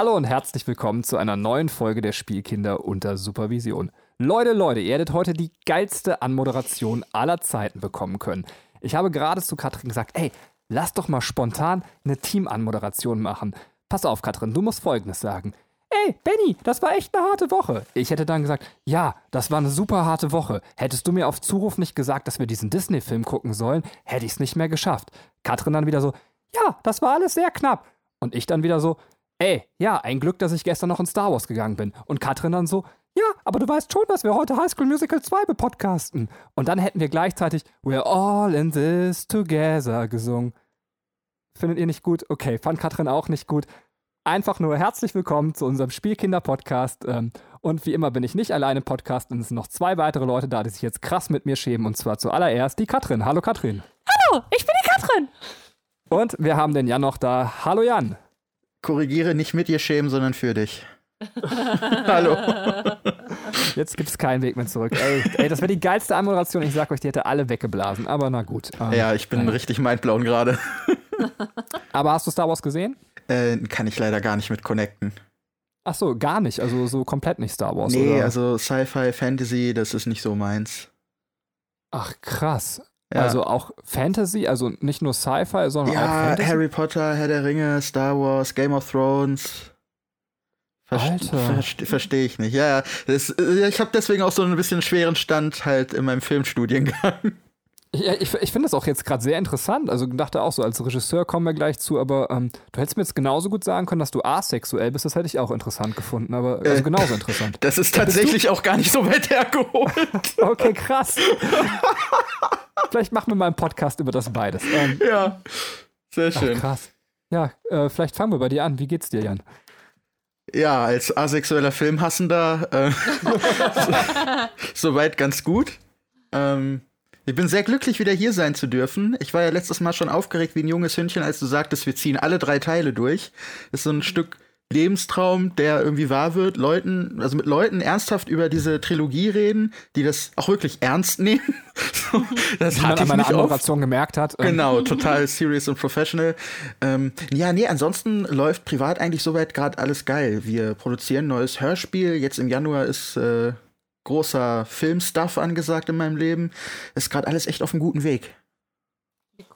Hallo und herzlich willkommen zu einer neuen Folge der Spielkinder unter Supervision. Leute, Leute, ihr hättet heute die geilste Anmoderation aller Zeiten bekommen können. Ich habe gerade zu Katrin gesagt, ey, lass doch mal spontan eine Teamanmoderation machen. Pass auf, Katrin, du musst Folgendes sagen. Ey, Benny, das war echt eine harte Woche. Ich hätte dann gesagt, ja, das war eine super harte Woche. Hättest du mir auf Zuruf nicht gesagt, dass wir diesen Disney-Film gucken sollen, hätte ich es nicht mehr geschafft. Katrin dann wieder so, ja, das war alles sehr knapp. Und ich dann wieder so, ey, ja, ein Glück, dass ich gestern noch in Star Wars gegangen bin. Und Katrin dann so, ja, aber du weißt schon, dass wir heute High School Musical 2 bepodcasten. Und dann hätten wir gleichzeitig We're all in this together gesungen. Findet ihr nicht gut? Okay, fand Katrin auch nicht gut. Einfach nur herzlich willkommen zu unserem Spielkinder-Podcast. Ähm, und wie immer bin ich nicht alleine im Podcast und es sind noch zwei weitere Leute da, die sich jetzt krass mit mir schämen. Und zwar zuallererst die Katrin. Hallo Katrin. Hallo, ich bin die Katrin. Und wir haben den Jan noch da. Hallo Jan. Korrigiere nicht mit dir schämen, sondern für dich. Hallo. Jetzt gibt es keinen Weg mehr zurück. Ey, ey das wäre die geilste Anmoderation. Ich sag euch, die hätte alle weggeblasen. Aber na gut. Ähm, ja, ich bin nein. richtig mindblown gerade. Aber hast du Star Wars gesehen? Äh, kann ich leider gar nicht mit connecten. Ach so, gar nicht. Also so komplett nicht Star Wars. Nee, oder? also Sci-Fi, Fantasy, das ist nicht so meins. Ach krass. Ja. Also auch Fantasy, also nicht nur Sci-Fi, sondern ja, auch Fantasy. Harry Potter, Herr der Ringe, Star Wars, Game of Thrones. Alter. Verstehe versteh ich nicht. Ja, das, ich habe deswegen auch so ein bisschen schweren Stand halt in meinem Filmstudiengang. Ja, ich, ich finde das auch jetzt gerade sehr interessant. Also dachte auch so, als Regisseur kommen wir gleich zu, aber ähm, du hättest mir jetzt genauso gut sagen können, dass du asexuell bist. Das hätte ich auch interessant gefunden, aber also äh, genauso interessant. Das ist tatsächlich auch gar nicht so weit hergeholt. okay, krass. vielleicht machen wir mal einen Podcast über das beides. Ähm, ja, sehr schön. Ach, krass. Ja, äh, vielleicht fangen wir bei dir an. Wie geht's dir, Jan? Ja, als asexueller Filmhassender äh, soweit ganz gut. Ähm, ich bin sehr glücklich, wieder hier sein zu dürfen. Ich war ja letztes Mal schon aufgeregt wie ein junges Hündchen, als du sagtest, wir ziehen alle drei Teile durch. Das ist so ein Stück Lebenstraum, der irgendwie wahr wird. Leuten, also mit Leuten ernsthaft über diese Trilogie reden, die das auch wirklich ernst nehmen. so, das Wie man an meiner Anmoderation gemerkt hat. Ähm. Genau, total serious und professional. Ähm, ja, nee, ansonsten läuft privat eigentlich soweit gerade alles geil. Wir produzieren ein neues Hörspiel. Jetzt im Januar ist äh, großer Filmstuff angesagt in meinem Leben. Ist gerade alles echt auf einem guten Weg.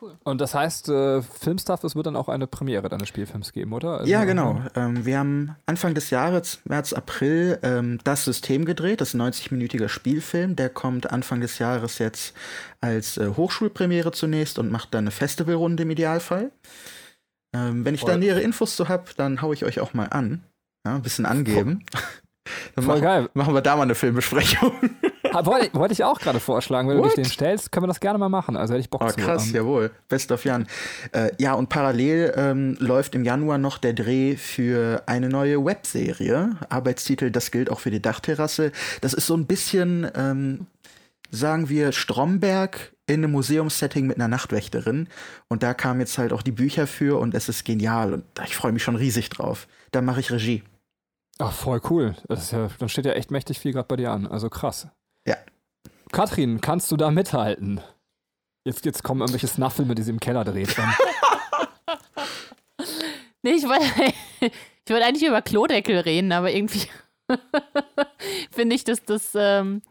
Cool. Und das heißt, äh, Filmstuff, es wird dann auch eine Premiere deines Spielfilms geben, oder? Also ja, genau. Ähm, wir haben Anfang des Jahres, März, April, ähm, das System gedreht. Das ist ein 90-minütiger Spielfilm. Der kommt Anfang des Jahres jetzt als äh, Hochschulpremiere zunächst und macht dann eine Festivalrunde im Idealfall. Ähm, wenn ich Voll. da nähere Infos zu habe, dann haue ich euch auch mal an. Ja, ein bisschen angeben. Dann Voll geil. Machen wir da mal eine Filmbesprechung. Wollte, wollte ich auch gerade vorschlagen, wenn What? du dich den stellst, können wir das gerne mal machen. Also hätte ich Bock oh, zu. Krass, um. jawohl. Best of Jan. Äh, ja, und parallel ähm, läuft im Januar noch der Dreh für eine neue Webserie. Arbeitstitel, das gilt auch für die Dachterrasse. Das ist so ein bisschen, ähm, sagen wir, Stromberg in einem Museumssetting mit einer Nachtwächterin. Und da kamen jetzt halt auch die Bücher für und es ist genial. Und ich freue mich schon riesig drauf. Da mache ich Regie. Ach, voll cool. Ja, dann steht ja echt mächtig viel gerade bei dir an. Also krass. Ja. Katrin, kannst du da mithalten? Jetzt, jetzt kommen irgendwelche Snuffel, mit die sie im Keller dreht. nee, ich wollte, ich wollte eigentlich über Klodeckel reden, aber irgendwie finde ich, dass das ähm,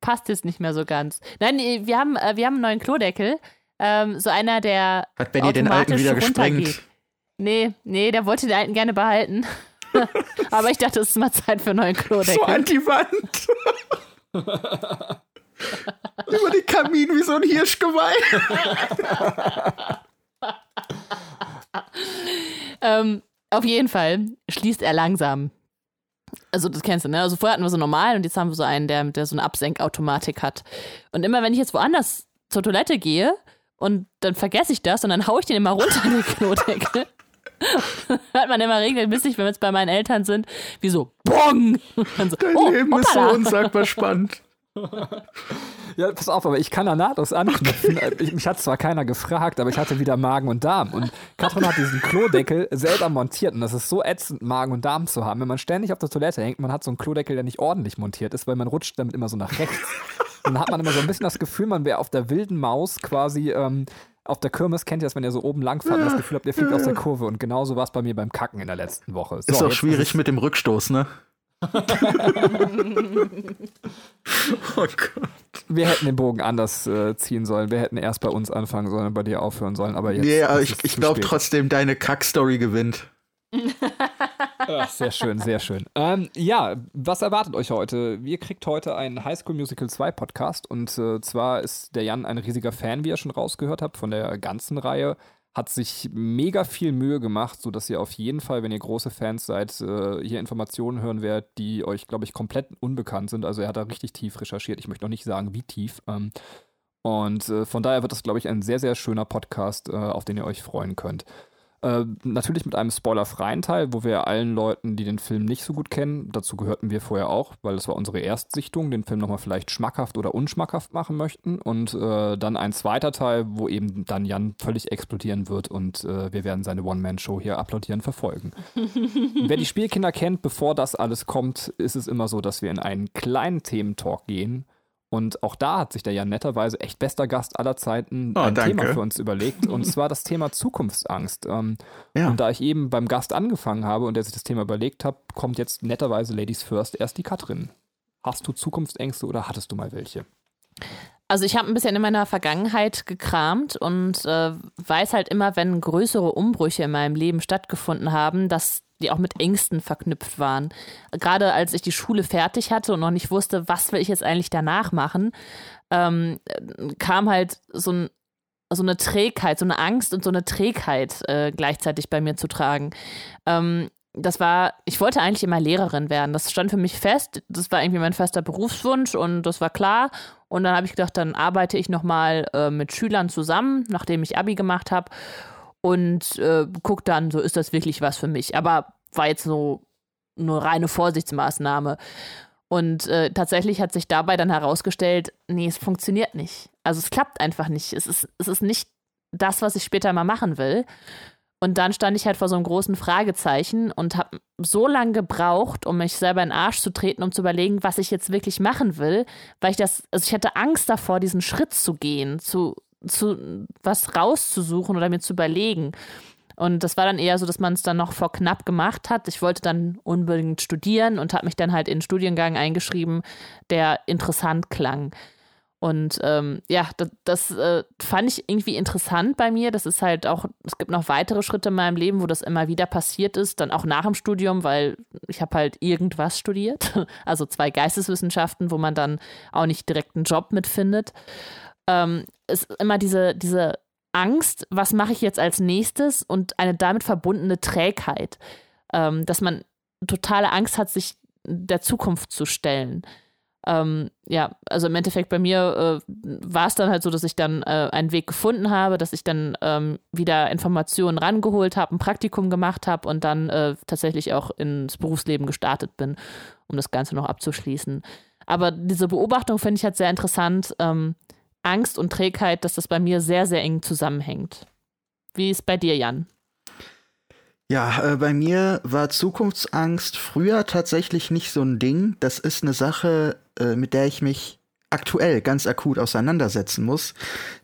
passt jetzt nicht mehr so ganz. Nein, wir haben, äh, wir haben einen neuen Klodeckel. Ähm, so einer, der. Hat Benny den alten wieder gesprengt? Nee, nee, der wollte den alten gerne behalten. Aber ich dachte, es ist mal Zeit für einen neuen Klodeckel. So an die Wand. Über den Kamin wie so ein Hirschgeweih. ähm, auf jeden Fall schließt er langsam. Also das kennst du, ne? Also vorher hatten wir so normal und jetzt haben wir so einen, der, der so eine Absenkautomatik hat. Und immer wenn ich jetzt woanders zur Toilette gehe und dann vergesse ich das und dann haue ich den immer runter in den Klodeckel. Hört man immer regelmäßig, wenn wir jetzt bei meinen Eltern sind, wie so Bong! So, Dein oh, Leben ist so unsagbar spannend. Ja, pass auf, aber ich kann da nahtlos anknüpfen. Ich, mich hat zwar keiner gefragt, aber ich hatte wieder Magen und Darm. Und Katrin hat diesen Klodeckel selber montiert. Und das ist so ätzend, Magen und Darm zu haben. Wenn man ständig auf der Toilette hängt, man hat so einen Klodeckel, der nicht ordentlich montiert ist, weil man rutscht damit immer so nach rechts. dann hat man immer so ein bisschen das Gefühl, man wäre auf der wilden Maus quasi ähm, auf der Kirmes. Kennt ihr das, wenn ihr so oben lang fahrt und das Gefühl habt, ihr fliegt aus der Kurve. Und genauso war es bei mir beim Kacken in der letzten Woche. So, ist auch schwierig mit dem Rückstoß, ne? oh Gott. Wir hätten den Bogen anders äh, ziehen sollen. Wir hätten erst bei uns anfangen sollen und bei dir aufhören sollen. Aber jetzt. Nee, aber ich, ich glaube trotzdem, deine Kack-Story gewinnt. Ach, sehr schön, sehr schön. Ähm, ja, was erwartet euch heute? Ihr kriegt heute einen High School Musical 2 Podcast und äh, zwar ist der Jan ein riesiger Fan, wie ihr schon rausgehört habt, von der ganzen Reihe. Hat sich mega viel Mühe gemacht, sodass ihr auf jeden Fall, wenn ihr große Fans seid, äh, hier Informationen hören werdet, die euch, glaube ich, komplett unbekannt sind. Also er hat da richtig tief recherchiert. Ich möchte noch nicht sagen, wie tief. Ähm, und äh, von daher wird das, glaube ich, ein sehr, sehr schöner Podcast, äh, auf den ihr euch freuen könnt. Äh, natürlich mit einem spoilerfreien Teil, wo wir allen Leuten, die den Film nicht so gut kennen, dazu gehörten wir vorher auch, weil das war unsere Erstsichtung, den Film nochmal vielleicht schmackhaft oder unschmackhaft machen möchten. Und äh, dann ein zweiter Teil, wo eben dann Jan völlig explodieren wird und äh, wir werden seine One-Man-Show hier applaudieren verfolgen. Wer die Spielkinder kennt, bevor das alles kommt, ist es immer so, dass wir in einen kleinen Thementalk gehen und auch da hat sich der ja netterweise echt bester Gast aller Zeiten oh, ein danke. Thema für uns überlegt. Und zwar das Thema Zukunftsangst. Ähm, ja. Und da ich eben beim Gast angefangen habe und der sich das Thema überlegt hat, kommt jetzt netterweise Ladies First erst die Katrin. Hast du Zukunftsängste oder hattest du mal welche? Also ich habe ein bisschen in meiner Vergangenheit gekramt und äh, weiß halt immer, wenn größere Umbrüche in meinem Leben stattgefunden haben, dass die auch mit Ängsten verknüpft waren. Gerade als ich die Schule fertig hatte und noch nicht wusste, was will ich jetzt eigentlich danach machen, ähm, kam halt so, ein, so, eine Trägheit, so eine Angst und so eine Trägheit äh, gleichzeitig bei mir zu tragen. Ähm, das war, ich wollte eigentlich immer Lehrerin werden. Das stand für mich fest. Das war irgendwie mein fester Berufswunsch und das war klar. Und dann habe ich gedacht, dann arbeite ich nochmal äh, mit Schülern zusammen, nachdem ich Abi gemacht habe und äh, guck dann, so ist das wirklich was für mich. Aber war jetzt so eine reine Vorsichtsmaßnahme. Und äh, tatsächlich hat sich dabei dann herausgestellt, nee, es funktioniert nicht. Also es klappt einfach nicht. Es ist, es ist nicht das, was ich später mal machen will. Und dann stand ich halt vor so einem großen Fragezeichen und habe so lange gebraucht, um mich selber in den Arsch zu treten, um zu überlegen, was ich jetzt wirklich machen will, weil ich das, also ich hatte Angst davor, diesen Schritt zu gehen, zu, zu was rauszusuchen oder mir zu überlegen. Und das war dann eher so, dass man es dann noch vor knapp gemacht hat. Ich wollte dann unbedingt studieren und habe mich dann halt in einen Studiengang eingeschrieben, der interessant klang. Und ähm, ja, das, das äh, fand ich irgendwie interessant bei mir. Das ist halt auch, es gibt noch weitere Schritte in meinem Leben, wo das immer wieder passiert ist, dann auch nach dem Studium, weil ich habe halt irgendwas studiert, also zwei Geisteswissenschaften, wo man dann auch nicht direkt einen Job mitfindet ähm, ist immer diese, diese Angst, was mache ich jetzt als nächstes und eine damit verbundene Trägheit, ähm, dass man totale Angst hat, sich der Zukunft zu stellen. Ähm, ja, also im Endeffekt bei mir äh, war es dann halt so, dass ich dann äh, einen Weg gefunden habe, dass ich dann ähm, wieder Informationen rangeholt habe, ein Praktikum gemacht habe und dann äh, tatsächlich auch ins Berufsleben gestartet bin, um das Ganze noch abzuschließen. Aber diese Beobachtung finde ich halt sehr interessant, ähm, Angst und Trägheit, dass das bei mir sehr, sehr eng zusammenhängt. Wie ist bei dir, Jan? Ja, äh, bei mir war Zukunftsangst früher tatsächlich nicht so ein Ding. Das ist eine Sache, äh, mit der ich mich aktuell ganz akut auseinandersetzen muss.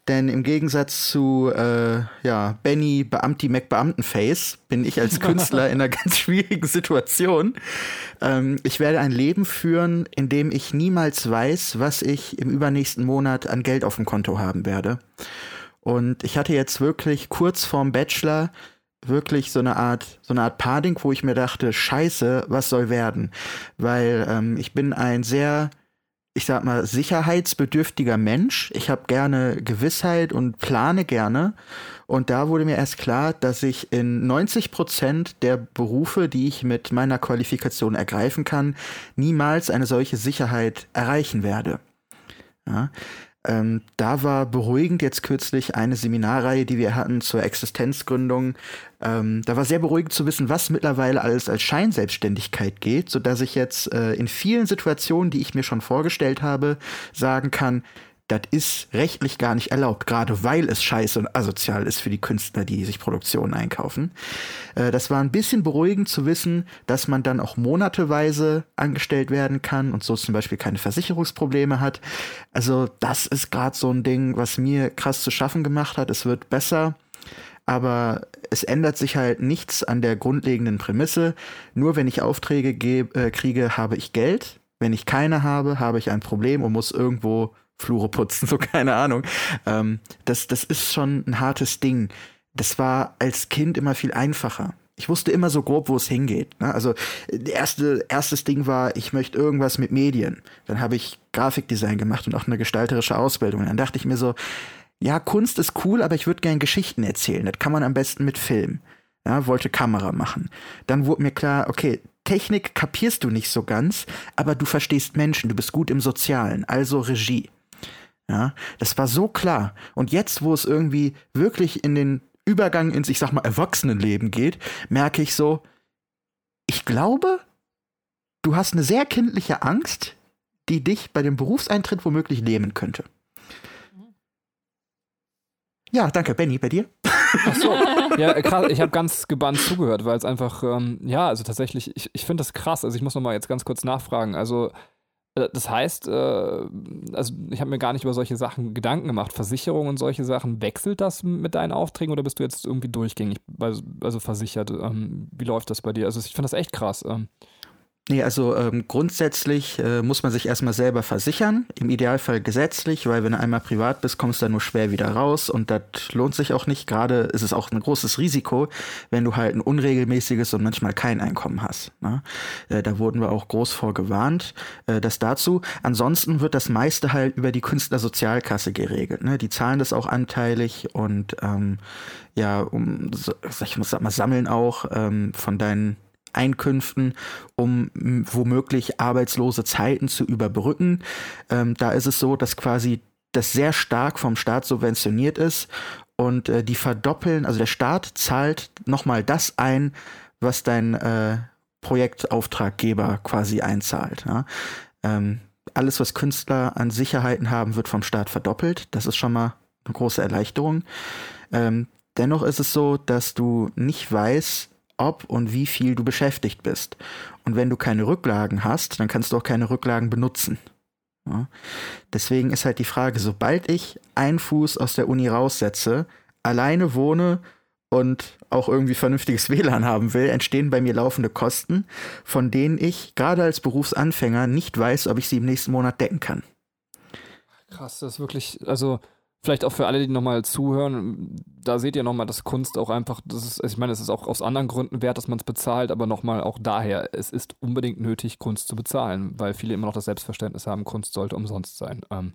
Denn im Gegensatz zu äh, ja, Benny Beamti McBeamtenface bin ich als Künstler in einer ganz schwierigen Situation. Ähm, ich werde ein Leben führen, in dem ich niemals weiß, was ich im übernächsten Monat an Geld auf dem Konto haben werde. Und ich hatte jetzt wirklich kurz vorm Bachelor wirklich so eine Art, so eine Art Panik, wo ich mir dachte, scheiße, was soll werden? Weil ähm, ich bin ein sehr ich sag mal, sicherheitsbedürftiger Mensch. Ich habe gerne Gewissheit und plane gerne. Und da wurde mir erst klar, dass ich in 90 Prozent der Berufe, die ich mit meiner Qualifikation ergreifen kann, niemals eine solche Sicherheit erreichen werde. Ja. Ähm, da war beruhigend jetzt kürzlich eine Seminarreihe, die wir hatten zur Existenzgründung. Ähm, da war sehr beruhigend zu wissen, was mittlerweile alles als Scheinselbstständigkeit geht, so dass ich jetzt äh, in vielen Situationen, die ich mir schon vorgestellt habe, sagen kann, das ist rechtlich gar nicht erlaubt, gerade weil es scheiße und asozial ist für die Künstler, die sich Produktionen einkaufen. Äh, das war ein bisschen beruhigend zu wissen, dass man dann auch monateweise angestellt werden kann und so zum Beispiel keine Versicherungsprobleme hat. Also das ist gerade so ein Ding, was mir krass zu schaffen gemacht hat. Es wird besser aber es ändert sich halt nichts an der grundlegenden Prämisse. Nur wenn ich Aufträge äh, kriege, habe ich Geld. Wenn ich keine habe, habe ich ein Problem und muss irgendwo Flure putzen, so keine Ahnung. Ähm, das, das ist schon ein hartes Ding. Das war als Kind immer viel einfacher. Ich wusste immer so grob, wo es hingeht. Ne? Also erste, erstes Ding war, ich möchte irgendwas mit Medien. Dann habe ich Grafikdesign gemacht und auch eine gestalterische Ausbildung. Dann dachte ich mir so, ja, Kunst ist cool, aber ich würde gern Geschichten erzählen. Das kann man am besten mit Film. Ja, wollte Kamera machen. Dann wurde mir klar, okay, Technik kapierst du nicht so ganz, aber du verstehst Menschen, du bist gut im Sozialen, also Regie. Ja, das war so klar. Und jetzt, wo es irgendwie wirklich in den Übergang ins, ich sag mal, Erwachsenenleben geht, merke ich so, ich glaube, du hast eine sehr kindliche Angst, die dich bei dem Berufseintritt womöglich lähmen könnte. Ja, danke. Benny, bei dir? Ach so. Ja, krass. Ich habe ganz gebannt zugehört, weil es einfach, ähm, ja, also tatsächlich, ich, ich finde das krass. Also ich muss nochmal jetzt ganz kurz nachfragen. Also äh, das heißt, äh, also ich habe mir gar nicht über solche Sachen Gedanken gemacht. Versicherung und solche Sachen, wechselt das mit deinen Aufträgen oder bist du jetzt irgendwie durchgängig, also versichert? Ähm, wie läuft das bei dir? Also ich finde das echt krass. Nee, also ähm, grundsätzlich äh, muss man sich erstmal selber versichern, im Idealfall gesetzlich, weil wenn du einmal privat bist, kommst du da nur schwer wieder raus und das lohnt sich auch nicht. Gerade ist es auch ein großes Risiko, wenn du halt ein unregelmäßiges und manchmal kein Einkommen hast. Ne? Äh, da wurden wir auch groß vor gewarnt, äh, das dazu. Ansonsten wird das meiste halt über die Künstlersozialkasse geregelt. Ne? Die zahlen das auch anteilig und ähm, ja, um, ich muss mal sammeln auch ähm, von deinen Einkünften, um womöglich arbeitslose Zeiten zu überbrücken. Ähm, da ist es so, dass quasi das sehr stark vom Staat subventioniert ist und äh, die verdoppeln, also der Staat zahlt nochmal das ein, was dein äh, Projektauftraggeber quasi einzahlt. Ja? Ähm, alles, was Künstler an Sicherheiten haben, wird vom Staat verdoppelt. Das ist schon mal eine große Erleichterung. Ähm, dennoch ist es so, dass du nicht weißt, ob und wie viel du beschäftigt bist. Und wenn du keine Rücklagen hast, dann kannst du auch keine Rücklagen benutzen. Ja. Deswegen ist halt die Frage, sobald ich einen Fuß aus der Uni raussetze, alleine wohne und auch irgendwie vernünftiges WLAN haben will, entstehen bei mir laufende Kosten, von denen ich gerade als Berufsanfänger nicht weiß, ob ich sie im nächsten Monat decken kann. Krass, das ist wirklich, also vielleicht auch für alle, die nochmal zuhören, da seht ihr nochmal, dass Kunst auch einfach, das ist, ich meine, es ist auch aus anderen Gründen wert, dass man es bezahlt, aber nochmal auch daher, es ist unbedingt nötig, Kunst zu bezahlen, weil viele immer noch das Selbstverständnis haben, Kunst sollte umsonst sein. Ähm,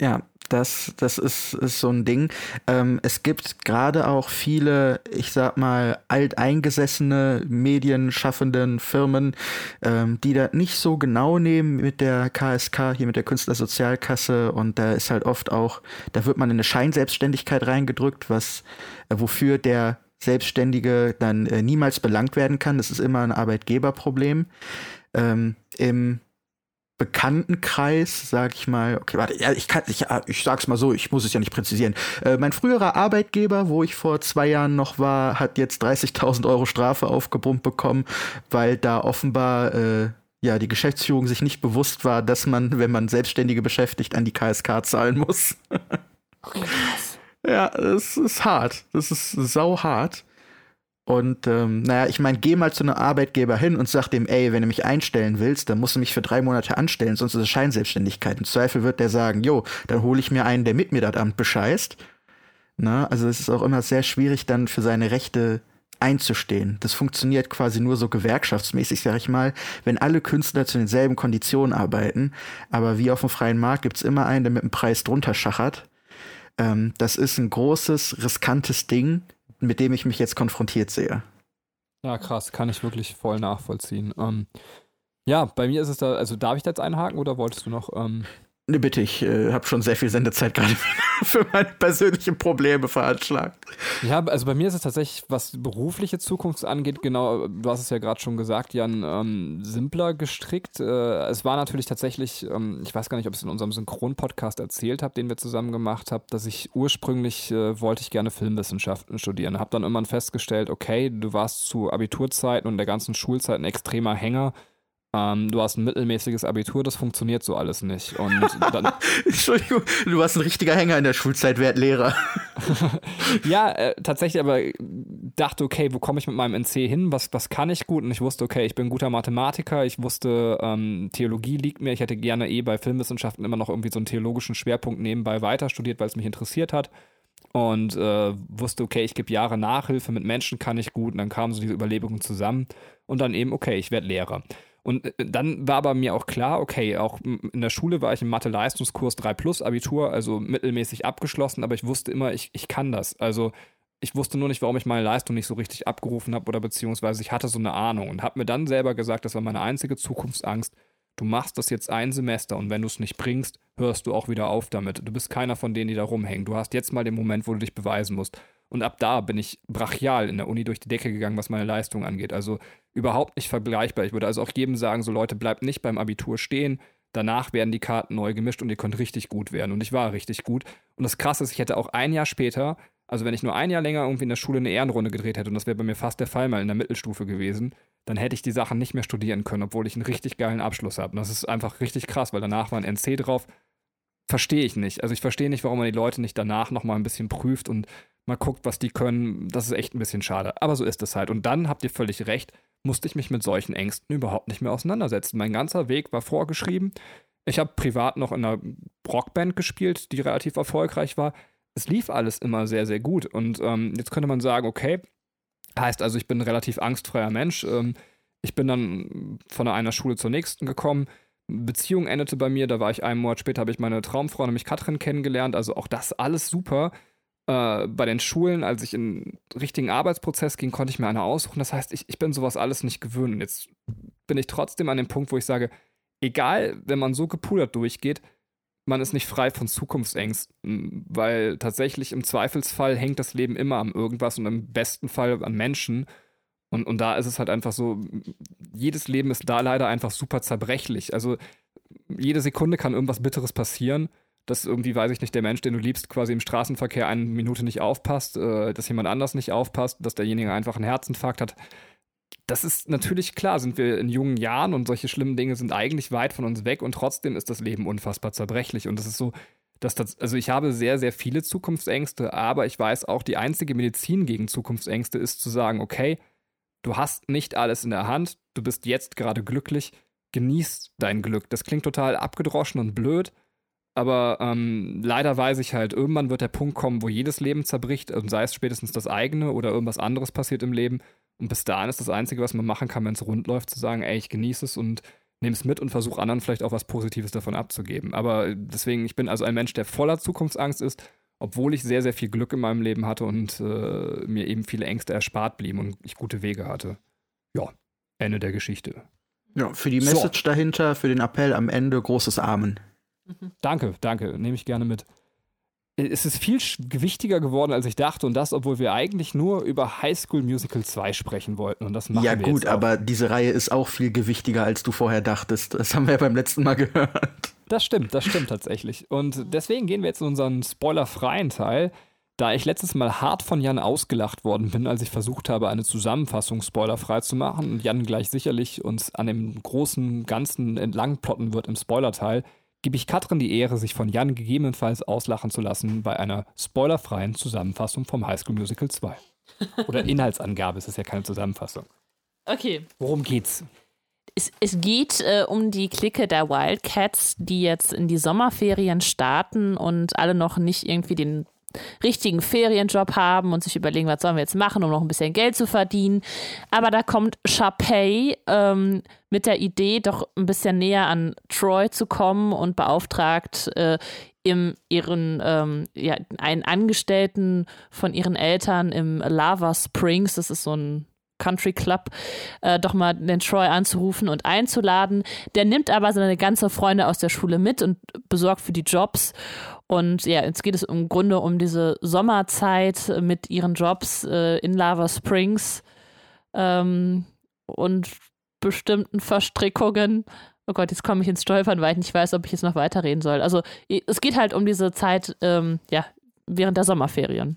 ja, das, das ist, ist so ein Ding. Ähm, es gibt gerade auch viele, ich sag mal, alteingesessene medienschaffenden Firmen, ähm, die das nicht so genau nehmen mit der KSK, hier mit der Künstlersozialkasse. Und da ist halt oft auch, da wird man in eine Scheinselbstständigkeit reingedrückt, was, äh, wofür der Selbstständige dann äh, niemals belangt werden kann. Das ist immer ein Arbeitgeberproblem. Ähm, Im Bekanntenkreis, sag ich mal, okay, warte, ja, ich kann, ich, ich sag's mal so, ich muss es ja nicht präzisieren. Äh, mein früherer Arbeitgeber, wo ich vor zwei Jahren noch war, hat jetzt 30.000 Euro Strafe aufgebrummt bekommen, weil da offenbar äh, ja die Geschäftsführung sich nicht bewusst war, dass man, wenn man Selbstständige beschäftigt, an die KSK zahlen muss. okay, krass. Ja, das ist hart. Das ist sau hart. Und ähm, naja, ich meine, geh mal zu einem Arbeitgeber hin und sag dem, ey, wenn du mich einstellen willst, dann musst du mich für drei Monate anstellen, sonst ist es Scheinselbstständigkeit. Im Zweifel wird der sagen, jo, dann hole ich mir einen, der mit mir das Amt bescheißt. Na, also es ist auch immer sehr schwierig, dann für seine Rechte einzustehen. Das funktioniert quasi nur so gewerkschaftsmäßig, sag ich mal, wenn alle Künstler zu denselben Konditionen arbeiten. Aber wie auf dem freien Markt gibt's immer einen, der mit dem Preis drunter schachert. Ähm, das ist ein großes, riskantes Ding mit dem ich mich jetzt konfrontiert sehe. Ja, krass, kann ich wirklich voll nachvollziehen. Ähm, ja, bei mir ist es da, also darf ich da jetzt einhaken oder wolltest du noch? Ähm Ne, bitte, ich äh, habe schon sehr viel Sendezeit gerade für meine persönlichen Probleme veranschlagt. Ja, also bei mir ist es tatsächlich, was berufliche Zukunft angeht, genau, du hast es ja gerade schon gesagt, Jan, ähm, simpler gestrickt. Äh, es war natürlich tatsächlich, ähm, ich weiß gar nicht, ob ich es in unserem Synchron-Podcast erzählt habe, den wir zusammen gemacht haben, dass ich ursprünglich äh, wollte ich gerne Filmwissenschaften studieren. Habe dann irgendwann festgestellt, okay, du warst zu Abiturzeiten und der ganzen Schulzeit ein extremer Hänger ähm, du hast ein mittelmäßiges Abitur, das funktioniert so alles nicht. Und dann Entschuldigung, du warst ein richtiger Hänger in der Schulzeit, Wertlehrer. ja, äh, tatsächlich, aber dachte, okay, wo komme ich mit meinem NC hin? Was, was kann ich gut? Und ich wusste, okay, ich bin guter Mathematiker, ich wusste, ähm, Theologie liegt mir. Ich hätte gerne eh bei Filmwissenschaften immer noch irgendwie so einen theologischen Schwerpunkt nebenbei weiter studiert, weil es mich interessiert hat und äh, wusste, okay, ich gebe Jahre Nachhilfe, mit Menschen kann ich gut und dann kamen so diese Überlegungen zusammen und dann eben, okay, ich werde Lehrer. Und äh, dann war bei mir auch klar, okay, auch in der Schule war ich im Mathe-Leistungskurs 3 Plus Abitur, also mittelmäßig abgeschlossen, aber ich wusste immer, ich, ich kann das. Also ich wusste nur nicht, warum ich meine Leistung nicht so richtig abgerufen habe oder beziehungsweise ich hatte so eine Ahnung und habe mir dann selber gesagt, das war meine einzige Zukunftsangst. Du machst das jetzt ein Semester und wenn du es nicht bringst, hörst du auch wieder auf damit. Du bist keiner von denen, die da rumhängen. Du hast jetzt mal den Moment, wo du dich beweisen musst. Und ab da bin ich brachial in der Uni durch die Decke gegangen, was meine Leistung angeht. Also überhaupt nicht vergleichbar. Ich würde also auch jedem sagen, so Leute, bleibt nicht beim Abitur stehen. Danach werden die Karten neu gemischt und ihr könnt richtig gut werden. Und ich war richtig gut. Und das Krasse ist, ich hätte auch ein Jahr später, also wenn ich nur ein Jahr länger irgendwie in der Schule eine Ehrenrunde gedreht hätte, und das wäre bei mir fast der Fall mal in der Mittelstufe gewesen, dann hätte ich die Sachen nicht mehr studieren können, obwohl ich einen richtig geilen Abschluss habe. Und das ist einfach richtig krass, weil danach war ein NC drauf. Verstehe ich nicht. Also ich verstehe nicht, warum man die Leute nicht danach nochmal ein bisschen prüft und mal guckt, was die können. Das ist echt ein bisschen schade. Aber so ist es halt. Und dann habt ihr völlig recht, musste ich mich mit solchen Ängsten überhaupt nicht mehr auseinandersetzen. Mein ganzer Weg war vorgeschrieben. Ich habe privat noch in einer Rockband gespielt, die relativ erfolgreich war. Es lief alles immer sehr, sehr gut. Und ähm, jetzt könnte man sagen, okay, heißt also, ich bin ein relativ angstfreier Mensch. Ähm, ich bin dann von einer Schule zur nächsten gekommen. Beziehung endete bei mir, da war ich einen Monat später, habe ich meine Traumfrau, nämlich Katrin, kennengelernt. Also auch das alles super. Äh, bei den Schulen, als ich in den richtigen Arbeitsprozess ging, konnte ich mir eine aussuchen. Das heißt, ich, ich bin sowas alles nicht gewöhnt. Und jetzt bin ich trotzdem an dem Punkt, wo ich sage, egal, wenn man so gepudert durchgeht, man ist nicht frei von Zukunftsängsten, weil tatsächlich im Zweifelsfall hängt das Leben immer an irgendwas und im besten Fall an Menschen. Und, und da ist es halt einfach so, jedes Leben ist da leider einfach super zerbrechlich. Also jede Sekunde kann irgendwas Bitteres passieren dass irgendwie, weiß ich nicht, der Mensch, den du liebst, quasi im Straßenverkehr eine Minute nicht aufpasst, äh, dass jemand anders nicht aufpasst, dass derjenige einfach einen Herzinfarkt hat. Das ist natürlich klar, sind wir in jungen Jahren und solche schlimmen Dinge sind eigentlich weit von uns weg und trotzdem ist das Leben unfassbar zerbrechlich. Und das ist so, dass das, also ich habe sehr, sehr viele Zukunftsängste, aber ich weiß auch, die einzige Medizin gegen Zukunftsängste ist zu sagen, okay, du hast nicht alles in der Hand, du bist jetzt gerade glücklich, genieß dein Glück. Das klingt total abgedroschen und blöd, aber ähm, leider weiß ich halt, irgendwann wird der Punkt kommen, wo jedes Leben zerbricht, und sei es spätestens das eigene oder irgendwas anderes passiert im Leben. Und bis dahin ist das Einzige, was man machen kann, wenn es rund läuft, zu sagen, ey, ich genieße es und nehme es mit und versuche anderen vielleicht auch was Positives davon abzugeben. Aber deswegen, ich bin also ein Mensch, der voller Zukunftsangst ist, obwohl ich sehr, sehr viel Glück in meinem Leben hatte und äh, mir eben viele Ängste erspart blieben und ich gute Wege hatte. Ja, Ende der Geschichte. Ja, für die Message so. dahinter, für den Appell am Ende, großes Amen. Mhm. Danke, danke, nehme ich gerne mit. Es ist viel gewichtiger geworden, als ich dachte, und das, obwohl wir eigentlich nur über High School Musical 2 sprechen wollten. Und das machen ja, wir gut, aber diese Reihe ist auch viel gewichtiger, als du vorher dachtest. Das haben wir ja beim letzten Mal gehört. Das stimmt, das stimmt tatsächlich. Und deswegen gehen wir jetzt in unseren spoilerfreien Teil. Da ich letztes Mal hart von Jan ausgelacht worden bin, als ich versucht habe, eine Zusammenfassung spoilerfrei zu machen und Jan gleich sicherlich uns an dem großen Ganzen entlang plotten wird im Spoilerteil, gebe ich Katrin die Ehre, sich von Jan gegebenenfalls auslachen zu lassen bei einer spoilerfreien Zusammenfassung vom High School Musical 2. Oder Inhaltsangabe, es ist ja keine Zusammenfassung. Okay. Worum geht's? Es, es geht äh, um die Clique der Wildcats, die jetzt in die Sommerferien starten und alle noch nicht irgendwie den richtigen Ferienjob haben und sich überlegen, was sollen wir jetzt machen, um noch ein bisschen Geld zu verdienen. Aber da kommt Sharpay ähm, mit der Idee, doch ein bisschen näher an Troy zu kommen und beauftragt äh, im, ihren, ähm, ja, einen Angestellten von ihren Eltern im Lava Springs, das ist so ein Country Club, äh, doch mal den Troy anzurufen und einzuladen. Der nimmt aber seine ganze Freunde aus der Schule mit und besorgt für die Jobs. Und ja, jetzt geht es im Grunde um diese Sommerzeit mit ihren Jobs äh, in Lava Springs ähm, und bestimmten Verstrickungen. Oh Gott, jetzt komme ich ins Stolpern, weil ich nicht weiß, ob ich jetzt noch weiterreden soll. Also es geht halt um diese Zeit, ähm, ja, während der Sommerferien.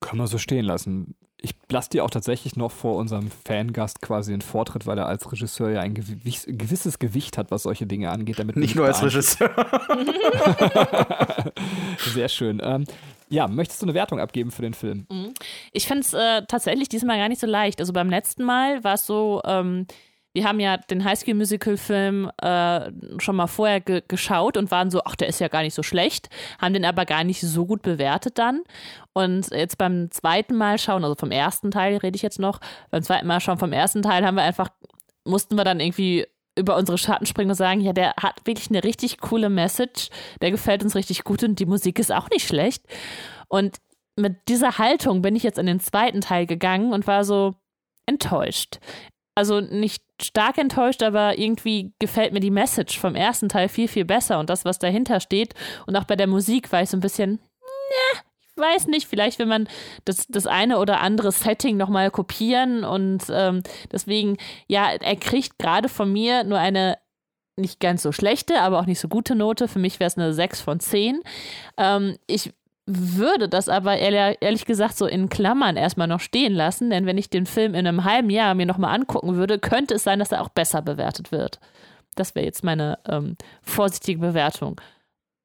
Kann man so stehen lassen. Ich lasse dir auch tatsächlich noch vor unserem Fangast quasi den Vortritt, weil er als Regisseur ja ein gewisses Gewicht hat, was solche Dinge angeht. Damit Nicht nur als Regisseur. Sehr schön. Ähm, ja, möchtest du eine Wertung abgeben für den Film? Mhm. Ich finde es äh, tatsächlich diesmal gar nicht so leicht. Also beim letzten Mal war es so, ähm, wir haben ja den Highschool Musical Film äh, schon mal vorher ge geschaut und waren so, ach, der ist ja gar nicht so schlecht, haben den aber gar nicht so gut bewertet dann. Und jetzt beim zweiten Mal schauen, also vom ersten Teil rede ich jetzt noch, beim zweiten Mal schauen vom ersten Teil haben wir einfach, mussten wir dann irgendwie über unsere Schatten springen und sagen, ja, der hat wirklich eine richtig coole Message, der gefällt uns richtig gut und die Musik ist auch nicht schlecht. Und mit dieser Haltung bin ich jetzt in den zweiten Teil gegangen und war so enttäuscht also nicht stark enttäuscht, aber irgendwie gefällt mir die Message vom ersten Teil viel, viel besser und das, was dahinter steht. Und auch bei der Musik war ich so ein bisschen, ne, ich weiß nicht, vielleicht will man das, das eine oder andere Setting nochmal kopieren und ähm, deswegen, ja, er kriegt gerade von mir nur eine nicht ganz so schlechte, aber auch nicht so gute Note. Für mich wäre es eine 6 von 10. Ähm, ich würde das aber ehrlich gesagt so in Klammern erstmal noch stehen lassen, denn wenn ich den Film in einem halben Jahr mir nochmal angucken würde, könnte es sein, dass er auch besser bewertet wird. Das wäre jetzt meine ähm, vorsichtige Bewertung.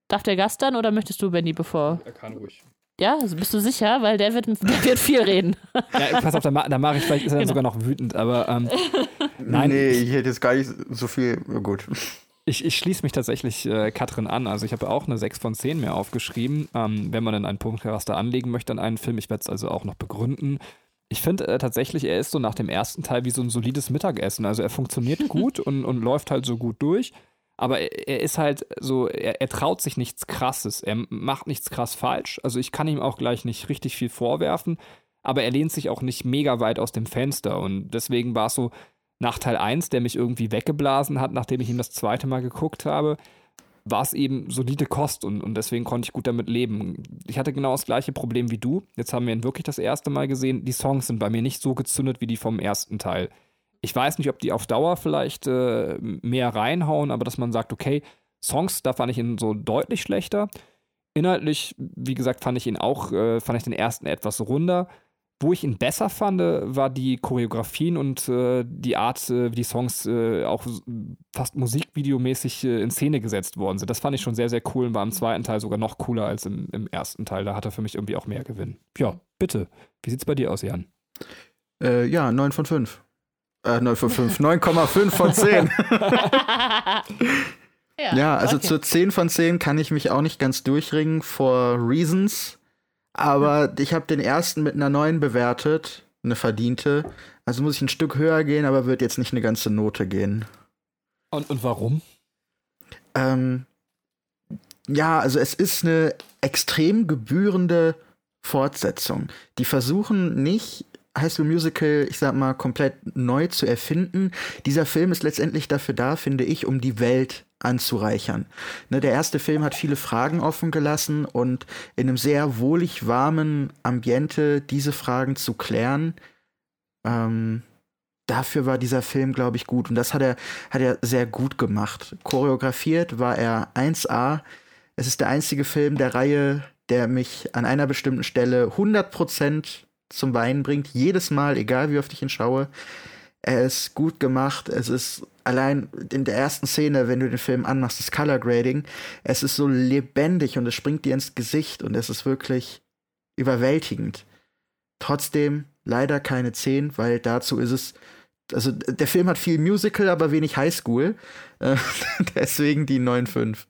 Darf der Gast dann oder möchtest du, Benny, bevor? Er kann ruhig. Ja, also bist du sicher? Weil der wird, der wird viel reden. Ja, pass auf, da, da mache ich, vielleicht ist er genau. sogar noch wütend, aber ähm, nein. Nee, ich hätte jetzt gar nicht so viel. Gut. Ich, ich schließe mich tatsächlich äh, Katrin an. Also ich habe auch eine 6 von 10 mehr aufgeschrieben, ähm, wenn man dann einen Punkteraster anlegen möchte an einen Film. Ich werde es also auch noch begründen. Ich finde äh, tatsächlich, er ist so nach dem ersten Teil wie so ein solides Mittagessen. Also er funktioniert gut und, und läuft halt so gut durch. Aber er, er ist halt so, er, er, traut sich nichts Krasses. Er macht nichts krass falsch. Also ich kann ihm auch gleich nicht richtig viel vorwerfen. Aber er lehnt sich auch nicht mega weit aus dem Fenster. Und deswegen war es so, nach Teil 1, der mich irgendwie weggeblasen hat, nachdem ich ihn das zweite Mal geguckt habe, war es eben solide Kost und, und deswegen konnte ich gut damit leben. Ich hatte genau das gleiche Problem wie du. Jetzt haben wir ihn wirklich das erste Mal gesehen. Die Songs sind bei mir nicht so gezündet wie die vom ersten Teil. Ich weiß nicht, ob die auf Dauer vielleicht äh, mehr reinhauen, aber dass man sagt, okay, Songs, da fand ich ihn so deutlich schlechter. Inhaltlich, wie gesagt, fand ich ihn auch, äh, fand ich den ersten etwas runder. Wo ich ihn besser fand, war die Choreografien und äh, die Art, äh, wie die Songs äh, auch fast musikvideomäßig äh, in Szene gesetzt worden sind. Das fand ich schon sehr, sehr cool und war im zweiten Teil sogar noch cooler als im, im ersten Teil. Da hat er für mich irgendwie auch mehr Gewinn. Ja, bitte. Wie sieht's bei dir aus, Jan? Äh, ja, 9 von 5. Äh, 9 von 5. 9,5 von 10. ja, ja, also okay. zur 10 von 10 kann ich mich auch nicht ganz durchringen. For Reasons aber ich habe den ersten mit einer 9 bewertet, eine verdiente. Also muss ich ein Stück höher gehen, aber wird jetzt nicht eine ganze Note gehen. Und, und warum? Ähm, ja, also es ist eine extrem gebührende Fortsetzung. Die versuchen nicht High School Musical, ich sag mal, komplett neu zu erfinden. Dieser Film ist letztendlich dafür da, finde ich, um die Welt anzureichern. Ne, der erste Film hat viele Fragen offen gelassen und in einem sehr wohlig warmen Ambiente diese Fragen zu klären, ähm, dafür war dieser Film, glaube ich, gut. Und das hat er, hat er sehr gut gemacht. Choreografiert war er 1A. Es ist der einzige Film der Reihe, der mich an einer bestimmten Stelle 100% zum Weinen bringt. Jedes Mal, egal wie oft ich ihn schaue. Er ist gut gemacht. Es ist allein in der ersten Szene, wenn du den Film anmachst, das Color Grading. Es ist so lebendig und es springt dir ins Gesicht und es ist wirklich überwältigend. Trotzdem leider keine 10, weil dazu ist es. Also der Film hat viel Musical, aber wenig Highschool. Äh, deswegen die 9,5.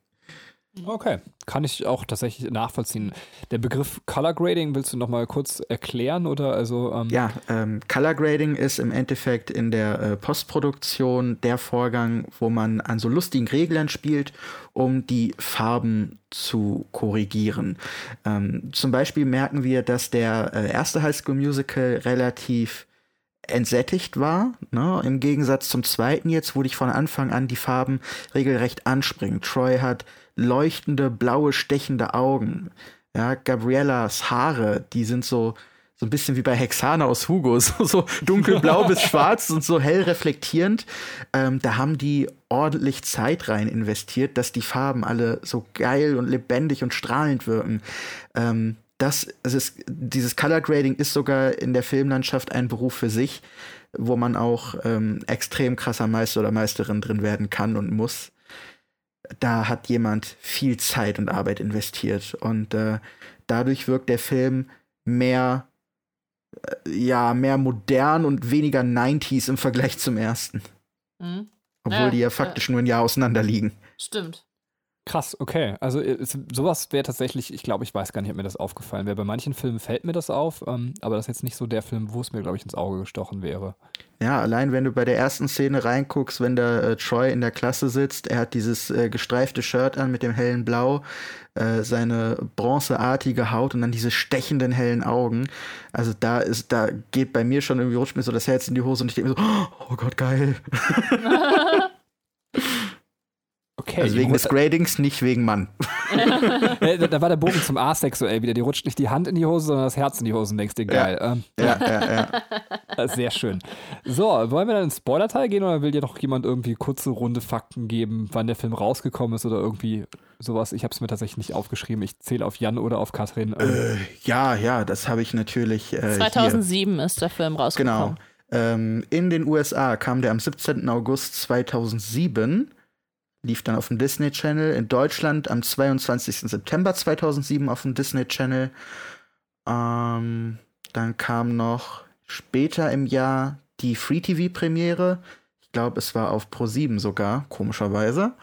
Okay, kann ich auch tatsächlich nachvollziehen. Der Begriff Color Grading willst du noch mal kurz erklären oder also? Ähm ja, ähm, Color Grading ist im Endeffekt in der äh, Postproduktion der Vorgang, wo man an so lustigen Reglern spielt, um die Farben zu korrigieren. Ähm, zum Beispiel merken wir, dass der äh, erste High School Musical relativ entsättigt war. Ne? Im Gegensatz zum zweiten jetzt, wo dich von Anfang an die Farben regelrecht anspringen. Troy hat leuchtende, blaue, stechende Augen. Ja, Gabriellas Haare, die sind so, so ein bisschen wie bei Hexana aus Hugo, so, so dunkelblau bis schwarz und so hell reflektierend. Ähm, da haben die ordentlich Zeit rein investiert, dass die Farben alle so geil und lebendig und strahlend wirken. Ähm, das, es ist, dieses Color Grading ist sogar in der Filmlandschaft ein Beruf für sich, wo man auch ähm, extrem krasser Meister oder Meisterin drin werden kann und muss. Da hat jemand viel Zeit und Arbeit investiert und äh, dadurch wirkt der Film mehr, äh, ja, mehr modern und weniger 90s im Vergleich zum ersten. Mhm. Obwohl ja, die ja faktisch ja. nur ein Jahr auseinander liegen. Stimmt. Krass, okay. Also es, sowas wäre tatsächlich, ich glaube, ich weiß gar nicht, ob mir das aufgefallen wäre. Bei manchen Filmen fällt mir das auf, ähm, aber das ist jetzt nicht so der Film, wo es mir, glaube ich, ins Auge gestochen wäre. Ja, allein wenn du bei der ersten Szene reinguckst, wenn da äh, Troy in der Klasse sitzt, er hat dieses äh, gestreifte Shirt an mit dem hellen Blau, äh, seine bronzeartige Haut und dann diese stechenden hellen Augen. Also da ist, da geht bei mir schon irgendwie rutscht mir so das Herz in die Hose und ich denke mir so, oh Gott, geil. Okay. Also wegen des Gradings, nicht wegen Mann. da war der Bogen zum asexuell wieder. Die rutscht nicht die Hand in die Hose, sondern das Herz in die Hose und denkst dir, geil. Ja, ähm, ja, ja, ja. Sehr schön. So, wollen wir dann ins Spoiler-Teil gehen oder will dir noch jemand irgendwie kurze Runde Fakten geben, wann der Film rausgekommen ist oder irgendwie sowas? Ich habe es mir tatsächlich nicht aufgeschrieben. Ich zähle auf Jan oder auf Katrin. Äh, ja, ja, das habe ich natürlich. Äh, 2007 hier. ist der Film rausgekommen. Genau. Ähm, in den USA kam der am 17. August 2007 lief dann auf dem Disney Channel. In Deutschland am 22. September 2007 auf dem Disney Channel. Ähm, dann kam noch später im Jahr die Free TV Premiere. Ich glaube, es war auf Pro7 sogar, komischerweise.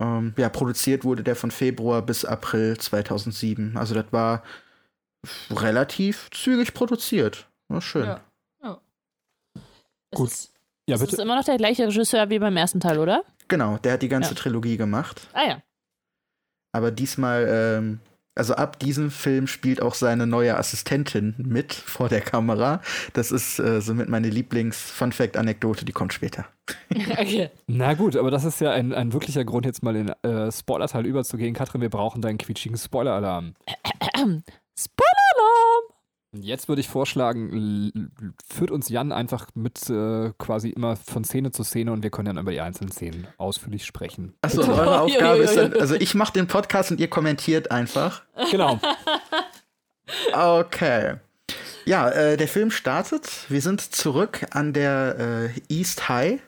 Ähm, ja, produziert wurde der von Februar bis April 2007. Also das war relativ zügig produziert. War schön. Ja. ja. Gut. Ist, ja, bitte. Das ist immer noch der gleiche Regisseur wie beim ersten Teil, oder? Genau, der hat die ganze ja. Trilogie gemacht. Ah ja. Aber diesmal, ähm, also ab diesem Film spielt auch seine neue Assistentin mit vor der Kamera. Das ist äh, somit meine Lieblings-Fun-Fact-Anekdote, die kommt später. okay. Na gut, aber das ist ja ein, ein wirklicher Grund, jetzt mal in äh, Spoiler-Teil überzugehen. Katrin, wir brauchen deinen quietschigen Spoiler-Alarm. Spoiler-Alarm! Jetzt würde ich vorschlagen, führt uns Jan einfach mit äh, quasi immer von Szene zu Szene und wir können dann über die einzelnen Szenen ausführlich sprechen. Achso, eure Aufgabe ist dann, also ich mache den Podcast und ihr kommentiert einfach. Genau. Okay. Ja, äh, der Film startet. Wir sind zurück an der äh, East High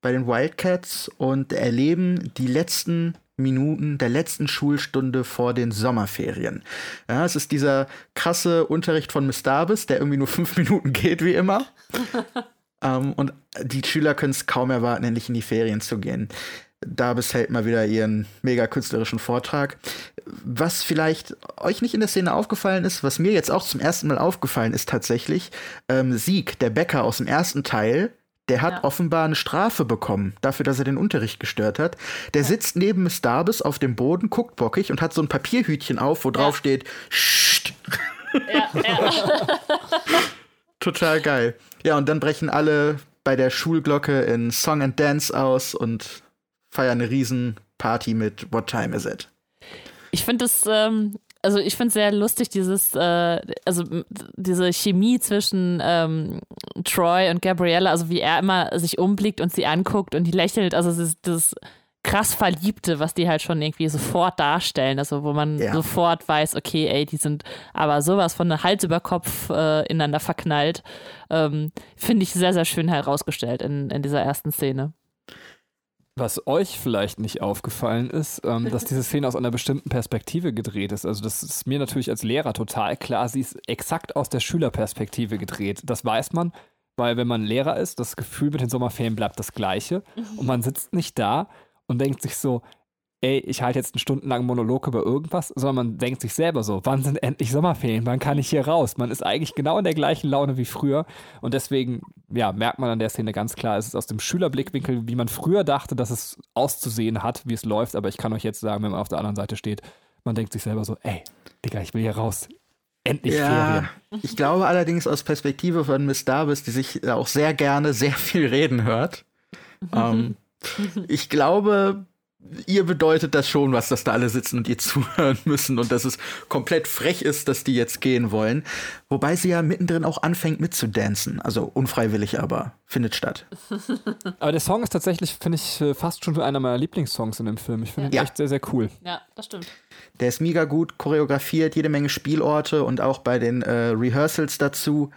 bei den Wildcats und erleben die letzten Minuten der letzten Schulstunde vor den Sommerferien. Ja, es ist dieser krasse Unterricht von Miss Davis, der irgendwie nur fünf Minuten geht, wie immer. ähm, und die Schüler können es kaum erwarten, endlich in die Ferien zu gehen. Davis hält mal wieder ihren mega künstlerischen Vortrag. Was vielleicht euch nicht in der Szene aufgefallen ist, was mir jetzt auch zum ersten Mal aufgefallen ist tatsächlich, ähm, Sieg, der Bäcker aus dem ersten Teil, der hat ja. offenbar eine Strafe bekommen dafür, dass er den Unterricht gestört hat. Der ja. sitzt neben Miss Darbus auf dem Boden, guckt bockig und hat so ein Papierhütchen auf, wo drauf steht, Scht. Total geil. Ja, und dann brechen alle bei der Schulglocke in Song and Dance aus und feiern eine Riesenparty mit What Time Is It? Ich finde das ähm, also ich finde es sehr lustig, dieses, äh, also diese Chemie zwischen ähm, Troy und Gabriella, also wie er immer sich umblickt und sie anguckt und die lächelt, also es ist das krass Verliebte, was die halt schon irgendwie sofort darstellen, also wo man ja. sofort weiß, okay, ey, die sind aber sowas von Hals über Kopf äh, ineinander verknallt, ähm, finde ich sehr, sehr schön herausgestellt in, in dieser ersten Szene. Was euch vielleicht nicht aufgefallen ist, ähm, dass diese Szene aus einer bestimmten Perspektive gedreht ist. Also das ist mir natürlich als Lehrer total klar. Sie ist exakt aus der Schülerperspektive gedreht. Das weiß man, weil wenn man Lehrer ist, das Gefühl mit den Sommerferien bleibt das gleiche. Und man sitzt nicht da und denkt sich so, ey, ich halte jetzt einen stundenlangen Monolog über irgendwas, sondern man denkt sich selber so, wann sind endlich Sommerferien? Wann kann ich hier raus? Man ist eigentlich genau in der gleichen Laune wie früher und deswegen, ja, merkt man an der Szene ganz klar, es ist aus dem Schülerblickwinkel, wie man früher dachte, dass es auszusehen hat, wie es läuft, aber ich kann euch jetzt sagen, wenn man auf der anderen Seite steht, man denkt sich selber so, ey, Digga, ich will hier raus. Endlich Ja, Ferien. ich glaube allerdings aus Perspektive von Miss Davis, die sich auch sehr gerne sehr viel reden hört. ähm, ich glaube, ihr bedeutet das schon, was, dass da alle sitzen und ihr zuhören müssen und dass es komplett frech ist, dass die jetzt gehen wollen. Wobei sie ja mittendrin auch anfängt mitzudancen. Also unfreiwillig, aber findet statt. Aber der Song ist tatsächlich, finde ich, äh, fast schon einer meiner Lieblingssongs in dem Film. Ich finde ihn Ja. echt sehr, sehr cool. Ja, das stimmt. Der ist mega gut choreografiert, jede Menge Spielorte und auch bei den äh, Rehearsals dazu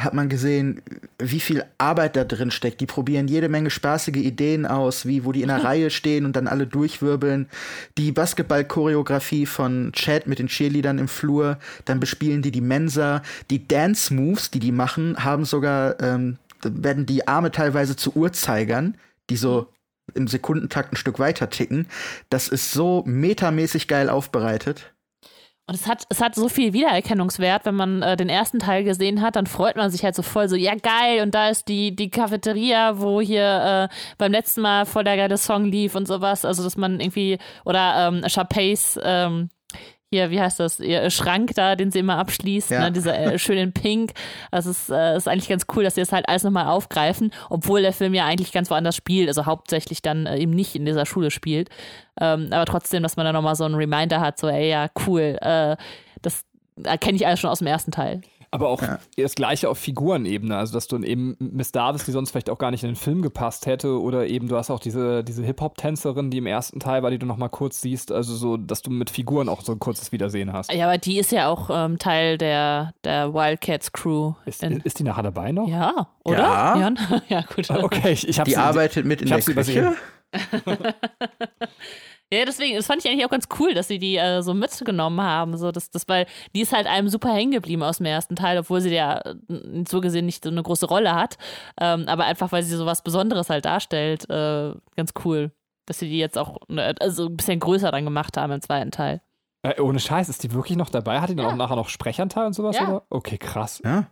hat man gesehen, wie viel Arbeit da drin steckt. Die probieren jede Menge spaßige Ideen aus, wie wo die in einer Reihe stehen und dann alle durchwirbeln. Die Basketball-Choreografie von Chad mit den Cheerleadern im Flur, dann bespielen die die Mensa. Die Dance-Moves, die die machen, haben sogar ähm, werden die Arme teilweise zu Uhrzeigern, die so im Sekundentakt ein Stück weiter ticken. Das ist so metamäßig geil aufbereitet. Und es hat, es hat so viel Wiedererkennungswert, wenn man äh, den ersten Teil gesehen hat, dann freut man sich halt so voll so, ja geil, und da ist die, die Cafeteria, wo hier äh, beim letzten Mal voll der geile Song lief und sowas. Also, dass man irgendwie, oder ähm, Chapays, ähm, hier, wie heißt das, ihr Schrank da, den sie immer abschließt, Ja. ne, dieser äh, schön in Pink. Also es äh, ist eigentlich ganz cool, dass sie das halt alles nochmal aufgreifen, obwohl der Film ja eigentlich ganz woanders spielt, also hauptsächlich dann äh, eben nicht in dieser Schule spielt. Ähm, aber trotzdem, dass man da nochmal so einen Reminder hat, so, ey, ja, cool, äh, das erkenne ich alles schon aus dem ersten Teil. Aber auch Ja. das gleiche auf Figurenebene, also dass du eben Miss Davis, die sonst vielleicht auch gar nicht in den Film gepasst hätte, oder eben du hast auch diese, diese Hip-Hop-Tänzerin, die im ersten Teil war, die du noch mal kurz siehst, also so, dass du mit Figuren auch so ein kurzes Wiedersehen hast. Ja, aber die ist ja auch ähm, Teil der, der Wildcats Crew. Ist, In- ist die nachher dabei noch? ja, oder? Ja. Jan? ja, gut. Okay, ich, ich habe Die arbeitet mit in ich der Küche. Ja, deswegen, das fand ich eigentlich auch ganz cool, dass sie die äh, so mitgenommen haben. So, das, das, weil die ist halt einem super hängen geblieben aus dem ersten Teil, obwohl sie ja so gesehen nicht so eine große Rolle hat. Ähm, aber einfach, weil sie so was Besonderes halt darstellt, äh, ganz cool. Dass sie die jetzt auch ne, also ein bisschen größer dann gemacht haben im zweiten Teil. Äh, ohne Scheiß, ist die wirklich noch dabei? Hat die dann Ja. auch nachher noch Sprechanteil und sowas? Ja. Oder? Okay, krass. Ja,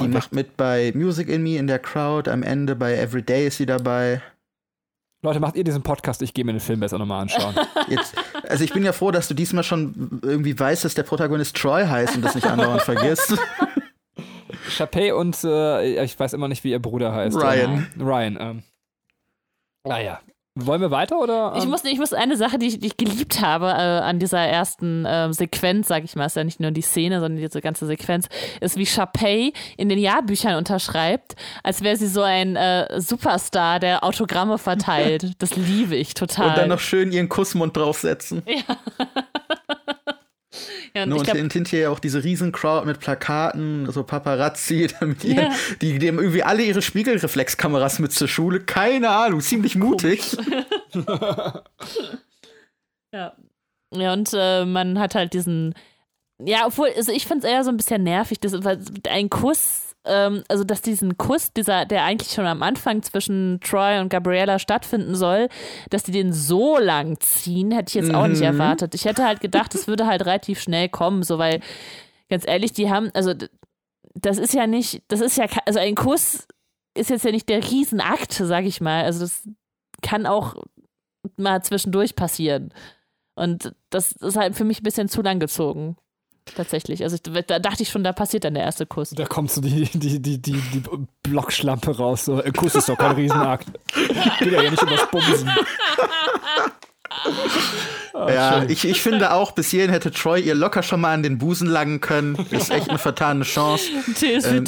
die macht mit bei Music in Me in der Crowd. Am Ende bei Everyday ist sie dabei. Leute, macht ihr diesen Podcast? Ich gehe mir den Film besser nochmal anschauen. Jetzt, also ich bin ja froh, dass du diesmal schon irgendwie weißt, dass der Protagonist Troy heißt und das nicht andauernd vergisst. Chapey und äh, ich weiß immer nicht, wie ihr Bruder heißt. Ryan. Ähm, Ryan. Ähm. Naja. Wollen wir weiter oder? Ich ähm, muss, ich muss eine Sache, die ich, die ich geliebt habe äh, an dieser ersten ähm, Sequenz, sag ich mal, ist ja nicht nur die Szene, sondern diese ganze Sequenz, ist wie Chapey in den Jahrbüchern unterschreibt, als wäre sie so ein äh, Superstar, der Autogramme verteilt. Das liebe ich total. Und dann noch schön ihren Kussmund draufsetzen. ja, und Ne, ich und glaub, hinterher auch diese riesen Crowd mit Plakaten, so Paparazzi, damit Ja. ihren, die, die haben irgendwie alle ihre Spiegelreflexkameras mit zur Schule. Keine Ahnung, ziemlich mutig. Ja. Ja, und äh, man hat halt diesen. Ja, obwohl, also ich finde es eher so ein bisschen nervig, dass weil ein Kuss, ähm, also dass diesen Kuss, dieser, der eigentlich schon am Anfang zwischen Troy und Gabriella stattfinden soll, dass die den so lang ziehen, hätte ich jetzt auch nicht Mhm. erwartet. Ich hätte halt gedacht, es würde halt relativ schnell kommen, so weil, ganz ehrlich, die haben, also das ist ja nicht, das ist ja, also ein Kuss ist jetzt ja nicht der Riesenakt, sag ich mal. Also das kann auch mal zwischendurch passieren. Und das ist halt für mich ein bisschen zu lang gezogen. Tatsächlich. Also ich, da dachte ich schon, da passiert dann der erste Kuss. Da kommt so die, die, die, die, die Blockschlampe raus. So, ein Kuss ist doch kein Riesenakt. Geht ja nicht um das Bumsen. ja, ich, ich finde auch, bis hierhin hätte Troy ihr locker schon mal an den Busen langen können. Ist echt eine vertane Chance. Titties für Ähm.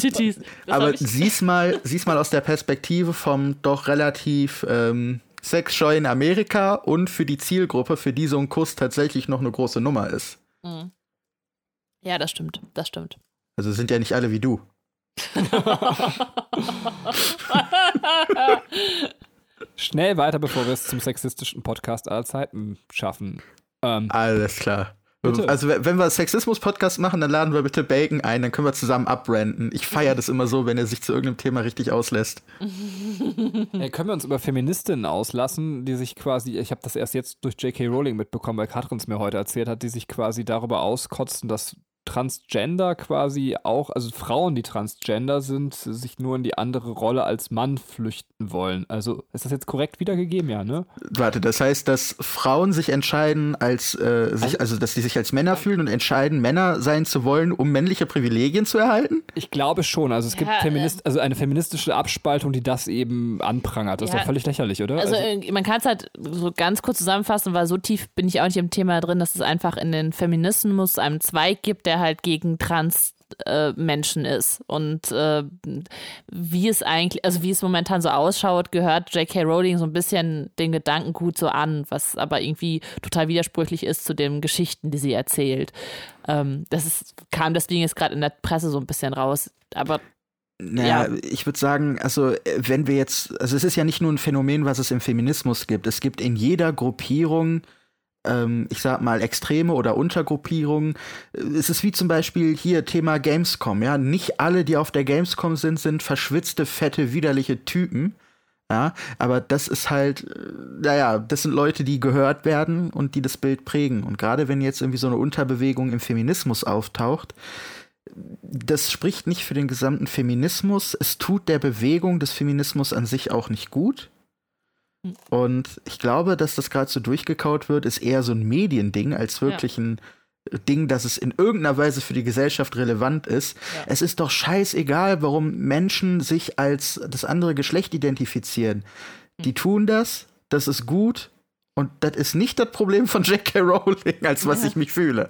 Das Aber sieh's mal, sieh's mal aus der Perspektive vom doch relativ ähm, sexscheuen Amerika und für die Zielgruppe, für die so ein Kuss tatsächlich noch eine große Nummer ist. Ja, das stimmt. Das stimmt. Also sind ja nicht alle wie du. Schnell weiter, bevor wir es zum sexistischen Podcast aller Zeiten schaffen. Ähm, Alles klar. Bitte. Also wenn wir Sexismus-Podcast machen, dann laden wir bitte Bacon ein, dann können wir zusammen abbranden. Ich feiere das immer so, wenn er sich zu irgendeinem Thema richtig auslässt. äh, können wir uns über Feministinnen auslassen, die sich quasi, ich habe das erst jetzt durch J.K. Rowling mitbekommen, weil Katrin es mir heute erzählt hat, die sich quasi darüber auskotzen, dass Transgender quasi auch, also Frauen, die Transgender sind, sich nur in die andere Rolle als Mann flüchten wollen. Also ist das jetzt korrekt wiedergegeben, ja, ne? Warte, das heißt, dass Frauen sich entscheiden als äh, sich, also dass sie sich als Männer fühlen und entscheiden, Männer sein zu wollen, um männliche Privilegien zu erhalten? Ich glaube schon. Also es gibt Ja, Feminist, also eine feministische Abspaltung, die das eben anprangert. Das ist Ja. doch völlig lächerlich, oder? Also, äh, man kann es halt so ganz kurz zusammenfassen, weil so tief bin ich auch nicht im Thema drin, dass es einfach in den Feminismus einen Zweig gibt, der halt gegen Trans äh, Menschen ist und äh, wie es eigentlich, also wie es momentan so ausschaut, gehört J.K. Rowling so ein bisschen den Gedankengut so an, was aber irgendwie total widersprüchlich ist zu den Geschichten, die sie erzählt. Ähm, das ist, kam deswegen jetzt gerade in der Presse so ein bisschen raus, aber Naja, Ja. ich würde sagen, also wenn wir jetzt, also es ist ja nicht nur ein Phänomen, was es im Feminismus gibt. Es gibt in jeder Gruppierung, ähm, ich sag mal, Extreme oder Untergruppierungen. Es ist wie zum Beispiel hier Thema Gamescom, ja. Nicht alle, die auf der Gamescom sind, sind verschwitzte, fette, widerliche Typen. Ja, aber das ist halt, äh, naja, das sind Leute, die gehört werden und die das Bild prägen. Und gerade wenn jetzt irgendwie so eine Unterbewegung im Feminismus auftaucht, das spricht nicht für den gesamten Feminismus. Es tut der Bewegung des Feminismus an sich auch nicht gut. Und ich glaube, dass das gerade so durchgekaut wird, ist eher so ein Mediending als wirklich ein Ding, dass es in irgendeiner Weise für die Gesellschaft relevant ist. Ja. Es ist doch scheißegal, warum Menschen sich als das andere Geschlecht identifizieren. Die tun das, das ist gut und das ist nicht das Problem von J.K. Rowling, als was ich mich fühle.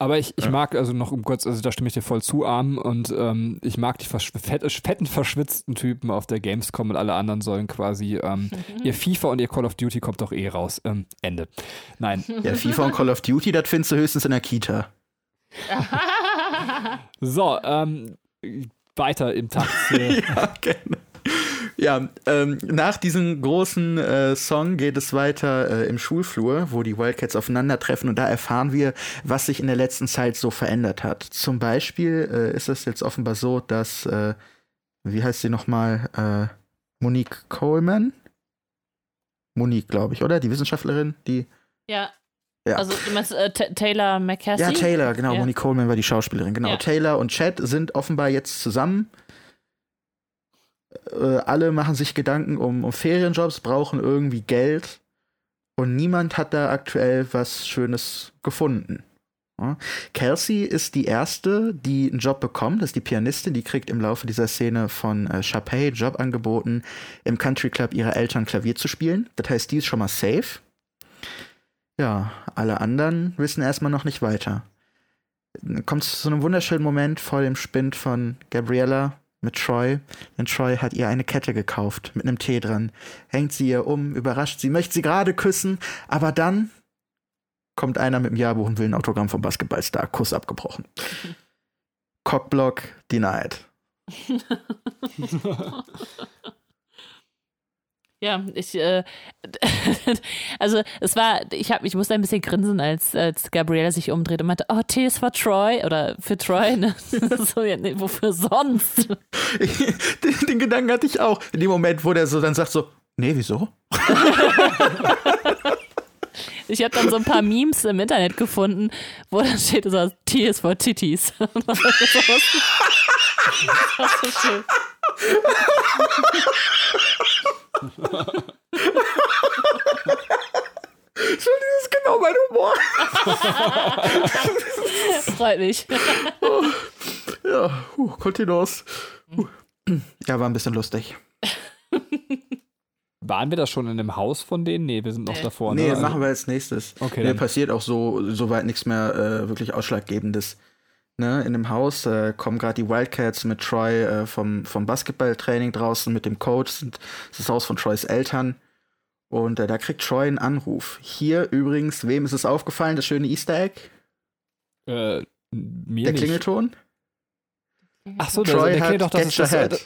Aber ich, ich mag, also noch um kurz, also da stimme ich dir voll zu, Arm, und ähm, ich mag die versch fett, fetten, verschwitzten Typen auf der Gamescom und alle anderen sollen quasi, ähm, ihr FIFA und ihr Call of Duty kommt doch eh raus. Ähm, Ende. Nein. Ja, FIFA und Call of Duty, das findest du höchstens in der Kita. So, ähm, weiter im Takt. Ja, gerne. Ja, ähm, nach diesem großen äh, Song geht es weiter äh, im Schulflur, wo die Wildcats aufeinandertreffen und da erfahren wir, was sich in der letzten Zeit so verändert hat. Zum Beispiel äh, ist es jetzt offenbar so, dass, äh, wie heißt sie nochmal, äh, Monique Coleman? Monique, glaube ich, oder? Die Wissenschaftlerin, die. ja. Ja. Also du meinst äh, Ta- Taylor McCaskey? Ja, Taylor, genau. Ja. Monique Coleman war die Schauspielerin. Genau. Ja. Taylor und Chad sind offenbar jetzt zusammen. Äh, alle machen sich Gedanken um, um Ferienjobs, brauchen irgendwie Geld. Und niemand hat da aktuell was Schönes gefunden. Kelsey ist die erste, die einen Job bekommt. Das ist die Pianistin, die kriegt im Laufe dieser Szene von äh, Chapey Job angeboten, im Country Club ihrer Eltern Klavier zu spielen. Das heißt, die ist schon mal safe. Ja, alle anderen wissen erstmal noch nicht weiter. Kommt es zu einem wunderschönen Moment vor dem Spind von Gabriella mit Troy. Denn Troy hat ihr eine Kette gekauft mit einem Tee dran. Hängt sie ihr um, überrascht sie, möchte sie gerade küssen, aber dann kommt einer mit dem Jahrbuch und will ein Autogramm vom Basketballstar. Kuss abgebrochen. Cockblock denied. Ja, ich, äh, also es war, ich hab, ich musste ein bisschen grinsen, als, als Gabrielle sich umdreht und meinte, oh, Tee ist für Troy oder für Troy, ne? so, ja, nee, wofür sonst? den, den Gedanken hatte ich auch. In dem Moment, wo der so dann sagt so, nee, wieso? Ich habe dann so ein paar Memes im Internet gefunden, wo dann steht so, T ist for Titties. das war so schön. Das ist genau mein Humor. Freut mich. Ja, huh, Kontinuos. Huh. Ja, war ein bisschen lustig. waren wir da schon in dem Haus von denen? Nee, wir sind noch Nee. davor. Nee, ne? machen wir als nächstes. Okay, Nee, passiert auch so soweit nichts mehr äh, wirklich Ausschlaggebendes. Ne, in dem Haus äh, kommen gerade die Wildcats mit Troy äh, vom, vom Basketballtraining draußen mit dem Coach. Sind, das ist das Haus von Troys Eltern. Und äh, da kriegt Troy einen Anruf. Hier übrigens, wem ist es aufgefallen, das schöne Easter Egg? Äh, mir Der nicht. Klingelton? Ach so, der, Troy der hat klingelt doch, das the das. Head Äh,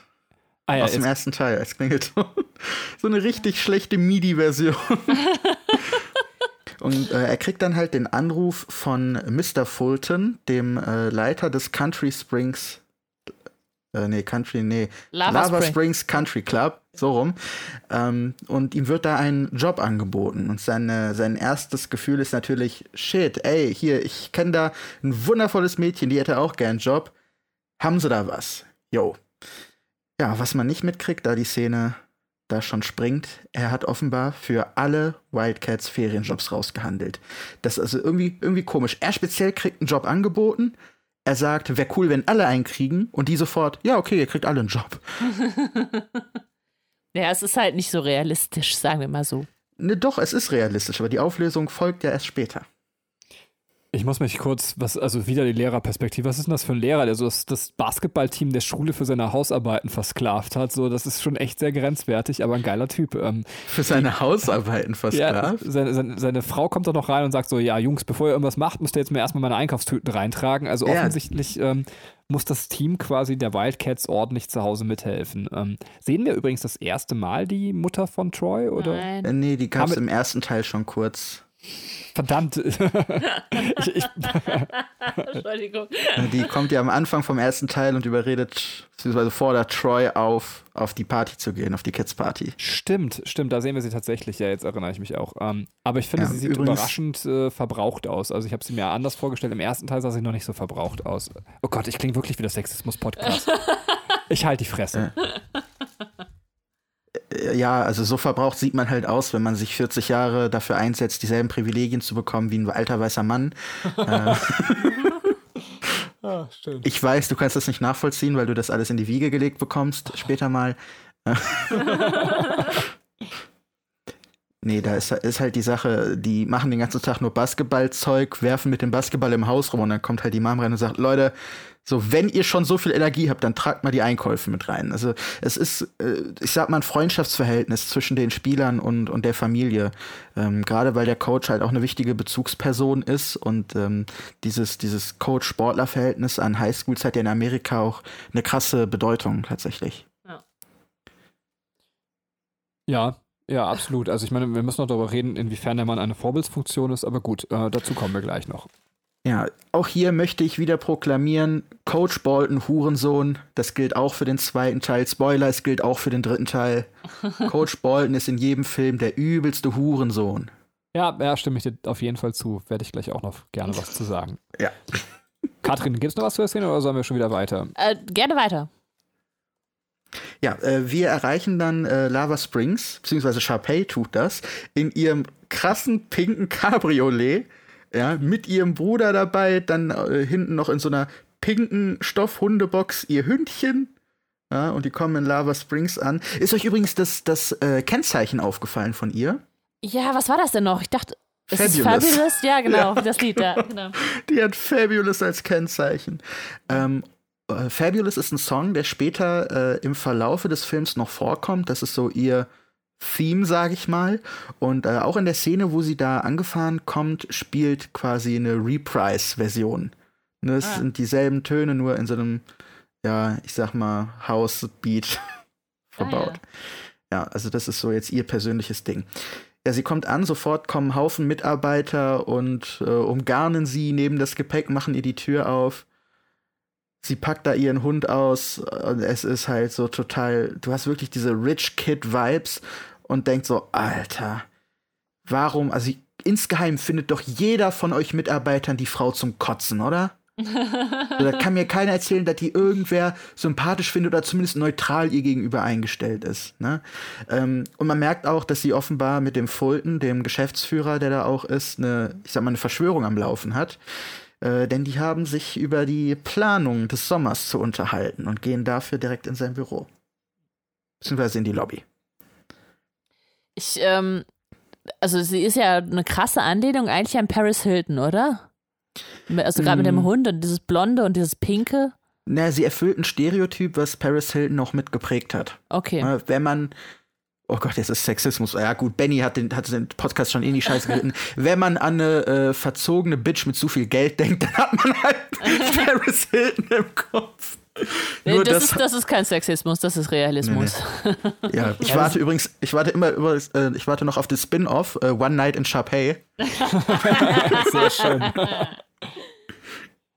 ah, ja, aus dem ersten Teil als Klingelton. so eine richtig schlechte MIDI-Version. Und äh, er kriegt dann halt den Anruf von Mr. Fulton, dem äh, Leiter des Country Springs äh, nee, Country, nee, Lava Lava, Spring. Springs Country Club, so rum. Ähm, und ihm wird da ein Job angeboten. Und seine, sein erstes Gefühl ist natürlich, shit, ey, hier, ich kenne da ein wundervolles Mädchen, die hätte auch gern einen Job. Haben sie da was? Yo. Ja, was man nicht mitkriegt, da die Szene da schon springt, er hat offenbar für alle Wildcats Ferienjobs rausgehandelt. Das ist also irgendwie, irgendwie komisch. Er speziell kriegt einen Job angeboten. Er sagt, wäre cool, wenn alle einen kriegen. Und die sofort, ja, okay, ihr kriegt alle einen Job. Ja, es ist halt nicht so realistisch, sagen wir mal so. Ne, doch, es ist realistisch, aber die Auflösung folgt ja erst später. Ich muss mich kurz, was, also wieder die Lehrerperspektive. Was ist denn das für ein Lehrer, der so das, das Basketballteam der Schule für seine Hausarbeiten versklavt hat? So, das ist schon echt sehr grenzwertig, aber ein geiler Typ. Ähm, Für seine Hausarbeiten fast ja, seine, seine, seine Frau kommt doch noch rein und sagt so: Ja, Jungs, bevor ihr irgendwas macht, müsst ihr jetzt mir erstmal meine Einkaufstüten reintragen. Also Ja. offensichtlich ähm, muss das Team quasi der Wildcats ordentlich zu Hause mithelfen. Ähm, sehen wir übrigens das erste Mal die Mutter von Troy? Oder? Nein. Äh, Nee, die gab es im ersten Teil schon kurz. Verdammt. ich, ich, Entschuldigung. Die kommt ja am Anfang vom ersten Teil und überredet, beziehungsweise fordert Troy auf, auf die Party zu gehen, auf die Kids Party. Stimmt, stimmt, da sehen wir sie tatsächlich, ja, jetzt erinnere ich mich auch. Ähm, aber ich finde, Ja, sie sieht übrigens- überraschend äh, verbraucht aus. Also ich habe sie mir anders vorgestellt. Im ersten Teil sah sie noch nicht so verbraucht aus. Oh Gott, ich klinge wirklich wie der Sexismus-Podcast. ich halte die Fresse. Äh, Ja, also so verbraucht sieht man halt aus, wenn man sich 40 Jahre dafür einsetzt, dieselben Privilegien zu bekommen wie ein alter weißer Mann. äh, Ah, ich weiß, du kannst das nicht nachvollziehen, weil du das alles in die Wiege gelegt bekommst, später mal. Nee, da ist, ist halt die Sache, die machen den ganzen Tag nur Basketballzeug, werfen mit dem Basketball im Haus rum und dann kommt halt die Mom rein und sagt, Leute, so, wenn ihr schon so viel Energie habt, dann tragt mal die Einkäufe mit rein. Also es ist, äh, ich sag mal, ein Freundschaftsverhältnis zwischen den Spielern und, und der Familie. Ähm, Gerade weil der Coach halt auch eine wichtige Bezugsperson ist und ähm, dieses, dieses Coach-Sportler-Verhältnis an Highschools hat ja in Amerika auch eine krasse Bedeutung tatsächlich. Ja, ja, absolut. Also ich meine, wir müssen noch darüber reden, inwiefern der Mann eine Vorbildsfunktion ist, aber gut, äh, dazu kommen wir gleich noch. Ja, auch hier möchte ich wieder proklamieren, Coach Bolton, Hurensohn, das gilt auch für den zweiten Teil. Spoiler, es gilt auch für den dritten Teil. Coach Bolton ist in jedem Film der übelste Hurensohn. Ja, ja, stimme ich dir auf jeden Fall zu. Werde ich gleich auch noch gerne was zu sagen. Ja. Katrin, gibt's noch was zu erzählen oder sollen wir schon wieder weiter? Äh, gerne weiter. Ja, äh, wir erreichen dann äh, Lava Springs, beziehungsweise Sharpay tut das, in ihrem krassen pinken Cabriolet, ja, mit ihrem Bruder dabei, dann äh, hinten noch in so einer pinken Stoffhundebox ihr Hündchen. Ja, und die kommen in Lava Springs an. Ist euch übrigens das, das äh, Kennzeichen aufgefallen von ihr? Ja, was war das denn noch? Ich dachte, ist es Fabulous. Fabulous? Ja, genau, das Lied, ja. Genau. Die hat Fabulous als Kennzeichen. Ähm, äh, Fabulous ist ein Song, der später äh, im Verlaufe des Films noch vorkommt. Das ist so ihr Theme, sage ich mal. Und äh, auch in der Szene, wo sie da angefahren kommt, spielt quasi eine Reprise-Version. Ne, es Ah. sind dieselben Töne, nur in so einem, ja, ich sag mal, House-Beat verbaut. Ja, also das ist so jetzt ihr persönliches Ding. Ja, sie kommt an, sofort kommen Haufen Mitarbeiter und äh, umgarnen sie, nehmen das Gepäck, machen ihr die Tür auf. Sie packt da ihren Hund aus und es ist halt so total, du hast wirklich diese Rich Kid Vibes und denkt so, Alter, warum, also insgeheim findet doch jeder von euch Mitarbeitern die Frau zum Kotzen, oder? da kann mir keiner erzählen, dass die irgendwer sympathisch findet oder zumindest neutral ihr gegenüber eingestellt ist. Ne? Ähm, und man merkt auch, dass sie offenbar mit dem Fulton, dem Geschäftsführer, der da auch ist, eine, ich sag mal, eine Verschwörung am Laufen hat. Äh, denn die haben sich über die Planung des Sommers zu unterhalten und gehen dafür direkt in sein Büro. Beziehungsweise in die Lobby. Ich, ähm, also sie ist ja eine krasse Anlehnung eigentlich an Paris Hilton, oder? Also gerade mit dem Mm. Hund und dieses Blonde und dieses Pinke. Na, sie erfüllt ein Stereotyp, was Paris Hilton noch mitgeprägt hat. Okay. Wenn man. Oh Gott, jetzt ist Sexismus. Ja, gut, Benny hat den, hat den Podcast schon in die Scheiße geritten. Wenn man an eine äh, verzogene Bitch mit zu viel Geld denkt, dann hat man halt Paris Hilton im Kopf. Nee, Nur das, das- ist, das ist kein Sexismus, das ist Realismus. Ja, ich warte übrigens, ich warte immer über, äh, ich warte noch auf das Spin-off, äh, One Night in Sharpay. Sehr schön.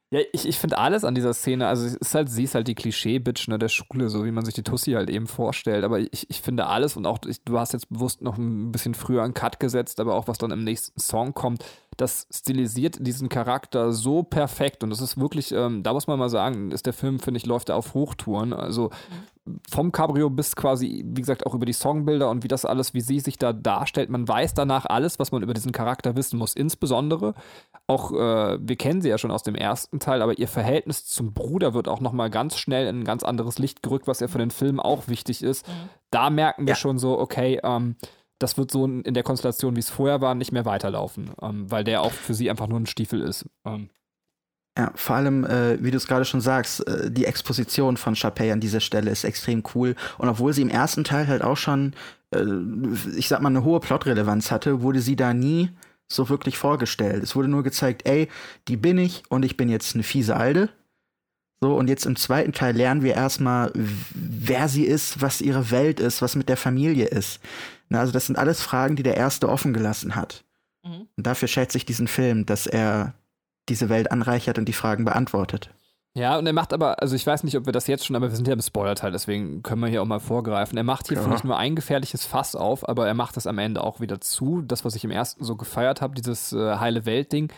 Ja, ich, ich finde alles an dieser Szene, also es ist halt, sie ist halt die Klischee-Bitch ne, der Schule, so wie man sich die Tussi halt eben vorstellt. Aber ich, ich finde alles und auch, ich, du hast jetzt bewusst noch ein bisschen früher einen Cut gesetzt, aber auch was dann im nächsten Song kommt, das stilisiert diesen Charakter so perfekt. Und das ist wirklich, ähm, da muss man mal sagen, ist der Film, finde ich, läuft da auf Hochtouren. Also vom Cabrio bis quasi, wie gesagt, auch über die Songbilder und wie das alles, wie sie sich da darstellt. Man weiß danach alles, was man über diesen Charakter wissen muss. Insbesondere auch, äh, wir kennen sie ja schon aus dem ersten Teil, aber ihr Verhältnis zum Bruder wird auch nochmal ganz schnell in ein ganz anderes Licht gerückt, was ja für den Film auch wichtig ist. Mhm. Da merken wir ja. schon so, okay, ähm, das wird so in der Konstellation, wie es vorher war, nicht mehr weiterlaufen, ähm, weil der auch für sie einfach nur ein Stiefel ist. Ähm. Ja, vor allem, äh, wie du es gerade schon sagst, äh, die Exposition von Chapey an dieser Stelle ist extrem cool. Und obwohl sie im ersten Teil halt auch schon, äh, ich sag mal, eine hohe Plotrelevanz hatte, wurde sie da nie so wirklich vorgestellt. Es wurde nur gezeigt, ey, die bin ich und ich bin jetzt eine fiese Alde. So, und jetzt im zweiten Teil lernen wir erstmal, wer sie ist, was ihre Welt ist, was mit der Familie ist. Na, also das sind alles Fragen, die der Erste offen gelassen hat. Mhm. Und dafür schätze ich diesen Film, dass er diese Welt anreichert und die Fragen beantwortet. Ja, und er macht aber, also ich weiß nicht, ob wir das jetzt schon, aber wir sind ja im Spoiler-Teil, deswegen können wir hier auch mal vorgreifen. Er macht hier, ja. finde ich, nur ein gefährliches Fass auf, aber er macht das am Ende auch wieder zu. Das, was ich im ersten so gefeiert habe, dieses äh, heile Welt-Ding,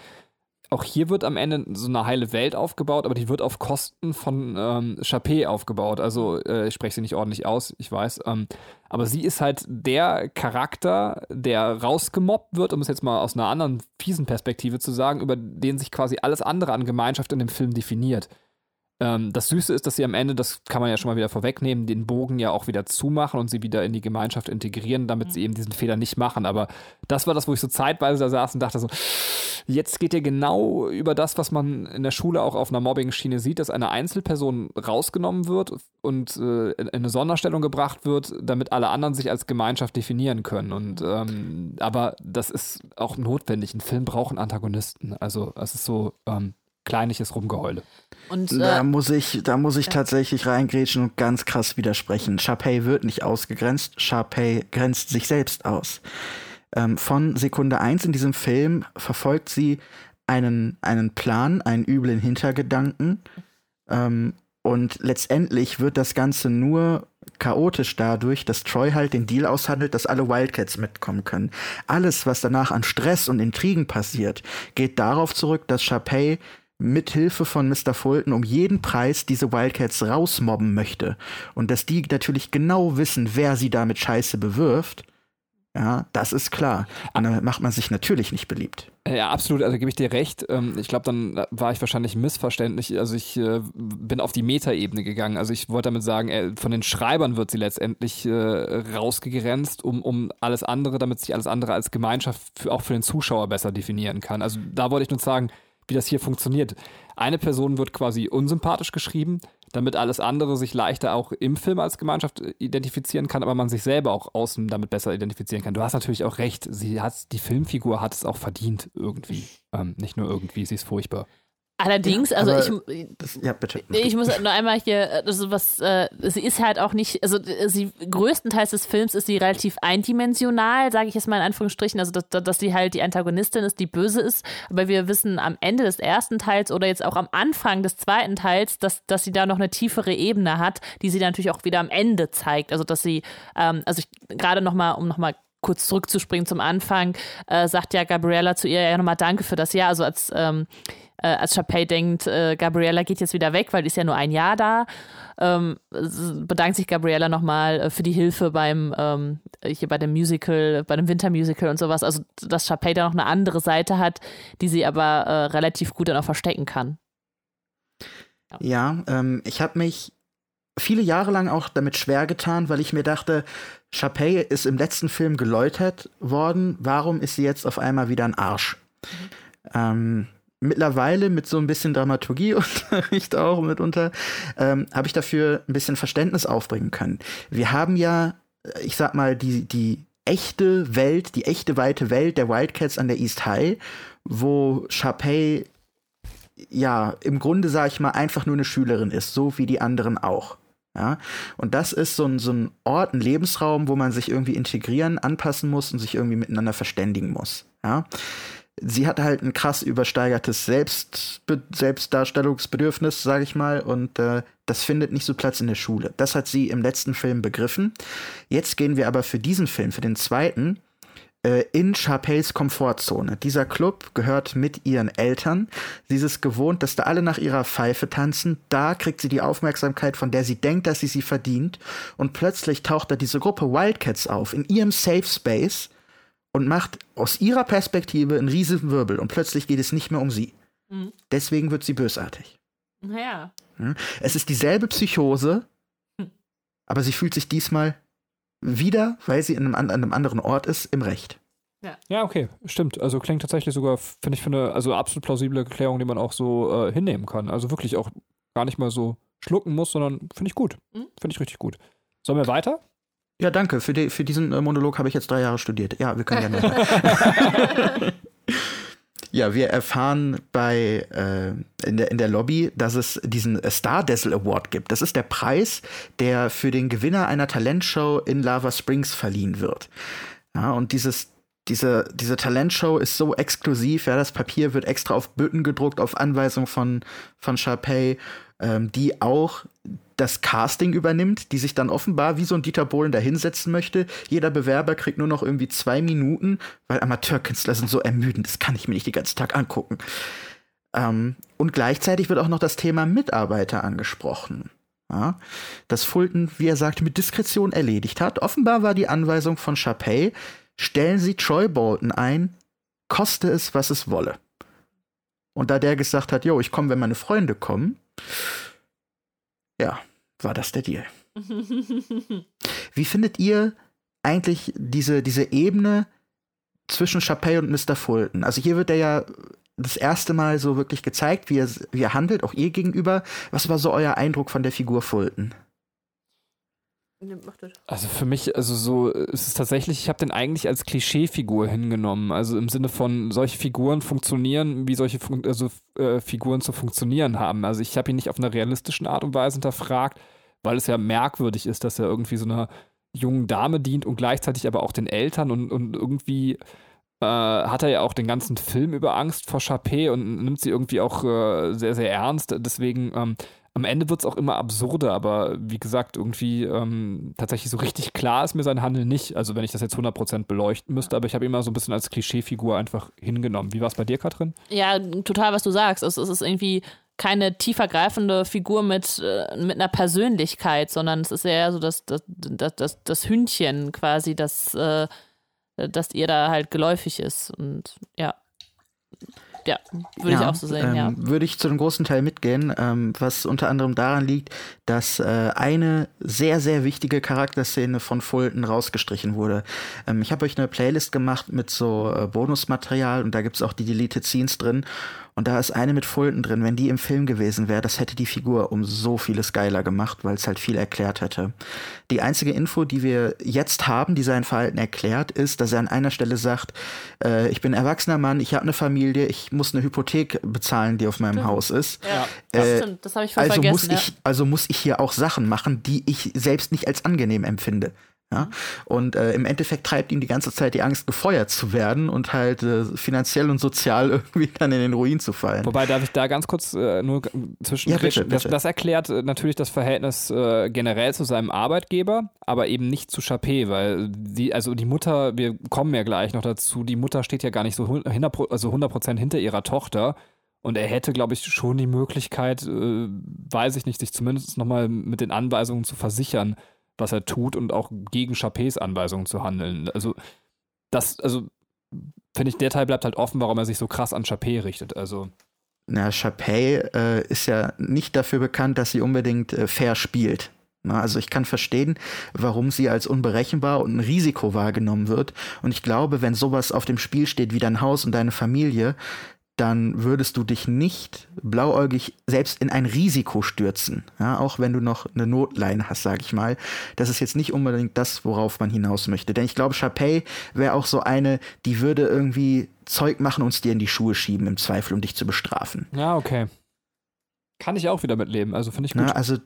auch hier wird am Ende so eine heile Welt aufgebaut, aber die wird auf Kosten von ähm, Chappé aufgebaut. Also äh, ich spreche sie nicht ordentlich aus, ich weiß. Ähm, aber sie ist halt der Charakter, der rausgemobbt wird, um es jetzt mal aus einer anderen fiesen Perspektive zu sagen, über den sich quasi alles andere an Gemeinschaft in dem Film definiert. Ähm, das Süße ist, dass sie am Ende, das kann man ja schon mal wieder vorwegnehmen, den Bogen ja auch wieder zumachen und sie wieder in die Gemeinschaft integrieren, damit mhm. sie eben diesen Fehler nicht machen. Aber das war das, wo ich so zeitweise da saß und dachte so, jetzt geht ihr genau über das, was man in der Schule auch auf einer Mobbing-Schiene sieht, dass eine Einzelperson rausgenommen wird und äh, in eine Sonderstellung gebracht wird, damit alle anderen sich als Gemeinschaft definieren können. Und ähm, aber das ist auch notwendig. Ein Film braucht einen Antagonisten. Also es ist so, ähm, kleinliches Rumgeheule. Und, äh, da muss ich, da muss ich ja. tatsächlich reingrätschen und ganz krass widersprechen. Sharpay wird nicht ausgegrenzt, Sharpay grenzt sich selbst aus. Ähm, von Sekunde 1 in diesem Film verfolgt sie einen, einen Plan, einen üblen Hintergedanken. Ähm, und letztendlich wird das Ganze nur chaotisch dadurch, dass Troy halt den Deal aushandelt, dass alle Wildcats mitkommen können. Alles, was danach an Stress und Intrigen passiert, geht darauf zurück, dass Sharpay mithilfe von Mr. Fulton um jeden Preis diese Wildcats rausmobben möchte. Und dass die natürlich genau wissen, wer sie damit Scheiße bewirft, ja, das ist klar. Und damit macht man sich natürlich nicht beliebt. Ja, absolut, also gebe ich dir recht. Ähm, ich glaube, dann war ich wahrscheinlich missverständlich. Also ich äh, bin auf die Metaebene gegangen. Also ich wollte damit sagen, äh, von den Schreibern wird sie letztendlich äh, rausgegrenzt, um, um alles andere, damit sich alles andere als Gemeinschaft auch für den Zuschauer besser definieren kann. Also da wollte ich nur sagen, wie das hier funktioniert. Eine Person wird quasi unsympathisch geschrieben, damit alles andere sich leichter auch im Film als Gemeinschaft äh, identifizieren kann, aber man sich selber auch außen damit besser identifizieren kann. Du hast natürlich auch recht, sie hat, die Filmfigur hat es auch verdient irgendwie. Ähm, nicht nur irgendwie, sie ist furchtbar. Allerdings, also ich, das, ja, bitte. ich muss nur einmal hier, also was, äh, sie ist halt auch nicht, also sie größtenteils des Films ist sie relativ eindimensional, sage ich jetzt mal in Anführungsstrichen, also dass, dass sie halt die Antagonistin ist, die böse ist, aber wir wissen am Ende des ersten Teils oder jetzt auch am Anfang des zweiten Teils, dass, dass sie da noch eine tiefere Ebene hat, die sie natürlich auch wieder am Ende zeigt, also dass sie, ähm, also ich gerade nochmal, um nochmal kurz zurückzuspringen zum Anfang, äh, sagt ja Gabriella zu ihr ja nochmal Danke für das Jahr, also als ähm, äh, als Chapey denkt, äh, Gabriella geht jetzt wieder weg, weil die ist ja nur ein Jahr da, ähm, bedankt sich Gabriella nochmal äh, für die Hilfe beim ähm, hier bei dem Musical, bei dem Wintermusical und sowas. Also dass Chapey da noch eine andere Seite hat, die sie aber äh, relativ gut dann auch verstecken kann. Ja, ja ähm, ich habe mich viele Jahre lang auch damit schwer getan, weil ich mir dachte, Chapey ist im letzten Film geläutert worden, warum ist sie jetzt auf einmal wieder ein Arsch? Mhm. Ähm, mittlerweile mit so ein bisschen Dramaturgieunterricht auch mitunter, ähm, habe ich dafür ein bisschen Verständnis aufbringen können. Wir haben ja, äh, ich sag mal, die, die echte Welt, die echte weite Welt der Wildcats an der East High, wo Chapey ja im Grunde, sag ich mal, einfach nur eine Schülerin ist, so wie die anderen auch. Ja, und das ist so ein, so ein Ort, ein Lebensraum, wo man sich irgendwie integrieren, anpassen muss und sich irgendwie miteinander verständigen muss. Ja, sie hat halt ein krass übersteigertes Selbstbe Selbstdarstellungsbedürfnis, sage ich mal, und äh, das findet nicht so Platz in der Schule. Das hat sie im letzten Film begriffen. Jetzt gehen wir aber für diesen Film, für den zweiten, äh, in Sharpays Komfortzone. Dieser Club gehört mit ihren Eltern. Sie ist es gewohnt, dass da alle nach ihrer Pfeife tanzen. Da kriegt sie die Aufmerksamkeit, von der sie denkt, dass sie sie verdient. Und plötzlich taucht da diese Gruppe Wildcats auf, in ihrem Safe Space und macht aus ihrer Perspektive einen riesigen Wirbel. Und plötzlich geht es nicht mehr um sie. Mhm. Deswegen wird sie bösartig. Naja. Hm? Es ist dieselbe Psychose, hm. aber sie fühlt sich diesmal wieder, weil sie in einem, an einem anderen Ort ist, im Recht. Ja. ja, okay, stimmt. Also klingt tatsächlich sogar, finde ich, für eine also absolut plausible Erklärung, die man auch so äh, hinnehmen kann. Also wirklich auch gar nicht mal so schlucken muss, sondern finde ich gut. Mhm. Finde ich richtig gut. Sollen wir weiter? Ja, danke. Für, die, für diesen äh, Monolog habe ich jetzt drei Jahre studiert. Ja, wir können gerne. Ja, wir erfahren bei äh, in, der, in der Lobby, dass es diesen Star Dazzle Award gibt. Das ist der Preis, der für den Gewinner einer Talentshow in Lava Springs verliehen wird. Ja, und dieses diese, diese Talentshow ist so exklusiv, ja, das Papier wird extra auf Bütten gedruckt, auf Anweisung von, von Sharpay, ähm, die auch das Casting übernimmt, die sich dann offenbar wie so ein Dieter Bohlen da hinsetzen möchte. Jeder Bewerber kriegt nur noch irgendwie zwei Minuten, weil Amateurkünstler sind so ermüdend, das kann ich mir nicht den ganzen Tag angucken. Ähm, und gleichzeitig wird auch noch das Thema Mitarbeiter angesprochen. Ja, das Fulton, wie er sagt, mit Diskretion erledigt hat. Offenbar war die Anweisung von Chapey, stellen Sie Troy Bolton ein, koste es, was es wolle. Und da der gesagt hat, jo, ich komme, wenn meine Freunde kommen, ja, war das der Deal. Wie findet ihr eigentlich diese, diese Ebene zwischen Chappelle und Mr. Fulton? Also hier wird er ja das erste Mal so wirklich gezeigt, wie er, wie er handelt, auch ihr gegenüber. Was war so euer Eindruck von der Figur Fulton? Also für mich, also so ist es tatsächlich, ich habe den eigentlich als Klischeefigur hingenommen. Also im Sinne von, solche Figuren funktionieren, wie solche Fun also, äh, Figuren zu funktionieren haben. Also ich habe ihn nicht auf einer realistischen Art und Weise hinterfragt, weil es ja merkwürdig ist, dass er irgendwie so einer jungen Dame dient und gleichzeitig aber auch den Eltern und, und irgendwie äh, hat er ja auch den ganzen Film über Angst vor Chappé und nimmt sie irgendwie auch äh, sehr, sehr ernst. Deswegen ähm, am Ende wird es auch immer absurder, aber wie gesagt, irgendwie ähm, tatsächlich so richtig klar ist mir sein Handeln nicht. Also wenn ich das jetzt 100% beleuchten müsste, aber ich habe immer so ein bisschen als Klischeefigur einfach hingenommen. Wie war es bei dir, Katrin? Ja, total, was du sagst. Es, es ist irgendwie keine tiefergreifende Figur mit, äh, mit einer Persönlichkeit, sondern es ist eher so das, das, das, das, das Hündchen quasi, das, äh, das ihr da halt geläufig ist. Und ja ja, würde ja, ich auch so sehen, ähm, ja. Würde ich zu einem großen Teil mitgehen, ähm, was unter anderem daran liegt, dass äh, eine sehr, sehr wichtige Charakterszene von Fulton rausgestrichen wurde. Ähm, ich habe euch eine Playlist gemacht mit so äh, Bonusmaterial und da gibt es auch die Deleted Scenes drin. Und da ist eine mit Fulton drin. Wenn die im Film gewesen wäre, das hätte die Figur um so vieles geiler gemacht, weil es halt viel erklärt hätte. Die einzige Info, die wir jetzt haben, die sein Verhalten erklärt, ist, dass er an einer Stelle sagt, äh, ich bin erwachsener Mann, ich habe eine Familie, ich muss eine Hypothek bezahlen, die auf meinem stimmt. Haus ist. Ja, das äh, stimmt. Das habe ich voll also vergessen. Muss ja. ich, also muss ich hier auch Sachen machen, die ich selbst nicht als angenehm empfinde. Ja? Und äh, im Endeffekt treibt ihn die ganze Zeit die Angst, gefeuert zu werden und halt äh, finanziell und sozial irgendwie dann in den Ruin zu fallen. Wobei, darf ich da ganz kurz äh, nur zwischen ja, bitte, bitte. Das, das, erklärt äh, natürlich das Verhältnis äh, generell zu seinem Arbeitgeber, aber eben nicht zu Chappé, weil die, also die Mutter, wir kommen ja gleich noch dazu, die Mutter steht ja gar nicht so 100%, also 100 hinter ihrer Tochter. Und er hätte, glaube ich, schon die Möglichkeit, äh, weiß ich nicht, sich zumindest nochmal mit den Anweisungen zu versichern, was er tut und auch gegen Chapés Anweisungen zu handeln. Also, das, also, finde ich, der Teil bleibt halt offen, warum er sich so krass an Chapé richtet. Also. Na, Chapé äh, ist ja nicht dafür bekannt, dass sie unbedingt äh, fair spielt. Na, also ich kann verstehen, warum sie als unberechenbar und ein Risiko wahrgenommen wird. Und ich glaube, wenn sowas auf dem Spiel steht wie dein Haus und deine Familie, dann würdest du dich nicht blauäugig selbst in ein Risiko stürzen. Ja, auch wenn du noch eine Notleine hast, sag ich mal. Das ist jetzt nicht unbedingt das, worauf man hinaus möchte. Denn ich glaube, Chapey wäre auch so eine, die würde irgendwie Zeug machen und es dir in die Schuhe schieben, im Zweifel, um dich zu bestrafen. Ja, okay. Kann ich auch wieder mitleben, also finde ich gut. Na, also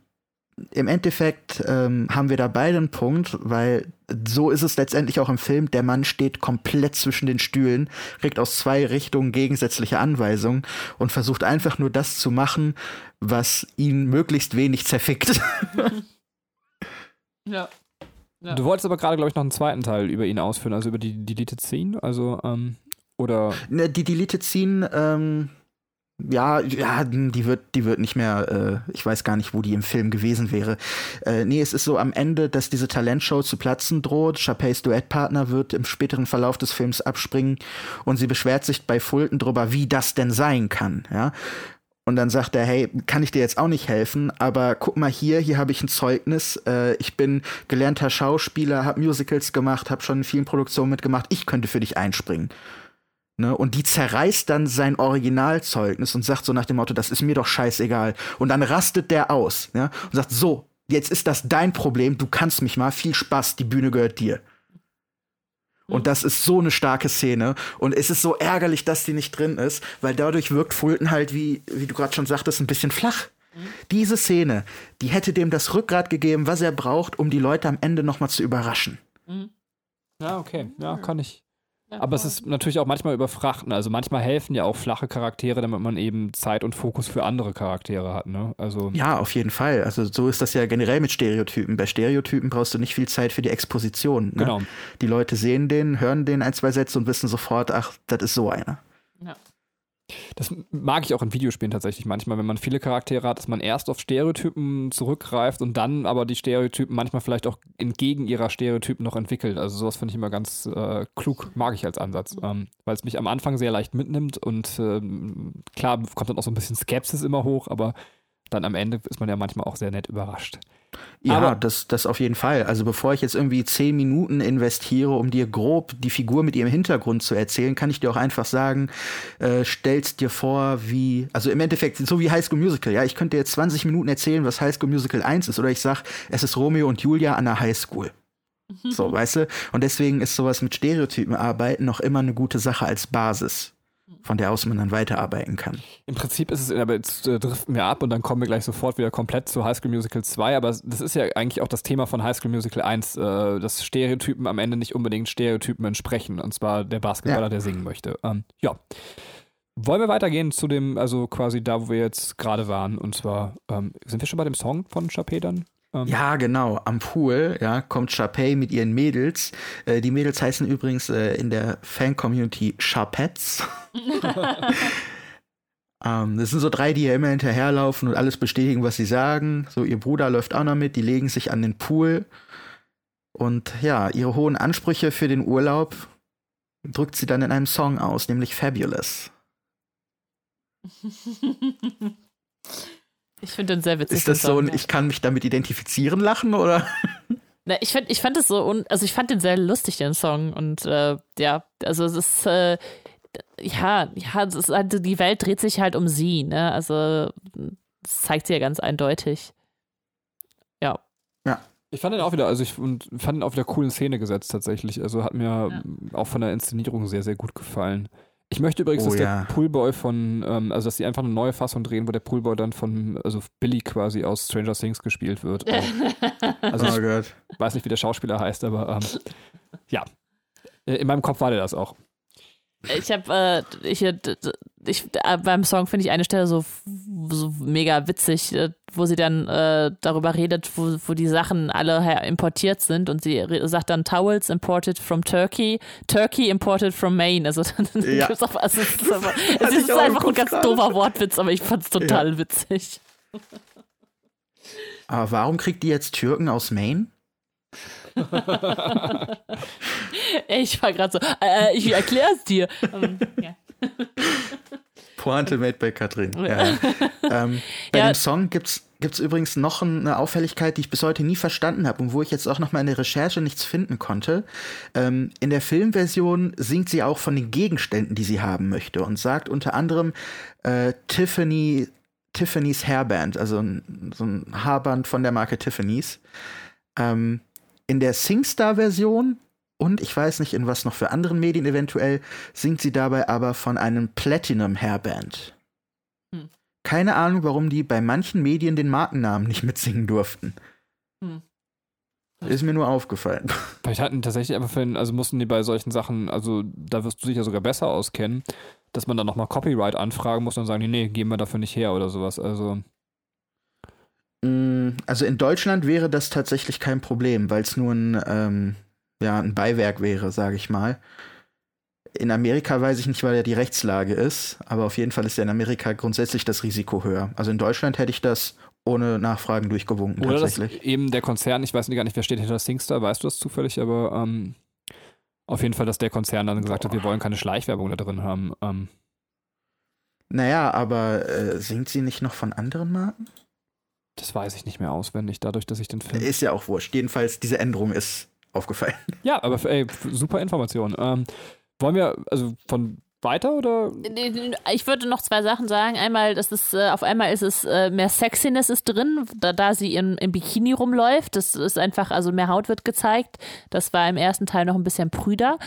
im Endeffekt ähm, haben wir da beide einen Punkt, weil so ist es letztendlich auch im Film. Der Mann steht komplett zwischen den Stühlen, kriegt aus zwei Richtungen gegensätzliche Anweisungen und versucht einfach nur das zu machen, was ihn möglichst wenig zerfickt. ja. Ja. Du wolltest aber gerade, glaube ich, noch einen zweiten Teil über ihn ausführen, also über die Deleted Scene, also, ähm, oder? Ne, die Deleted Scene, ähm, ja, ja, die wird, die wird nicht mehr, äh, ich weiß gar nicht, wo die im Film gewesen wäre. Äh, nee, es ist so am Ende, dass diese Talentshow zu platzen droht. Chapeys Duettpartner wird im späteren Verlauf des Films abspringen und sie beschwert sich bei Fulton drüber, wie das denn sein kann, ja. Und dann sagt er, hey, kann ich dir jetzt auch nicht helfen, aber guck mal hier, hier habe ich ein Zeugnis. Äh, ich bin gelernter Schauspieler, habe Musicals gemacht, habe schon in vielen Produktionen mitgemacht. Ich könnte für dich einspringen. Ne? Und die zerreißt dann sein Originalzeugnis und sagt so nach dem Motto, das ist mir doch scheißegal. Und dann rastet der aus ja? und sagt, so, jetzt ist das dein Problem, du kannst mich mal, viel Spaß, die Bühne gehört dir. Und mhm. das ist so eine starke Szene. Und es ist so ärgerlich, dass die nicht drin ist, weil dadurch wirkt Fulton halt, wie, wie du gerade schon sagtest, ein bisschen flach. Mhm. Diese Szene, die hätte dem das Rückgrat gegeben, was er braucht, um die Leute am Ende nochmal zu überraschen. Mhm. Ja, okay. Ja, kann ich, aber es ist natürlich auch manchmal überfrachten. Also manchmal helfen ja auch flache Charaktere, damit man eben Zeit und Fokus für andere Charaktere hat. Ne? Also ja, auf jeden Fall. Also so ist das ja generell mit Stereotypen. Bei Stereotypen brauchst du nicht viel Zeit für die Exposition. Ne? Genau. Die Leute sehen den, hören den ein, zwei Sätze und wissen sofort, ach, das ist so einer. Das mag ich auch in Videospielen tatsächlich manchmal, wenn man viele Charaktere hat, dass man erst auf Stereotypen zurückgreift und dann aber die Stereotypen manchmal vielleicht auch entgegen ihrer Stereotypen noch entwickelt. Also sowas finde ich immer ganz äh, klug, mag ich als Ansatz, ähm, weil es mich am Anfang sehr leicht mitnimmt und ähm, klar kommt dann auch so ein bisschen Skepsis immer hoch, aber dann am Ende ist man ja manchmal auch sehr nett überrascht. Ja, Aber das, das auf jeden Fall. Also bevor ich jetzt irgendwie zehn Minuten investiere, um dir grob die Figur mit ihrem Hintergrund zu erzählen, kann ich dir auch einfach sagen, äh, stellst dir vor, wie, also im Endeffekt, so wie High School Musical, ja, ich könnte dir jetzt 20 Minuten erzählen, was High School Musical 1 ist, oder ich sag, es ist Romeo und Julia an der High School. So, weißt du? Und deswegen ist sowas mit Stereotypen arbeiten noch immer eine gute Sache als Basis von der aus man dann weiterarbeiten kann. Im Prinzip ist es, aber jetzt äh, driften wir ab und dann kommen wir gleich sofort wieder komplett zu High School Musical 2, aber das ist ja eigentlich auch das Thema von High School Musical 1, äh, dass Stereotypen am Ende nicht unbedingt Stereotypen entsprechen, und zwar der Basketballer, ja. der singen möchte. Ähm, ja. Wollen wir weitergehen zu dem, also quasi da, wo wir jetzt gerade waren, und zwar, ähm, sind wir schon bei dem Song von Chapé dann? Ähm. Ja, genau. Am Pool ja, kommt Sharpay mit ihren Mädels. Äh, die Mädels heißen übrigens äh, in der Fan-Community Sharpettes. ähm, das sind so drei, die ja immer hinterherlaufen und alles bestätigen, was sie sagen. So, ihr Bruder läuft auch noch mit, die legen sich an den Pool. Und ja, ihre hohen Ansprüche für den Urlaub drückt sie dann in einem Song aus, nämlich Fabulous. Ich finde den sehr witzig. Ist das so ein, ich kann mich damit identifizieren, lachen oder? Na, ich fand, ich fand es so, un also ich fand den sehr lustig, den Song. Und äh, ja, also es ist, äh, ja, ja, es ist halt, die Welt dreht sich halt um sie, ne? Also das zeigt sie ja ganz eindeutig. Ja. Ja. Ich fand den auch wieder, also ich fand den auch wieder cool in Szene gesetzt tatsächlich. Also hat mir ja. auch von der Inszenierung sehr, sehr gut gefallen. Ich möchte übrigens, oh, dass ja. der Poolboy von, ähm, also dass sie einfach eine neue Fassung drehen, wo der Poolboy dann von, also Billy quasi aus Stranger Things gespielt wird. also oh ich weiß nicht, wie der Schauspieler heißt, aber ähm, ja. Äh, in meinem Kopf war der das auch. Ich habe, äh, ich, ich, äh, beim Song finde ich eine Stelle so, so mega witzig, äh, wo sie dann äh, darüber redet, wo, wo die Sachen alle importiert sind und sie sagt dann Towels imported from Turkey, Turkey imported from Maine. Also, ja. auch, also es ist, einfach, es ist einfach ein ganz doofer Wortwitz, aber ich fand es total ja. witzig. Aber warum kriegt die jetzt Türken aus Maine? Ich war gerade so, äh, ich erkläre es dir. Um, ähm, ja. Pointe made bei Katrin. Ja. ähm, bei ja. dem Song gibt es übrigens noch eine Auffälligkeit, die ich bis heute nie verstanden habe und wo ich jetzt auch noch mal in der Recherche nichts finden konnte. Ähm, in der Filmversion singt sie auch von den Gegenständen, die sie haben möchte und sagt unter anderem äh, Tiffany, Tiffany's Hairband, also ein, so ein Haarband von der Marke Tiffany's. Ähm, in der SingStar-Version und ich weiß nicht in was noch für anderen Medien eventuell, singt sie dabei aber von einem Platinum Hairband. Hm. keine Ahnung, warum die bei manchen Medien den Markennamen nicht mitsingen durften. Hm. Ist mir nur aufgefallen. Vielleicht hatten tatsächlich einfach, für, also mussten die bei solchen Sachen, also da wirst du sicher sogar besser auskennen, dass man dann nochmal Copyright anfragen muss und sagen, nee, nee, geben wir dafür nicht her oder sowas. Also. Mm, also in Deutschland wäre das tatsächlich kein Problem, weil es nur ein, ähm, ja, ein Beiwerk wäre, sage ich mal. In Amerika weiß ich nicht, weil ja die Rechtslage ist, aber auf jeden Fall ist ja in Amerika grundsätzlich das Risiko höher. Also in Deutschland hätte ich das ohne Nachfragen durchgewunken Oder dass tatsächlich. eben der Konzern, ich weiß gar nicht, wer steht hinter Singstar, weißt du das zufällig, aber ähm, auf jeden Fall, dass der Konzern dann gesagt hat, wir wollen keine Schleichwerbung da drin haben. Ähm, Naja, aber äh, singt sie nicht noch von anderen Marken? Das weiß ich nicht mehr auswendig, dadurch, dass ich den Film. Ist ja auch wurscht. Jedenfalls, diese Änderung ist aufgefallen. Ja, aber ey, super Information. Ähm, wollen wir, also von weiter oder? Ich würde noch zwei Sachen sagen. Einmal, das ist, äh, auf einmal ist es äh, mehr Sexiness ist drin, da, da sie in, im Bikini rumläuft. Das ist einfach, also mehr Haut wird gezeigt. Das war im ersten Teil noch ein bisschen prüder.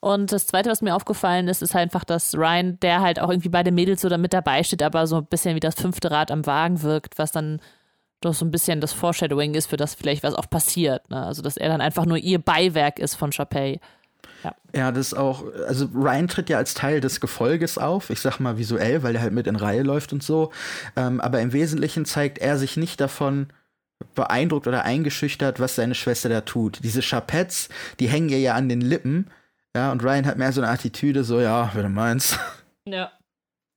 Und das zweite, was mir aufgefallen ist, ist einfach, dass Ryan, der halt auch irgendwie bei den Mädels so da mit dabei steht, aber so ein bisschen wie das fünfte Rad am Wagen wirkt, was dann doch so ein bisschen das Foreshadowing ist, für das vielleicht was auch passiert. Ne? Also, dass er dann einfach nur ihr Beiwerk ist von Chapey. Ja, das ist auch, also Ryan tritt ja als Teil des Gefolges auf, ich sag mal visuell, weil er halt mit in Reihe läuft und so. Ähm, aber im Wesentlichen zeigt er sich nicht davon beeindruckt oder eingeschüchtert, was seine Schwester da tut. Diese Chapettes, die hängen ihr ja an den Lippen. Ja, und Ryan hat mehr so eine Attitüde, so, ja, wenn du meinst. Ja,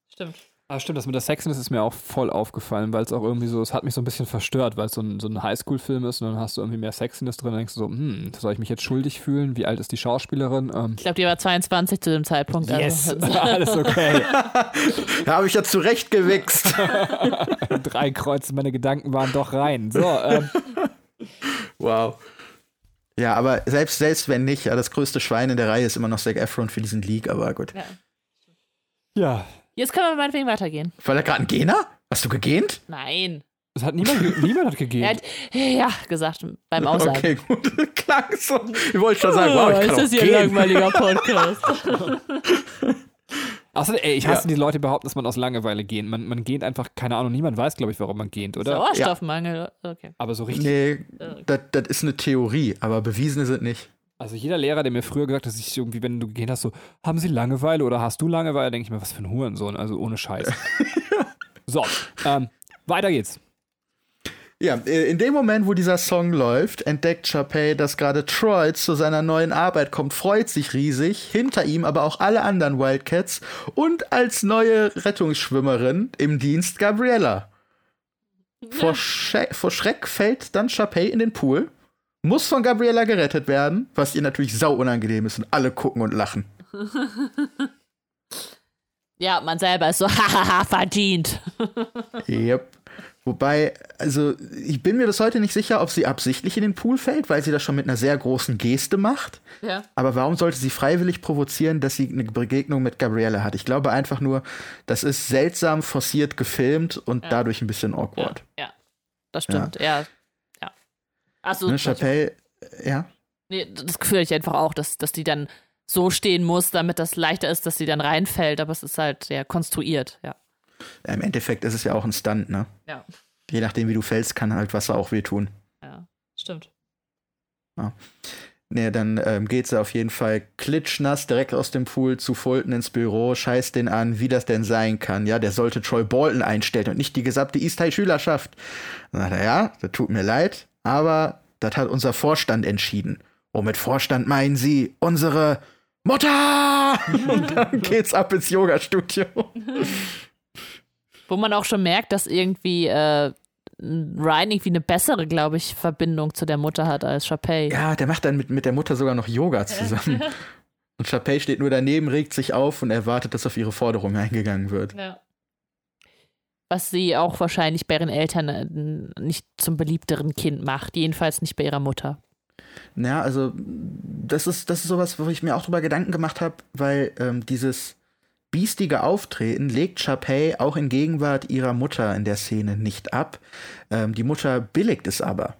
stimmt. Ah, stimmt, das mit der Sexiness ist mir auch voll aufgefallen, weil es auch irgendwie so, es hat mich so ein bisschen verstört, weil es so ein, so ein Highschool-Film ist und dann hast du irgendwie mehr Sexiness drin und denkst du so, hm, soll ich mich jetzt schuldig fühlen? Wie alt ist die Schauspielerin? Ähm, Ich glaube, die war 22 zu dem Zeitpunkt. yes, Also, alles okay. Da habe ich ja zurechtgewichst. Drei Kreuze, meine Gedanken waren doch rein. So, ähm, wow. Ja, aber selbst, selbst wenn nicht, ja, das größte Schwein in der Reihe ist immer noch Zac Efron für diesen League, aber gut. ja. ja, Jetzt können wir meinetwegen weitergehen. War da gerade ein Gena? Hast du gegähnt? Nein. es hat niemand, ge- niemand hat Er gegeben. hat ja gesagt beim Aussagen. Okay, gut. Klang so. Ich wollte schon sagen, wow, ich kann ist das hier ein gehen. langweiliger Podcast? Außerdem, ey, ich hasse Ja. die Leute behaupten, dass man aus Langeweile geht. Man, man geht einfach, keine Ahnung, niemand weiß, glaube ich, warum man geht, oder? Sauerstoffmangel. Okay. Aber so richtig. Nee, das, das ist eine Theorie, aber bewiesen ist es nicht. Also jeder Lehrer, der mir früher gesagt hat, dass ich irgendwie, wenn du gehen hast, so, haben sie Langeweile oder hast du Langeweile, denke ich mir, was für ein Hurensohn, also ohne Scheiß. so, ähm, weiter geht's. Ja, äh, in dem Moment, wo dieser Song läuft, entdeckt Chapey, dass gerade Troy zu seiner neuen Arbeit kommt, freut sich riesig, hinter ihm aber auch alle anderen Wildcats und als neue Rettungsschwimmerin im Dienst Gabriella. Vor, Schre vor Schreck fällt dann Chapey in den Pool, muss von Gabriella gerettet werden, was ihr natürlich sau unangenehm ist und alle gucken und lachen. Ja, man selber ist so, hahaha, verdient. Yep. Wobei, also ich bin mir bis heute nicht sicher, ob sie absichtlich in den Pool fällt, weil sie das schon mit einer sehr großen Geste macht. Ja. Aber warum sollte sie freiwillig provozieren, dass sie eine Begegnung mit Gabrielle hat? Ich glaube einfach nur, das ist seltsam forciert gefilmt und Ja. dadurch ein bisschen Ja, awkward. ja, das stimmt. Ja. ja. Achso, Ne, Chappelle, ja. nee, das Gefühl ich einfach auch, dass, dass die dann so stehen muss, damit das leichter ist, dass sie dann reinfällt, aber es ist halt sehr konstruiert, ja. Ja, Im Endeffekt ist es ja auch ein Stunt, ne? Ja, Je nachdem, wie du fällst, kann halt Wasser auch wehtun. ja, stimmt. Nee, dann ähm, geht sie auf jeden Fall klitschnass direkt aus dem Pool zu Fulton ins Büro, scheißt den an, wie das denn sein kann. Ja, der sollte Troy Bolton einstellen und nicht die gesamte East High Schülerschaft. Dann sagt er, ja, das tut mir leid, aber das hat unser Vorstand entschieden. Und mit Vorstand meinen sie unsere Mutter! und dann geht's ab ins Yoga-Studio. Wo man auch schon merkt, dass irgendwie äh, Ryan irgendwie eine bessere, glaube ich, Verbindung zu der Mutter hat als Chapey. Ja, der macht dann mit, mit der Mutter sogar noch Yoga zusammen. Und Chapey steht nur daneben, regt sich auf und erwartet, dass auf ihre Forderung eingegangen wird. Ja. Was sie auch wahrscheinlich bei ihren Eltern äh, nicht zum beliebteren Kind macht, jedenfalls nicht bei ihrer Mutter. Ja, also das ist, das ist sowas, wo ich mir auch drüber Gedanken gemacht habe, weil ähm, dieses biestige Auftreten legt Chapey auch in Gegenwart ihrer Mutter in der Szene nicht ab. Ähm, die Mutter billigt es aber.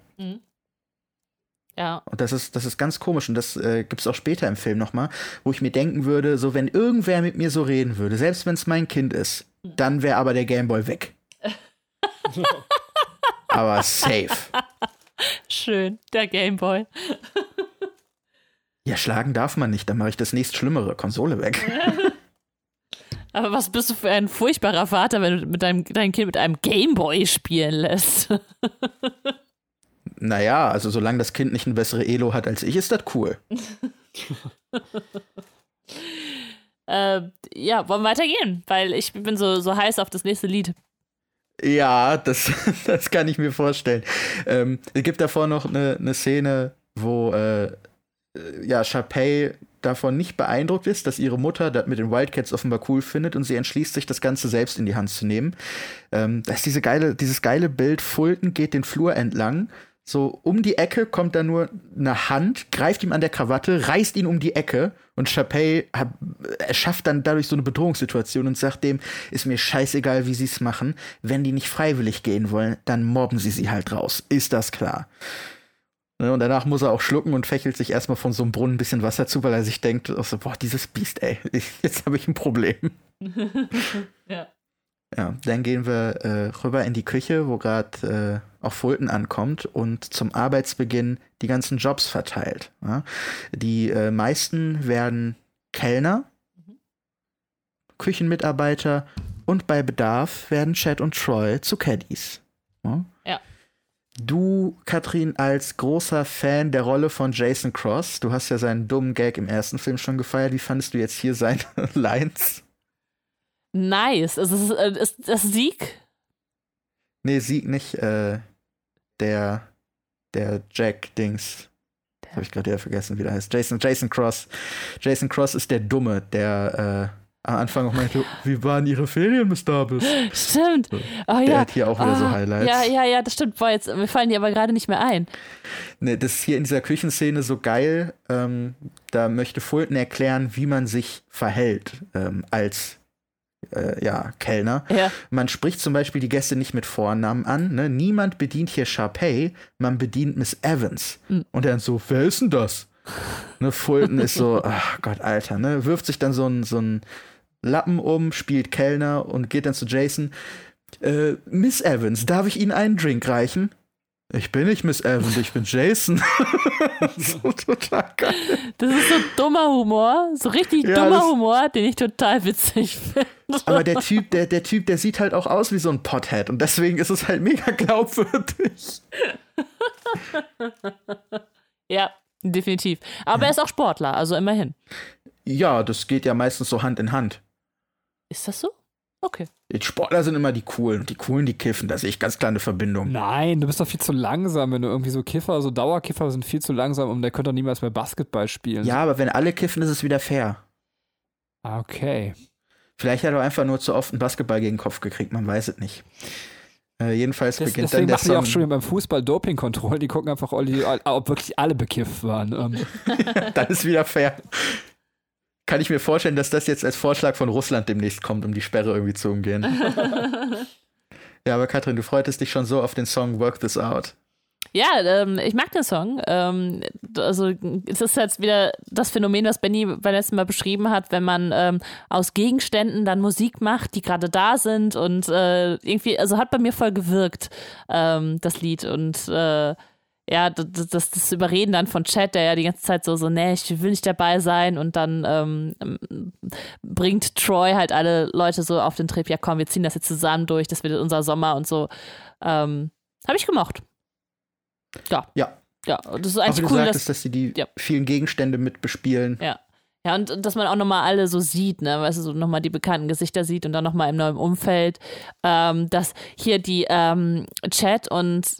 Ja, Und das ist, das ist ganz komisch. Und das äh, gibt es auch später im Film nochmal, wo ich mir denken würde, so wenn irgendwer mit mir so reden würde, selbst wenn es mein Kind ist, dann wäre aber der Gameboy weg. Aber safe. Schön, der Gameboy. Ja, schlagen darf man nicht, dann mache ich das nächst Schlimmere, Konsole weg. Aber was bist du für ein furchtbarer Vater, wenn du mit deinem dein Kind mit einem Gameboy spielen lässt? Naja, also solange das Kind nicht eine bessere Elo hat als ich, ist das cool. äh, ja, wollen wir weitergehen? Weil ich bin so, so heiß auf das nächste Lied. Ja, das, das kann ich mir vorstellen. Ähm, es gibt davor noch eine, eine Szene, wo äh, ja, Sharpay davon nicht beeindruckt ist, dass ihre Mutter das mit den Wildcats offenbar cool findet und sie entschließt sich, das Ganze selbst in die Hand zu nehmen. Ähm, da ist diese geile, dieses geile Bild, Fulton geht den Flur entlang so um die Ecke kommt da nur eine Hand, greift ihm an der Krawatte, reißt ihn um die Ecke und Chapey erschafft dann dadurch so eine Bedrohungssituation und sagt dem, ist mir scheißegal, wie sie es machen. Wenn die nicht freiwillig gehen wollen, dann mobben sie sie halt raus. Ist das klar? Ne, und danach muss er auch schlucken und fächelt sich erstmal von so einem Brunnen ein bisschen Wasser zu, weil er sich denkt, so, boah, dieses Biest, ey, jetzt habe ich ein Problem. ja. Ja, dann gehen wir äh, rüber in die Küche, wo gerade äh, auch Fulton ankommt und zum Arbeitsbeginn die ganzen Jobs verteilt. Ja? Die äh, meisten werden Kellner. Küchenmitarbeiter und bei Bedarf werden Chad und Troy zu Caddies. Ja? ja. Du, Katrin, als großer Fan der Rolle von Jason Cross, du hast ja seinen dummen Gag im ersten Film schon gefeiert. Wie fandest du jetzt hier seine Lines? Nice. Ist, äh, ist das Sieg? Nee, Sieg nicht. Äh, der, der Jack-Dings. Habe ich gerade wieder vergessen, wie der heißt. Jason, Jason Cross. Jason Cross ist der Dumme, der äh, am Anfang auch meinte, wie waren ihre Ferien, bis da bist? Stimmt. Oh, der ja. hat hier auch wieder oh, so ah, Highlights. Ja, ja, ja, das stimmt. Boah, jetzt, mir fallen die aber gerade nicht mehr ein. Ne, das ist hier in dieser Küchenszene so geil. Ähm, da möchte Fulton erklären, wie man sich verhält ähm, als äh, ja, Kellner. Ja. Man spricht zum Beispiel die Gäste nicht mit Vornamen an. Ne? Niemand bedient hier Sharpay, man bedient Miss Evans. Mhm. Und dann so, wer ist denn das? ne, Fulton ist so, ach Gott, Alter, ne? Wirft sich dann so ein, so ein Lappen um, spielt Kellner und geht dann zu Jason. Äh, Miss Evans, darf ich Ihnen einen Drink reichen? Ich bin nicht Miss Evans, ich bin Jason. so total geil. Das ist so dummer Humor, so richtig ja, dummer Humor, den ich total witzig finde. Aber der Typ, der, der Typ, der sieht halt auch aus wie so ein Pothead und deswegen ist es halt mega glaubwürdig. ja, definitiv. Aber ja. er ist auch Sportler, also immerhin. Ja, das geht ja meistens so Hand in Hand. Ist das so? Okay. Die Sportler sind immer die coolen. Die coolen, die kiffen. Da sehe ich ganz kleine Verbindung. Nein, du bist doch viel zu langsam, wenn du irgendwie so Kiffer, so Dauerkiffer sind viel zu langsam und der könnte doch niemals mehr Basketball spielen. Ja, aber wenn alle kiffen, ist es wieder fair. Ah, okay. Vielleicht hat er einfach nur zu oft einen Basketball gegen den Kopf gekriegt, man weiß es nicht. Äh, jedenfalls das, beginnt dann der machen Song. Die auch schon beim Fußball Dopingkontrollen, die gucken einfach, ob wirklich alle bekifft waren. Dann ist wieder fair kann ich mir vorstellen, dass das jetzt als Vorschlag von Russland demnächst kommt, um die Sperre irgendwie zu umgehen. ja, aber Katrin, du freutest dich schon so auf den Song Work This Out. Ja, ähm, ich mag den Song. Ähm, also es ist jetzt wieder das Phänomen, das Benny beim letzten Mal beschrieben hat, wenn man ähm, aus Gegenständen dann Musik macht, die gerade da sind und äh, irgendwie, also hat bei mir voll gewirkt, ähm, das Lied und äh, ja, das, das, das Überreden dann von Chad, der ja die ganze Zeit so, so, nee, ich will nicht dabei sein und dann ähm, bringt Troy halt alle Leute so auf den Trip, ja komm, wir ziehen das jetzt zusammen durch, das wird unser Sommer und so. Ähm, Habe ich gemocht. Ja. Ja. Ja, das ist eigentlich auch cool, sagtest, dass, dass sie die ja. vielen Gegenstände mit bespielen. Ja. Ja, und dass man auch nochmal alle so sieht, ne, weißt du, so nochmal die bekannten Gesichter sieht und dann nochmal im neuen Umfeld, ähm, dass hier die ähm, Chat und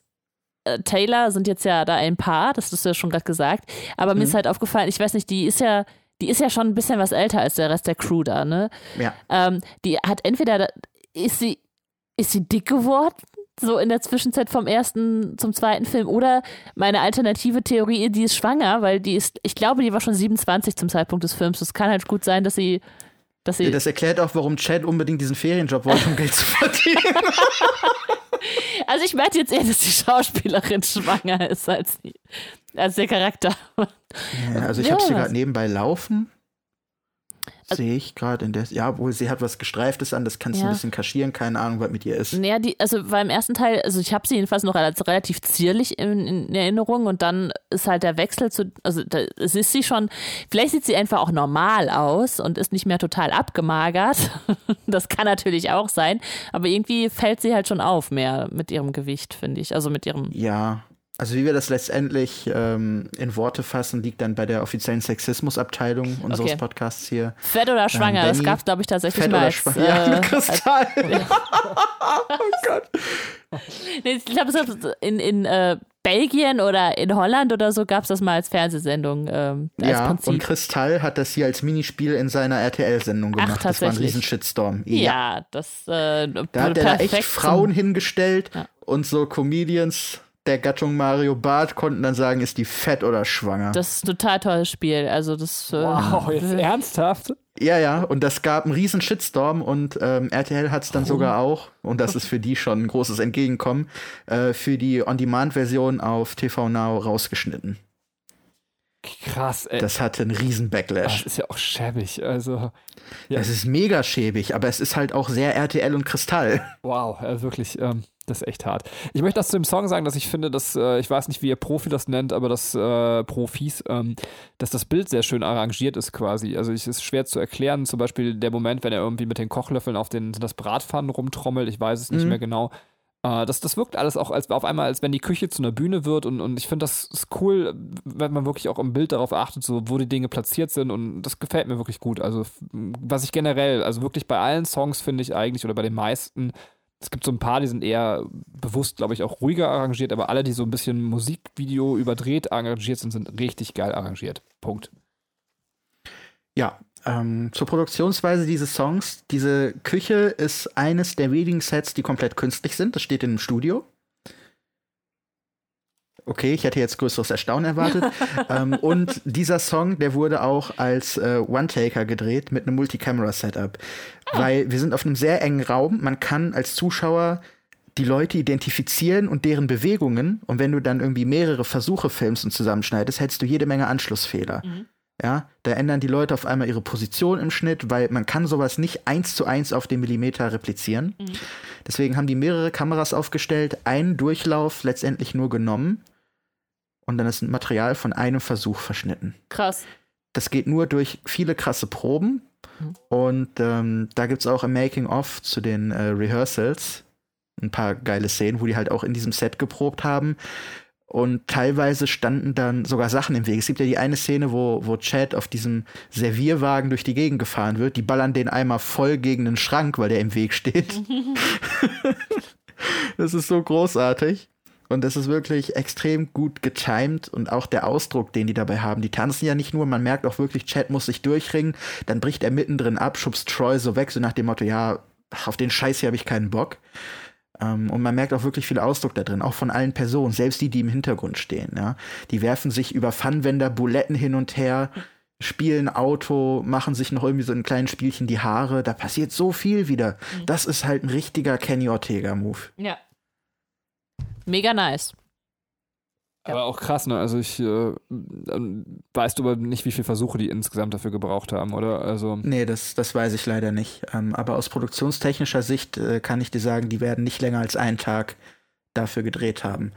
Taylor sind jetzt ja da ein Paar, das hast du ja schon gerade gesagt. Aber mhm. mir ist halt aufgefallen, ich weiß nicht, die ist ja, die ist ja schon ein bisschen was älter als der Rest der Crew da, ne? Ja. Ähm, die hat entweder, ist sie, ist sie dick geworden? So in der Zwischenzeit vom ersten zum zweiten Film. Oder meine alternative Theorie, die ist schwanger, weil die ist, ich glaube, die war schon 27 zum Zeitpunkt des Films. Es kann halt gut sein, dass sie dass sie das erklärt auch, warum Chad unbedingt diesen Ferienjob wollte, um Geld zu verdienen. Also ich meinte jetzt eher, dass die Schauspielerin schwanger ist als, die, als der Charakter. Ja, also ich ja, habe sie gerade nebenbei laufen. Sehe ich gerade in der. Ja, obwohl sie hat was Gestreiftes an, das kannst du Ja. ein bisschen kaschieren, keine Ahnung, was mit ihr ist. Naja, die, also weil im ersten Teil, also ich habe sie jedenfalls noch als relativ zierlich in, in Erinnerung und dann ist halt der Wechsel zu, also da, es ist sie schon, vielleicht sieht sie einfach auch normal aus und ist nicht mehr total abgemagert. das kann natürlich auch sein, aber irgendwie fällt sie halt schon auf mehr mit ihrem Gewicht, finde ich. Also mit ihrem, Ja. Also wie wir das letztendlich ähm, in Worte fassen, liegt dann bei der offiziellen Sexismusabteilung unseres Okay. Podcasts hier. Fett oder schwanger, das Benny, gab es, glaube ich, tatsächlich Fett mal oder als, schwach? Ja, äh, mit Kristall. oh Gott. Nee, ich glaube, es gab in, in äh, Belgien oder in Holland oder so gab es das mal als Fernsehsendung. Ähm, als Ja, Prinzip. und Kristall hat das hier als Minispiel in seiner RTL-Sendung Ach, gemacht. das war ein tatsächlich. riesen Shitstorm. ja, das äh, Da hat er da echt Frauen hingestellt Ja. und so Comedians der Gattung Mario Barth konnten dann sagen, ist die fett oder schwanger. Das ist ein total tolles Spiel. Also das. Äh, Wow, jetzt ernsthaft? ja, ja, und das gab einen riesen Shitstorm und ähm, RTL hat es dann sogar auch, und das ist für die schon ein großes Entgegenkommen, äh, für die On-Demand-Version auf TV Now rausgeschnitten. Krass, ey. Das hatte einen riesen Das Backlash. ist ja auch schäbig. Also, ja. Das ist mega schäbig, aber es ist halt auch sehr RTL und Kristall. wow, also wirklich, ähm, das ist echt hart. Ich möchte das zu dem Song sagen, dass ich finde, dass, äh, ich weiß nicht, wie ihr Profi das nennt, aber das äh, Profis, ähm, dass das Bild sehr schön arrangiert ist quasi. Also es ist schwer zu erklären, zum Beispiel der Moment, wenn er irgendwie mit den Kochlöffeln auf den das Bratpfannen rumtrommelt, ich weiß es nicht Mhm. mehr genau. Äh, das, das wirkt alles auch als, auf einmal, als wenn die Küche zu einer Bühne wird und, und ich finde, das ist cool, wenn man wirklich auch im Bild darauf achtet, so wo die Dinge platziert sind und das gefällt mir wirklich gut. Also was ich generell, also wirklich bei allen Songs finde ich eigentlich oder bei den meisten, es gibt so ein paar, die sind eher bewusst, glaube ich, auch ruhiger arrangiert, aber alle, die so ein bisschen Musikvideo überdreht arrangiert sind, sind richtig geil arrangiert. Punkt. Ja, ähm, zur Produktionsweise dieses Songs. Diese Küche ist eines der wenigen Sets, die komplett künstlich sind. Das steht in einem Studio. Okay, ich hätte jetzt größeres Erstaunen erwartet. ähm, und dieser Song, der wurde auch als äh, One-Taker gedreht mit einem Multicamera-Setup. Weil wir sind auf einem sehr engen Raum. Man kann als Zuschauer die Leute identifizieren und deren Bewegungen. Und wenn du dann irgendwie mehrere Versuche filmst und zusammenschneidest, hättest du jede Menge Anschlussfehler. Ja, da ändern die Leute auf einmal ihre Position im Schnitt, weil man kann sowas nicht eins zu eins auf den Millimeter replizieren. Deswegen haben die mehrere Kameras aufgestellt, einen Durchlauf letztendlich nur genommen und dann ist ein Material von einem Versuch verschnitten. krass. Das geht nur durch viele krasse Proben und ähm, da gibt es auch im Making-of zu den äh, Rehearsals ein paar geile Szenen, wo die halt auch in diesem Set geprobt haben. Und teilweise standen dann sogar Sachen im Weg. Es gibt ja die eine Szene, wo, wo Chad auf diesem Servierwagen durch die Gegend gefahren wird. Die ballern den einmal voll gegen den Schrank, weil der im Weg steht. das ist so großartig. Und das ist wirklich extrem gut getimed und auch der Ausdruck, den die dabei haben. Die tanzen ja nicht nur, man merkt auch wirklich, Chad muss sich durchringen, dann bricht er mittendrin ab, schubst Troy so weg, so nach dem Motto, ja, auf den Scheiß hier habe ich keinen Bock. Ähm, und man merkt auch wirklich viel Ausdruck da drin, auch von allen Personen, selbst die, die im Hintergrund stehen. Ja? Die werfen sich über Pfannwender, Buletten hin und her, spielen Auto, machen sich noch irgendwie so ein kleines Spielchen die Haare. Da passiert so viel wieder. Das ist halt ein richtiger Kenny Ortega-Move. Ja. Mega nice. Aber auch krass, ne? Also ich äh, weißt du aber nicht, wie viele Versuche die insgesamt dafür gebraucht haben, oder? Also Nee, das, das weiß ich leider nicht. Ähm, aber aus produktionstechnischer Sicht äh, kann ich dir sagen, die werden nicht länger als einen Tag dafür gedreht haben.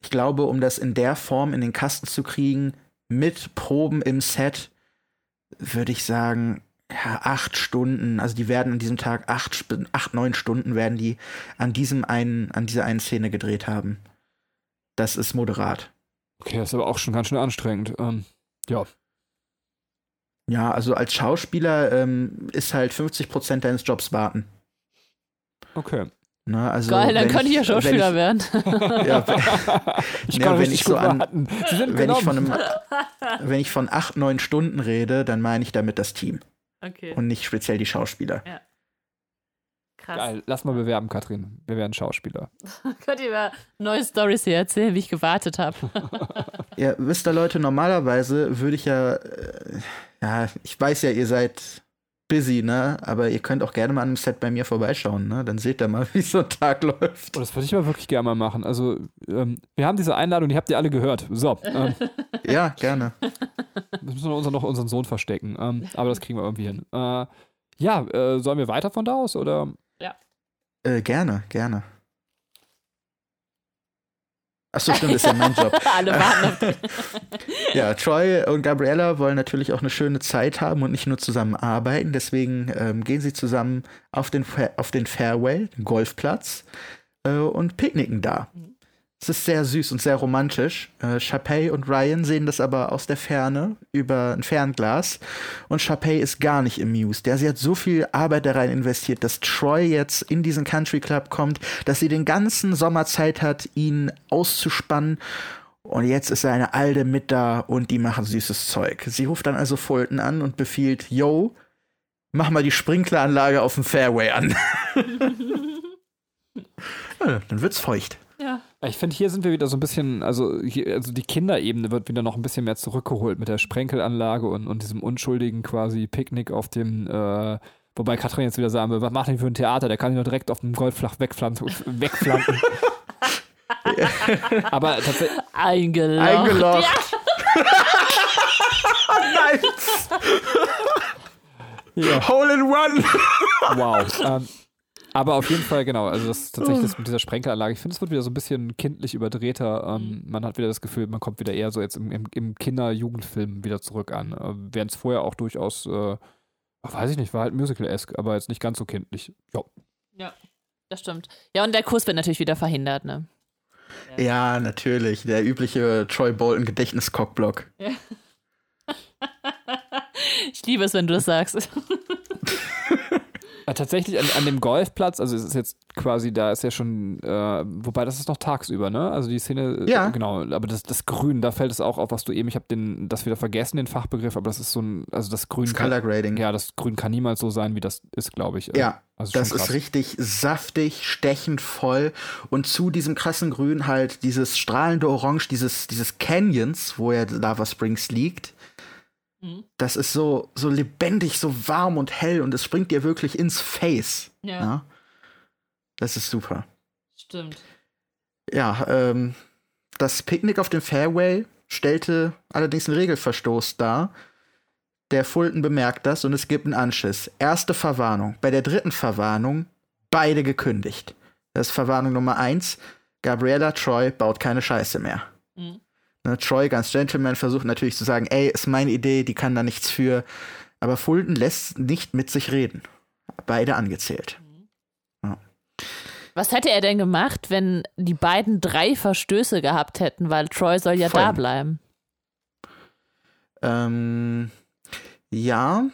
Ich glaube, um das in der Form in den Kasten zu kriegen, mit Proben im Set, würde ich sagen, ja, acht Stunden. Also die werden an diesem Tag acht, acht, neun Stunden werden die an diesem einen, an dieser einen Szene gedreht haben. Das ist moderat. okay, das ist aber auch schon ganz schön anstrengend. Ähm, ja. Ja, also als Schauspieler ähm, ist halt 50 Prozent deines Jobs warten. Okay. Ne, also Geil, dann wenn könnte ich ja wenn Schauspieler ich- werden. Ja, ich Ja, kann wenn ich so an- warten. Sie sind wenn ich, von einem, wenn ich von acht, neun Stunden rede, dann meine ich damit das Team Okay. und nicht speziell die Schauspieler. Krass. Geil, lass mal bewerben, Katrin. Wir werden Schauspieler. Könnt ihr mal neue Stories hier erzählen, wie ich gewartet habe? Ja, wisst ihr Leute, normalerweise würde ich ja, äh, ja, ich weiß ja, ihr seid busy, ne? Aber ihr könnt auch gerne mal an einem Set bei mir vorbeischauen, ne? Dann seht ihr mal, wie so ein Tag läuft. Oh, das würde ich mal wirklich gerne mal machen. Also, ähm, wir haben diese Einladung, die habt ihr alle gehört. So, ähm, Ja, gerne. müssen wir unseren, noch unseren Sohn verstecken. Ähm, aber das kriegen wir irgendwie hin. Äh, ja, äh, sollen wir weiter von da aus oder? Äh, gerne, gerne. Achso, stimmt, das ist ja mein Job. Alle warten. Ja, Troy und Gabriella wollen natürlich auch eine schöne Zeit haben und nicht nur zusammen arbeiten. Deswegen ähm, gehen sie zusammen auf den, auf den Fairway, den Golfplatz, äh, und picknicken da. Es ist sehr süß und sehr romantisch. Äh, Chapey und Ryan sehen das aber aus der Ferne über ein Fernglas. Und Chapey ist gar nicht amused. Ja, sie hat so viel Arbeit da rein investiert, dass Troy jetzt in diesen Country Club kommt, dass sie den ganzen Sommer Zeit hat, ihn auszuspannen. Und jetzt ist seine Alde mit da und die machen süßes Zeug. Sie ruft dann also Fulton an und befiehlt, yo, mach mal die Sprinkleranlage auf dem Fairway an. ja, dann wird's feucht. Ja. Ich finde, hier sind wir wieder so ein bisschen, also, hier, also die Kinderebene wird wieder noch ein bisschen mehr zurückgeholt mit der Sprenkelanlage und, und diesem unschuldigen quasi Picknick auf dem, äh, wobei Katrin jetzt wieder sagen will, was macht denn für ein Theater? Der kann sich doch direkt auf dem Golfflach wegflanken. wegflanken. Aber tatsächlich. Eingeloggt. nice. ja, Hole in one. wow. Ähm, aber auf jeden Fall, genau, also das ist tatsächlich das mit dieser Sprenkelanlage. Ich finde, es wird wieder so ein bisschen kindlich überdrehter. Ähm, man hat wieder das Gefühl, man kommt wieder eher so jetzt im, im, im Kinder-Jugendfilm wieder zurück an. Äh, Während es vorher auch durchaus, äh, weiß ich nicht, war halt Musical-esque, aber jetzt nicht ganz so kindlich. Ja. Ja, das stimmt. Ja, und der Kuss wird natürlich wieder verhindert, ne? Ja, natürlich. Der übliche Troy Bolton Gedächtnis-Cockblock. Ich liebe es, wenn du das sagst. Äh, tatsächlich an, an dem Golfplatz, also es ist jetzt quasi, da ist ja schon, äh, wobei das ist noch tagsüber, ne? Also die Szene, äh, Ja. genau, aber das, das Grün, da fällt es auch auf, was du eben, ich habe den, das wieder vergessen, den Fachbegriff, aber das ist so ein, also das Grün Color Grading. Ja, das Grün kann niemals so sein, wie das ist, glaube ich. Ja, also Das ist richtig saftig, stechend voll und zu diesem krassen Grün halt dieses strahlende Orange dieses, dieses Canyons, wo ja Lava Springs liegt. Mhm. Das ist so, so lebendig, so warm und hell und es springt dir wirklich ins Face. Ja. Ja. Das ist super. Stimmt. Ja, ähm, das Picknick auf dem Fairway stellte allerdings einen Regelverstoß dar. Der Fulton bemerkt das und es gibt einen Anschiss. Erste Verwarnung. Bei der dritten Verwarnung beide gekündigt. Das ist Verwarnung Nummer eins. Gabriella Troy baut keine Scheiße mehr. Mhm. Ne, Troy, ganz Gentleman, versucht natürlich zu sagen, ey, ist meine Idee, die kann da nichts für. Aber Fulton lässt nicht mit sich reden. Beide angezählt. Was hätte er denn gemacht, wenn die beiden drei Verstöße gehabt hätten, weil Troy soll ja Voll. da bleiben? Ähm, ja,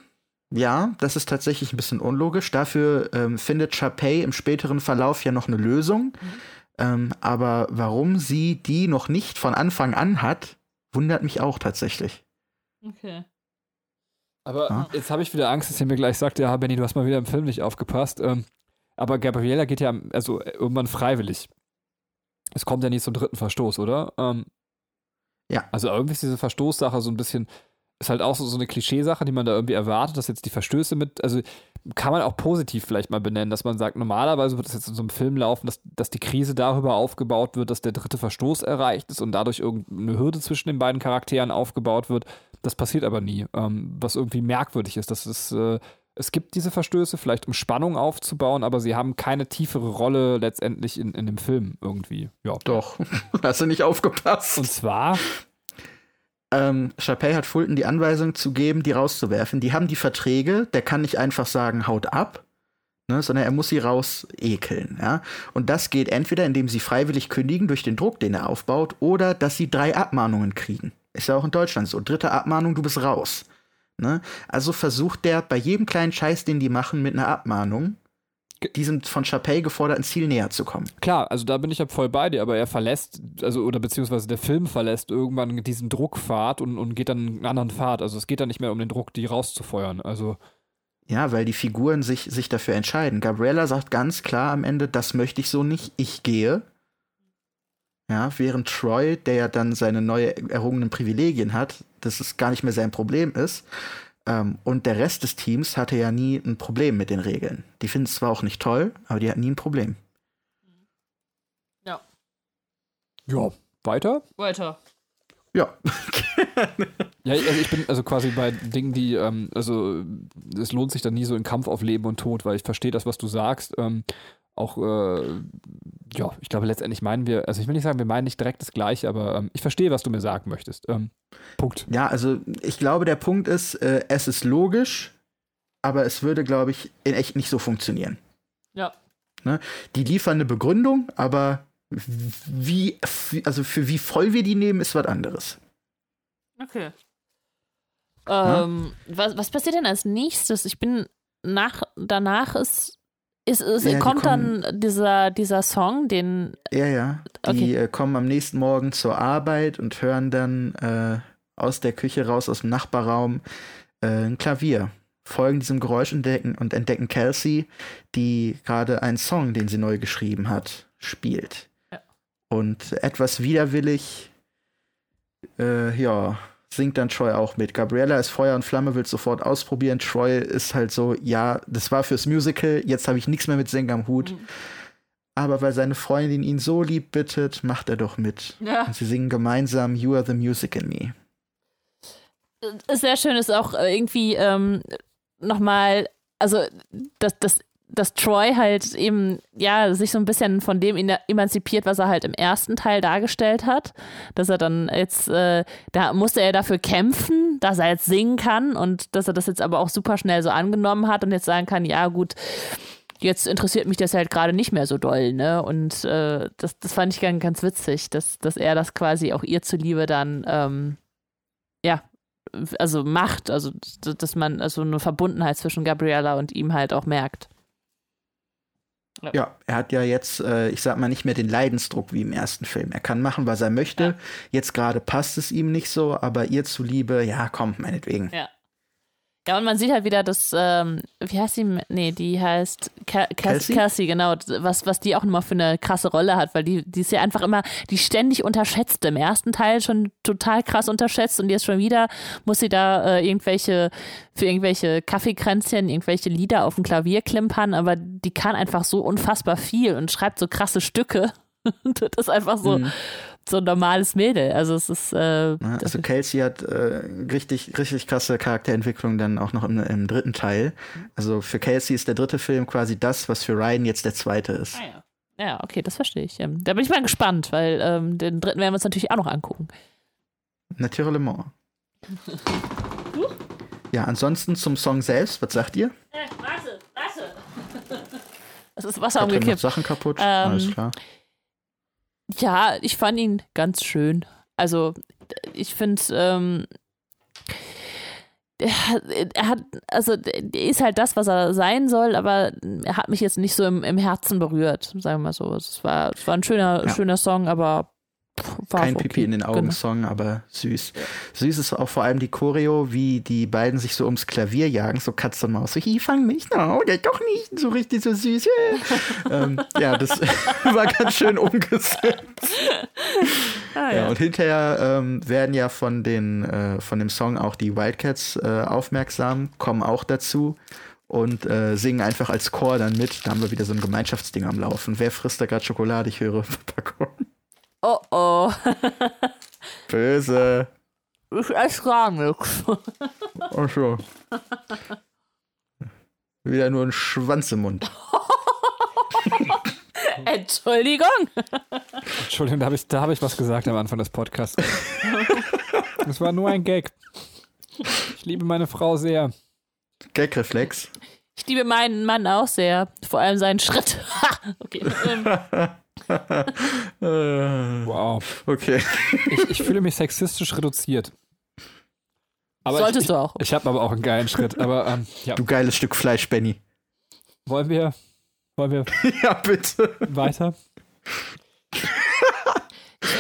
ja, das ist tatsächlich ein bisschen unlogisch. Dafür ähm, findet Chapey im späteren Verlauf ja noch eine Lösung. Ähm, aber warum sie die noch nicht von Anfang an hat, wundert mich auch tatsächlich. Okay. Aber Ja. jetzt habe ich wieder Angst, dass ihr mir gleich sagt, ja, Benny, du hast mal wieder im Film nicht aufgepasst. Ähm, aber Gabriella geht ja also äh, irgendwann freiwillig. Es kommt ja nicht zum dritten Verstoß, oder? Ähm, Ja. Also irgendwie ist diese Verstoßsache so ein bisschen, ist halt auch so, so eine Klischeesache, die man da irgendwie erwartet, dass jetzt die Verstöße mit, also kann man auch positiv vielleicht mal benennen, dass man sagt, normalerweise wird es jetzt in so einem Film laufen, dass, dass die Krise darüber aufgebaut wird, dass der dritte Verstoß erreicht ist und dadurch irgendeine Hürde zwischen den beiden Charakteren aufgebaut wird. Das passiert aber nie, ähm, was irgendwie merkwürdig ist. Das ist, äh, es gibt diese Verstöße, vielleicht um Spannung aufzubauen, aber sie haben keine tiefere Rolle letztendlich in, in dem Film irgendwie. Ja. Doch, hast du nicht aufgepasst. Und zwar, Ähm, Chapey hat Fulton die Anweisung zu geben, die rauszuwerfen. Die haben die Verträge, der kann nicht einfach sagen, haut ab, ne, sondern er muss sie raus ekeln. Ja? Und das geht entweder, indem sie freiwillig kündigen durch den Druck, den er aufbaut, oder dass sie drei Abmahnungen kriegen. Ist ja auch in Deutschland so. Dritte Abmahnung, du bist raus. Ne? Also versucht der bei jedem kleinen Scheiß, den die machen, mit einer Abmahnung, diesem von Chapey geforderten Ziel näher zu kommen. klar, also da bin ich ja voll bei dir, aber er verlässt, also oder beziehungsweise der Film verlässt irgendwann diesen Druckpfad und, und geht dann einen anderen Pfad. Also es geht dann nicht mehr um den Druck, die rauszufeuern. Also Ja, weil die Figuren sich, sich dafür entscheiden. Gabriella sagt ganz klar am Ende, das möchte ich so nicht, ich gehe. Ja, während Troy, der ja dann seine neu errungenen Privilegien hat, dass es gar nicht mehr sein Problem ist. Ähm, und der Rest des Teams hatte ja nie ein Problem mit den Regeln. Die finden es zwar auch nicht toll, aber die hatten nie ein Problem. Ja. ja, weiter? Weiter. Ja. Ja, also ich bin also quasi bei Dingen, die, ähm, also es lohnt sich dann nie so in Kampf auf Leben und Tod, weil ich verstehe das, was du sagst. Ähm, auch, äh, ja, ich glaube, letztendlich meinen wir, also ich will nicht sagen, wir meinen nicht direkt das Gleiche, aber ähm, ich verstehe, was du mir sagen möchtest. Ähm, Punkt. Ja, also ich glaube, der Punkt ist, äh, es ist logisch, aber es würde, glaube ich, in echt nicht so funktionieren. Ja. Ne? Die liefern eine Begründung, aber wie, also für wie voll wir die nehmen, ist was anderes. Okay. Ähm, was, was passiert denn als nächstes? Ich bin nach, danach ist, ist, ist Ja, die kommt kommen- dann dieser, dieser Song, den, Ja, ja. Die Okay. äh, kommen am nächsten Morgen zur Arbeit und hören dann äh, aus der Küche raus, aus dem Nachbarraum, äh, ein Klavier. Folgen diesem Geräusch entdecken und entdecken Kelsey, die gerade einen Song, den sie neu geschrieben hat, spielt. Ja. Und etwas widerwillig, äh, ja, singt dann Troy auch mit. Gabriella ist Feuer und Flamme, will sofort ausprobieren. Troy ist halt so, ja, das war fürs Musical, jetzt habe ich nichts mehr mit Singen am Hut. Mhm. Aber weil seine Freundin ihn so lieb bittet, macht er doch mit. ja. Und sie singen gemeinsam You Are the Music in Me. sehr schön, ist auch irgendwie ähm, nochmal, also dass, dass, dass Troy halt eben, ja, sich so ein bisschen von dem emanzipiert, was er halt im ersten Teil dargestellt hat. Dass er dann jetzt, äh, da musste er dafür kämpfen, dass er jetzt singen kann und dass er das jetzt aber auch super schnell so angenommen hat und jetzt sagen kann, ja gut, jetzt interessiert mich das halt gerade nicht mehr so doll, ne? Und äh, das, das fand ich ganz, ganz witzig, dass, dass er das quasi auch ihr zuliebe dann, ähm, ja, also macht, also dass man also eine Verbundenheit zwischen Gabriella und ihm halt auch merkt. Ja, er hat ja jetzt, äh, ich sag mal, nicht mehr den Leidensdruck wie im ersten Film. Er kann machen, was er möchte. Ja. Jetzt gerade passt es ihm nicht so, aber ihr zuliebe, ja, komm, meinetwegen. Ja. Ja, und man sieht halt wieder, dass, ähm, wie heißt die? Nee, die heißt? Kelsey? Kelsey, genau, was, was die auch nochmal für eine krasse Rolle hat, weil die, die ist ja einfach immer, die ständig unterschätzt. Im ersten Teil schon total krass unterschätzt und jetzt schon wieder muss sie da äh, irgendwelche, für irgendwelche Kaffeekränzchen, irgendwelche Lieder auf dem Klavier klimpern, aber die kann einfach so unfassbar viel und schreibt so krasse Stücke. das ist einfach so, Mhm. So ein normales Mädel. Also es ist, äh, also Kelsey hat äh, richtig, richtig krasse Charakterentwicklung dann auch noch im, im dritten Teil. Also für Kelsey ist der dritte Film quasi das, was für Ryan jetzt der zweite ist. Ah, ja. Ja, okay, das verstehe ich. Ähm, Da bin ich mal gespannt, weil ähm, den dritten werden wir uns natürlich auch noch angucken. Naturellement. Ja, ansonsten zum Song selbst, was sagt ihr? Äh, warte, warte. Es ist Wasser noch umgekippt. Sachen kaputt? Ähm, Alles klar. Ja, ich fand ihn ganz schön. Also, ich finde, ähm, er, hat, also, er ist halt das, was er sein soll, aber er hat mich jetzt nicht so im, im Herzen berührt, sagen wir mal so. Es war, es war ein schöner, Ja. schöner Song, aber war Kein okay. Pipi in den Augen Genau. Song, aber süß. Süß ist auch vor allem die Choreo, wie die beiden sich so ums Klavier jagen, so Katz und Maus. So, hi, fang mich, no, der doch nicht, so richtig so süß. ähm, ja, das war ganz schön umgesetzt. Ah, Ja, ja. und hinterher ähm, werden ja von, den, äh, von dem Song auch die Wildcats äh, aufmerksam, kommen auch dazu und äh, singen einfach als Chor dann mit. Da haben wir wieder so ein Gemeinschaftsding am Laufen. Wer frisst da gerade Schokolade? Ich höre Packung. Oh oh. Böse. Ich esse gar nichts. Ach so. Wieder nur ein Schwanz im Mund. Entschuldigung. Entschuldigung, da habe ich, da hab ich was gesagt am Anfang des Podcasts. Das war nur ein Gag. Ich liebe meine Frau sehr. Gagreflex. Ich liebe meinen Mann auch sehr. Vor allem seinen Schritt. Ha! okay. Wow. okay. Ich, ich fühle mich sexistisch reduziert. Aber Solltest ich, du auch. Ich habe aber auch einen geilen Schritt. Aber ähm, ja, Du geiles Stück Fleisch, Benny. wollen wir, wollen wir ja, bitte. weiter?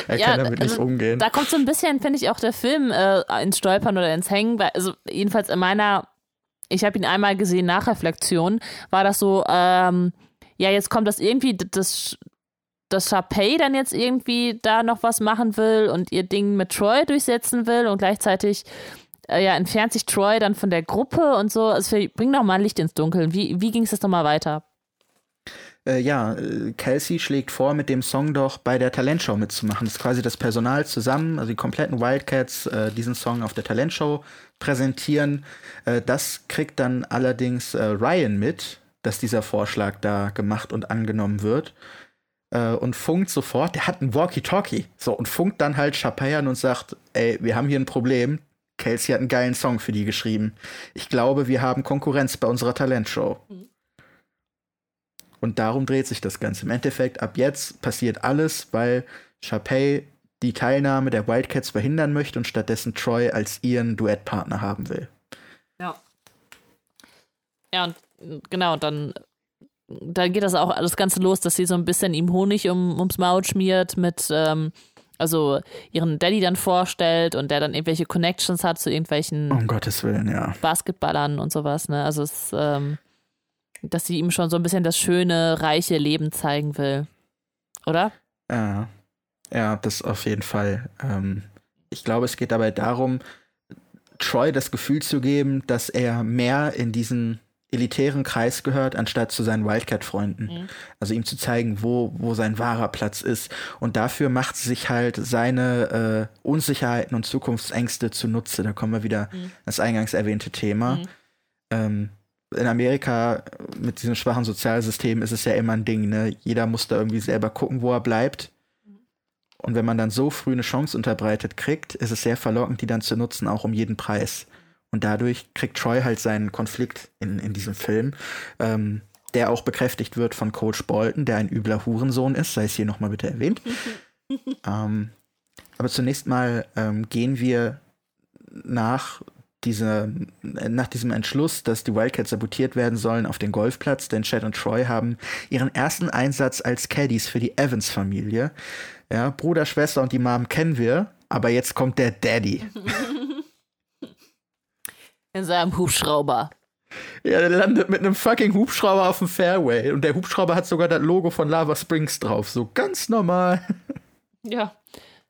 Er Ja, kann damit nicht also, umgehen. Da kommt so ein bisschen, finde ich, auch der Film äh, ins Stolpern oder ins Hängen. Weil, also jedenfalls in meiner, ich habe ihn einmal gesehen nach Reflexion, war das so, ähm, ja, jetzt kommt das irgendwie, das, dass Sharpay dann jetzt irgendwie da noch was machen will und ihr Ding mit Troy durchsetzen will und gleichzeitig äh, ja, entfernt sich Troy dann von der Gruppe und so. Also bring doch mal Licht ins Dunkeln. Wie, wie ging es das nochmal weiter? äh, ja, äh, Kelsey schlägt vor, mit dem Song doch bei der Talentshow mitzumachen. Das ist quasi das Personal zusammen, also die kompletten Wildcats, äh, diesen Song auf der Talentshow präsentieren. Äh, das kriegt dann allerdings äh, Ryan mit, dass dieser Vorschlag da gemacht und angenommen wird. Äh, und funkt sofort, der hat ein Walkie-Talkie. So, und funkt dann halt Chapey an und sagt, ey, wir haben hier ein Problem. Kelsey hat einen geilen Song für die geschrieben. Ich glaube, wir haben Konkurrenz bei unserer Talentshow. Mhm. Und darum dreht sich das Ganze. Im Endeffekt, ab jetzt passiert alles, weil Chapey die Teilnahme der Wildcats verhindern möchte und stattdessen Troy als ihren Duettpartner haben will. Ja. Ja, und genau, dann, dann geht das auch das Ganze los, dass sie so ein bisschen ihm Honig um, ums Maul schmiert mit, ähm, also ihren Daddy dann vorstellt und der dann irgendwelche Connections hat zu irgendwelchen um Gottes Willen, ja. Basketballern und sowas, ne? Also es, ähm, dass sie ihm schon so ein bisschen das schöne, reiche Leben zeigen will. Oder? Ja. Ja, das auf jeden Fall. Ähm, ich glaube, es geht dabei darum, Troy das Gefühl zu geben, dass er mehr in diesen elitären Kreis gehört, anstatt zu seinen Wildcat-Freunden. Mhm. Also ihm zu zeigen, wo, wo sein wahrer Platz ist. Und dafür macht sie sich halt seine äh, Unsicherheiten und Zukunftsängste zunutze. Da kommen wir wieder mhm. das eingangs erwähnte Thema. Mhm. Ähm, in Amerika mit diesem schwachen Sozialsystem ist es ja immer ein Ding, ne? Jeder muss da irgendwie selber gucken, wo er bleibt. Und wenn man dann so früh eine Chance unterbreitet kriegt, ist es sehr verlockend, die dann zu nutzen, auch um jeden Preis. Und dadurch kriegt Troy halt seinen Konflikt in, in diesem Film, ähm, der auch bekräftigt wird von Coach Bolton, der ein übler Hurensohn ist, sei es hier nochmal bitte erwähnt. ähm, aber zunächst mal ähm, gehen wir nach diese, nach diesem Entschluss, dass die Wildcats sabotiert werden sollen, auf den Golfplatz, denn Chad und Troy haben ihren ersten Einsatz als Caddies für die Evans-Familie. Ja, Bruder, Schwester und die Mom kennen wir, aber jetzt kommt der Daddy. In seinem Hubschrauber. Ja, der landet mit einem fucking Hubschrauber auf dem Fairway. Und der Hubschrauber hat sogar das Logo von Lava Springs drauf. So ganz normal. Ja.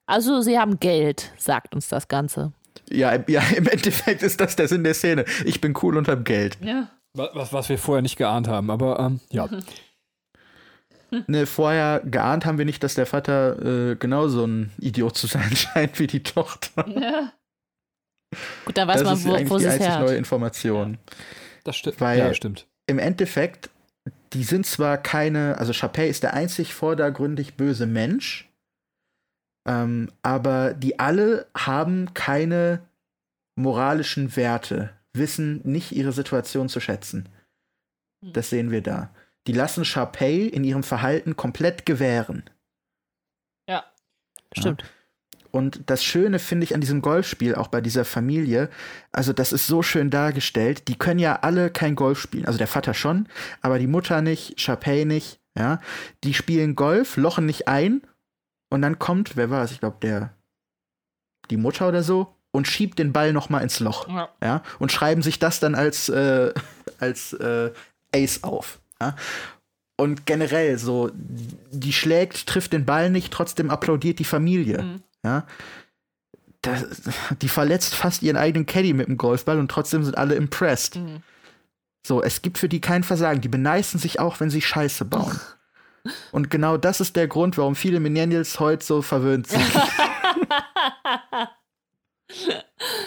Also, sie haben Geld, sagt uns das Ganze. Ja, ja, im Endeffekt ist das der Sinn der Szene. Ich bin cool und hab Geld. Ja. Was, was wir vorher nicht geahnt haben, aber ähm, ja. Ne, vorher geahnt haben wir nicht, dass der Vater äh, genauso ein Idiot zu sein scheint wie die Tochter. Ja. Gut, da weiß das man, wo, ist wo die sie einzig neue Information. Das stimmt. Weil ja, stimmt. Im Endeffekt, die sind zwar keine, also Chapey ist der einzig vordergründig böse Mensch, ähm, aber die alle haben keine moralischen Werte, wissen nicht ihre Situation zu schätzen. Hm. Das sehen wir da. Die lassen Sharpay in ihrem Verhalten komplett gewähren. Ja, stimmt. Ja. Und das Schöne finde ich an diesem Golfspiel, auch bei dieser Familie, also das ist so schön dargestellt, die können ja alle kein Golf spielen. Also der Vater schon, aber die Mutter nicht, Chapey nicht, ja. Die spielen Golf, lochen nicht ein und dann kommt, wer war es? Ich glaube, der, die Mutter oder so und schiebt den Ball noch mal ins Loch, ja, ja und schreiben sich das dann als äh, als äh, Ace auf. Ja? Und generell so, die schlägt, trifft den Ball nicht, trotzdem applaudiert die Familie. Mhm. Ja. Das, die verletzt fast ihren eigenen Caddy mit dem Golfball und trotzdem sind alle impressed. Mhm. So, es gibt für die kein Versagen. Die beneisten sich auch, wenn sie Scheiße bauen. Und genau das ist der Grund, warum viele Millennials heute so verwöhnt sind.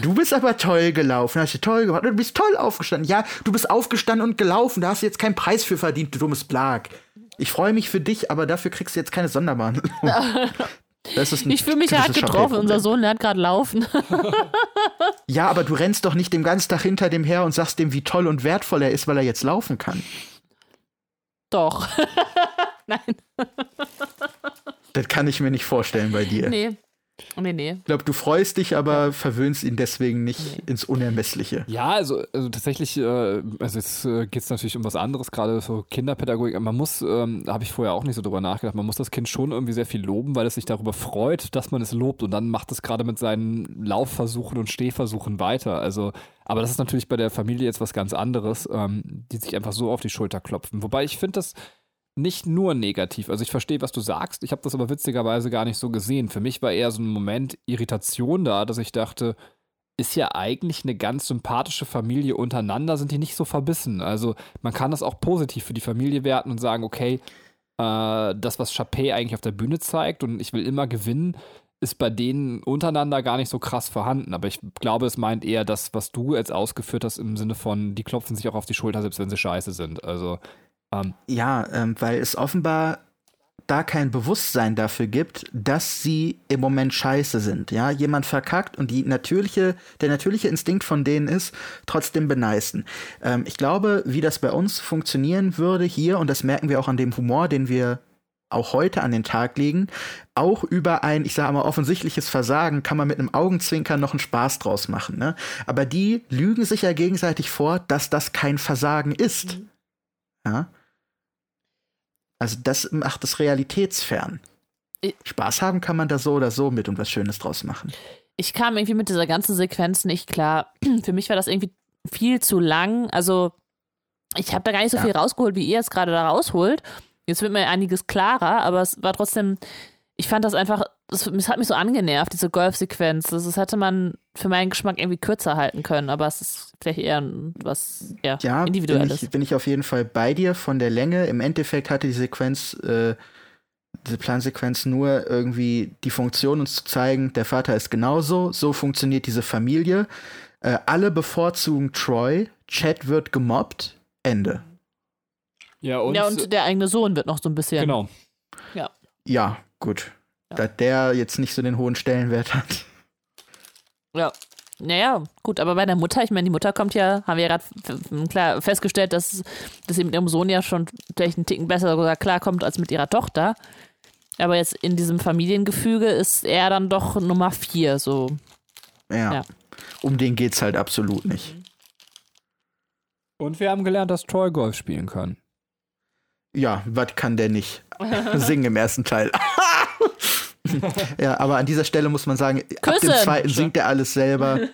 Du bist aber toll gelaufen, hast du toll gemacht. Du bist toll aufgestanden. Ja, du bist aufgestanden und gelaufen. Da hast du jetzt keinen Preis für verdient, du dummes Blag. Ich freue mich für dich, aber dafür kriegst du jetzt keine Sonderbehandlung. ich fühle mich hart getroffen. Unser Sohn lernt gerade laufen. ja, aber du rennst doch nicht den ganzen Tag hinter dem her und sagst dem, wie toll und wertvoll er ist, weil er jetzt laufen kann. Doch. Nein. Das kann ich mir nicht vorstellen bei dir. Nee. Nee, nee. Ich glaube, du freust dich, aber ja. verwöhnst ihn deswegen nicht nee. ins Unermessliche. Ja, also, also tatsächlich, äh, also jetzt äh, geht es natürlich um was anderes, gerade so Kinderpädagogik. Man muss, ähm, da habe ich vorher auch nicht so drüber nachgedacht, man muss das Kind schon irgendwie sehr viel loben, weil es sich darüber freut, dass man es lobt und dann macht es gerade mit seinen Laufversuchen und Stehversuchen weiter. Also, aber das ist natürlich bei der Familie jetzt was ganz anderes, ähm, die sich einfach so auf die Schulter klopfen. Wobei ich finde das nicht nur negativ. Also ich verstehe, was du sagst. Ich habe das aber witzigerweise gar nicht so gesehen. Für mich war eher so ein Moment Irritation da, dass ich dachte, ist ja eigentlich eine ganz sympathische Familie untereinander, sind die nicht so verbissen. Also man kann das auch positiv für die Familie werten und sagen, okay, äh, das, was Chappé eigentlich auf der Bühne zeigt und ich will immer gewinnen, ist bei denen untereinander gar nicht so krass vorhanden. Aber ich glaube, es meint eher das, was du jetzt ausgeführt hast, im Sinne von, die klopfen sich auch auf die Schulter, selbst wenn sie scheiße sind. Also. Ähm. Ja, ähm, weil es offenbar da kein Bewusstsein dafür gibt, dass sie im Moment scheiße sind. Ja, jemand verkackt und die natürliche, der natürliche Instinkt von denen ist, trotzdem beneisten. Ähm, ich glaube, wie das bei uns funktionieren würde hier, und das merken wir auch an dem Humor, den wir auch heute an den Tag legen, auch über ein, ich sage mal, offensichtliches Versagen kann man mit einem Augenzwinkern noch einen Spaß draus machen. Ne? Aber die lügen sich ja gegenseitig vor, dass das kein Versagen ist. Mhm. Ja? Also das macht es realitätsfern. Ich Spaß haben kann man da so oder so mit und was Schönes draus machen. Ich kam irgendwie mit dieser ganzen Sequenz nicht klar. Für mich war das irgendwie viel zu lang. Also ich habe da gar nicht so ja. viel rausgeholt, wie ihr es gerade da rausholt. Jetzt wird mir einiges klarer, aber es war trotzdem, ich fand das einfach, es hat mich so angenervt, diese Golfsequenz. Das, das hätte man für meinen Geschmack irgendwie kürzer halten können, aber es ist vielleicht eher was ja, ja, Individuelles. Bin ich, bin ich auf jeden Fall bei dir von der Länge. Im Endeffekt hatte die Sequenz, äh, diese Plansequenz nur irgendwie die Funktion, uns zu zeigen, der Vater ist genauso, so funktioniert diese Familie. Äh, alle bevorzugen Troy, Chad wird gemobbt, Ende. Ja und, ja, und der eigene Sohn wird noch so ein bisschen. Genau. Ja. Ja, gut. Ja. Da der jetzt nicht so den hohen Stellenwert hat. Ja. Naja, gut, aber bei der Mutter, ich meine, die Mutter kommt ja, haben wir ja gerade klar festgestellt, dass, dass sie mit ihrem Sohn ja schon vielleicht einen Ticken besser sogar klarkommt als mit ihrer Tochter. Aber jetzt in diesem Familiengefüge ist er dann doch Nummer vier, so. Ja. ja. Um den geht's halt absolut nicht. Und wir haben gelernt, dass Troy Golf spielen kann. Ja, was kann der nicht? Singen im ersten Teil. ja, aber an dieser Stelle muss man sagen, Küssen. ab dem zweiten singt er alles selber.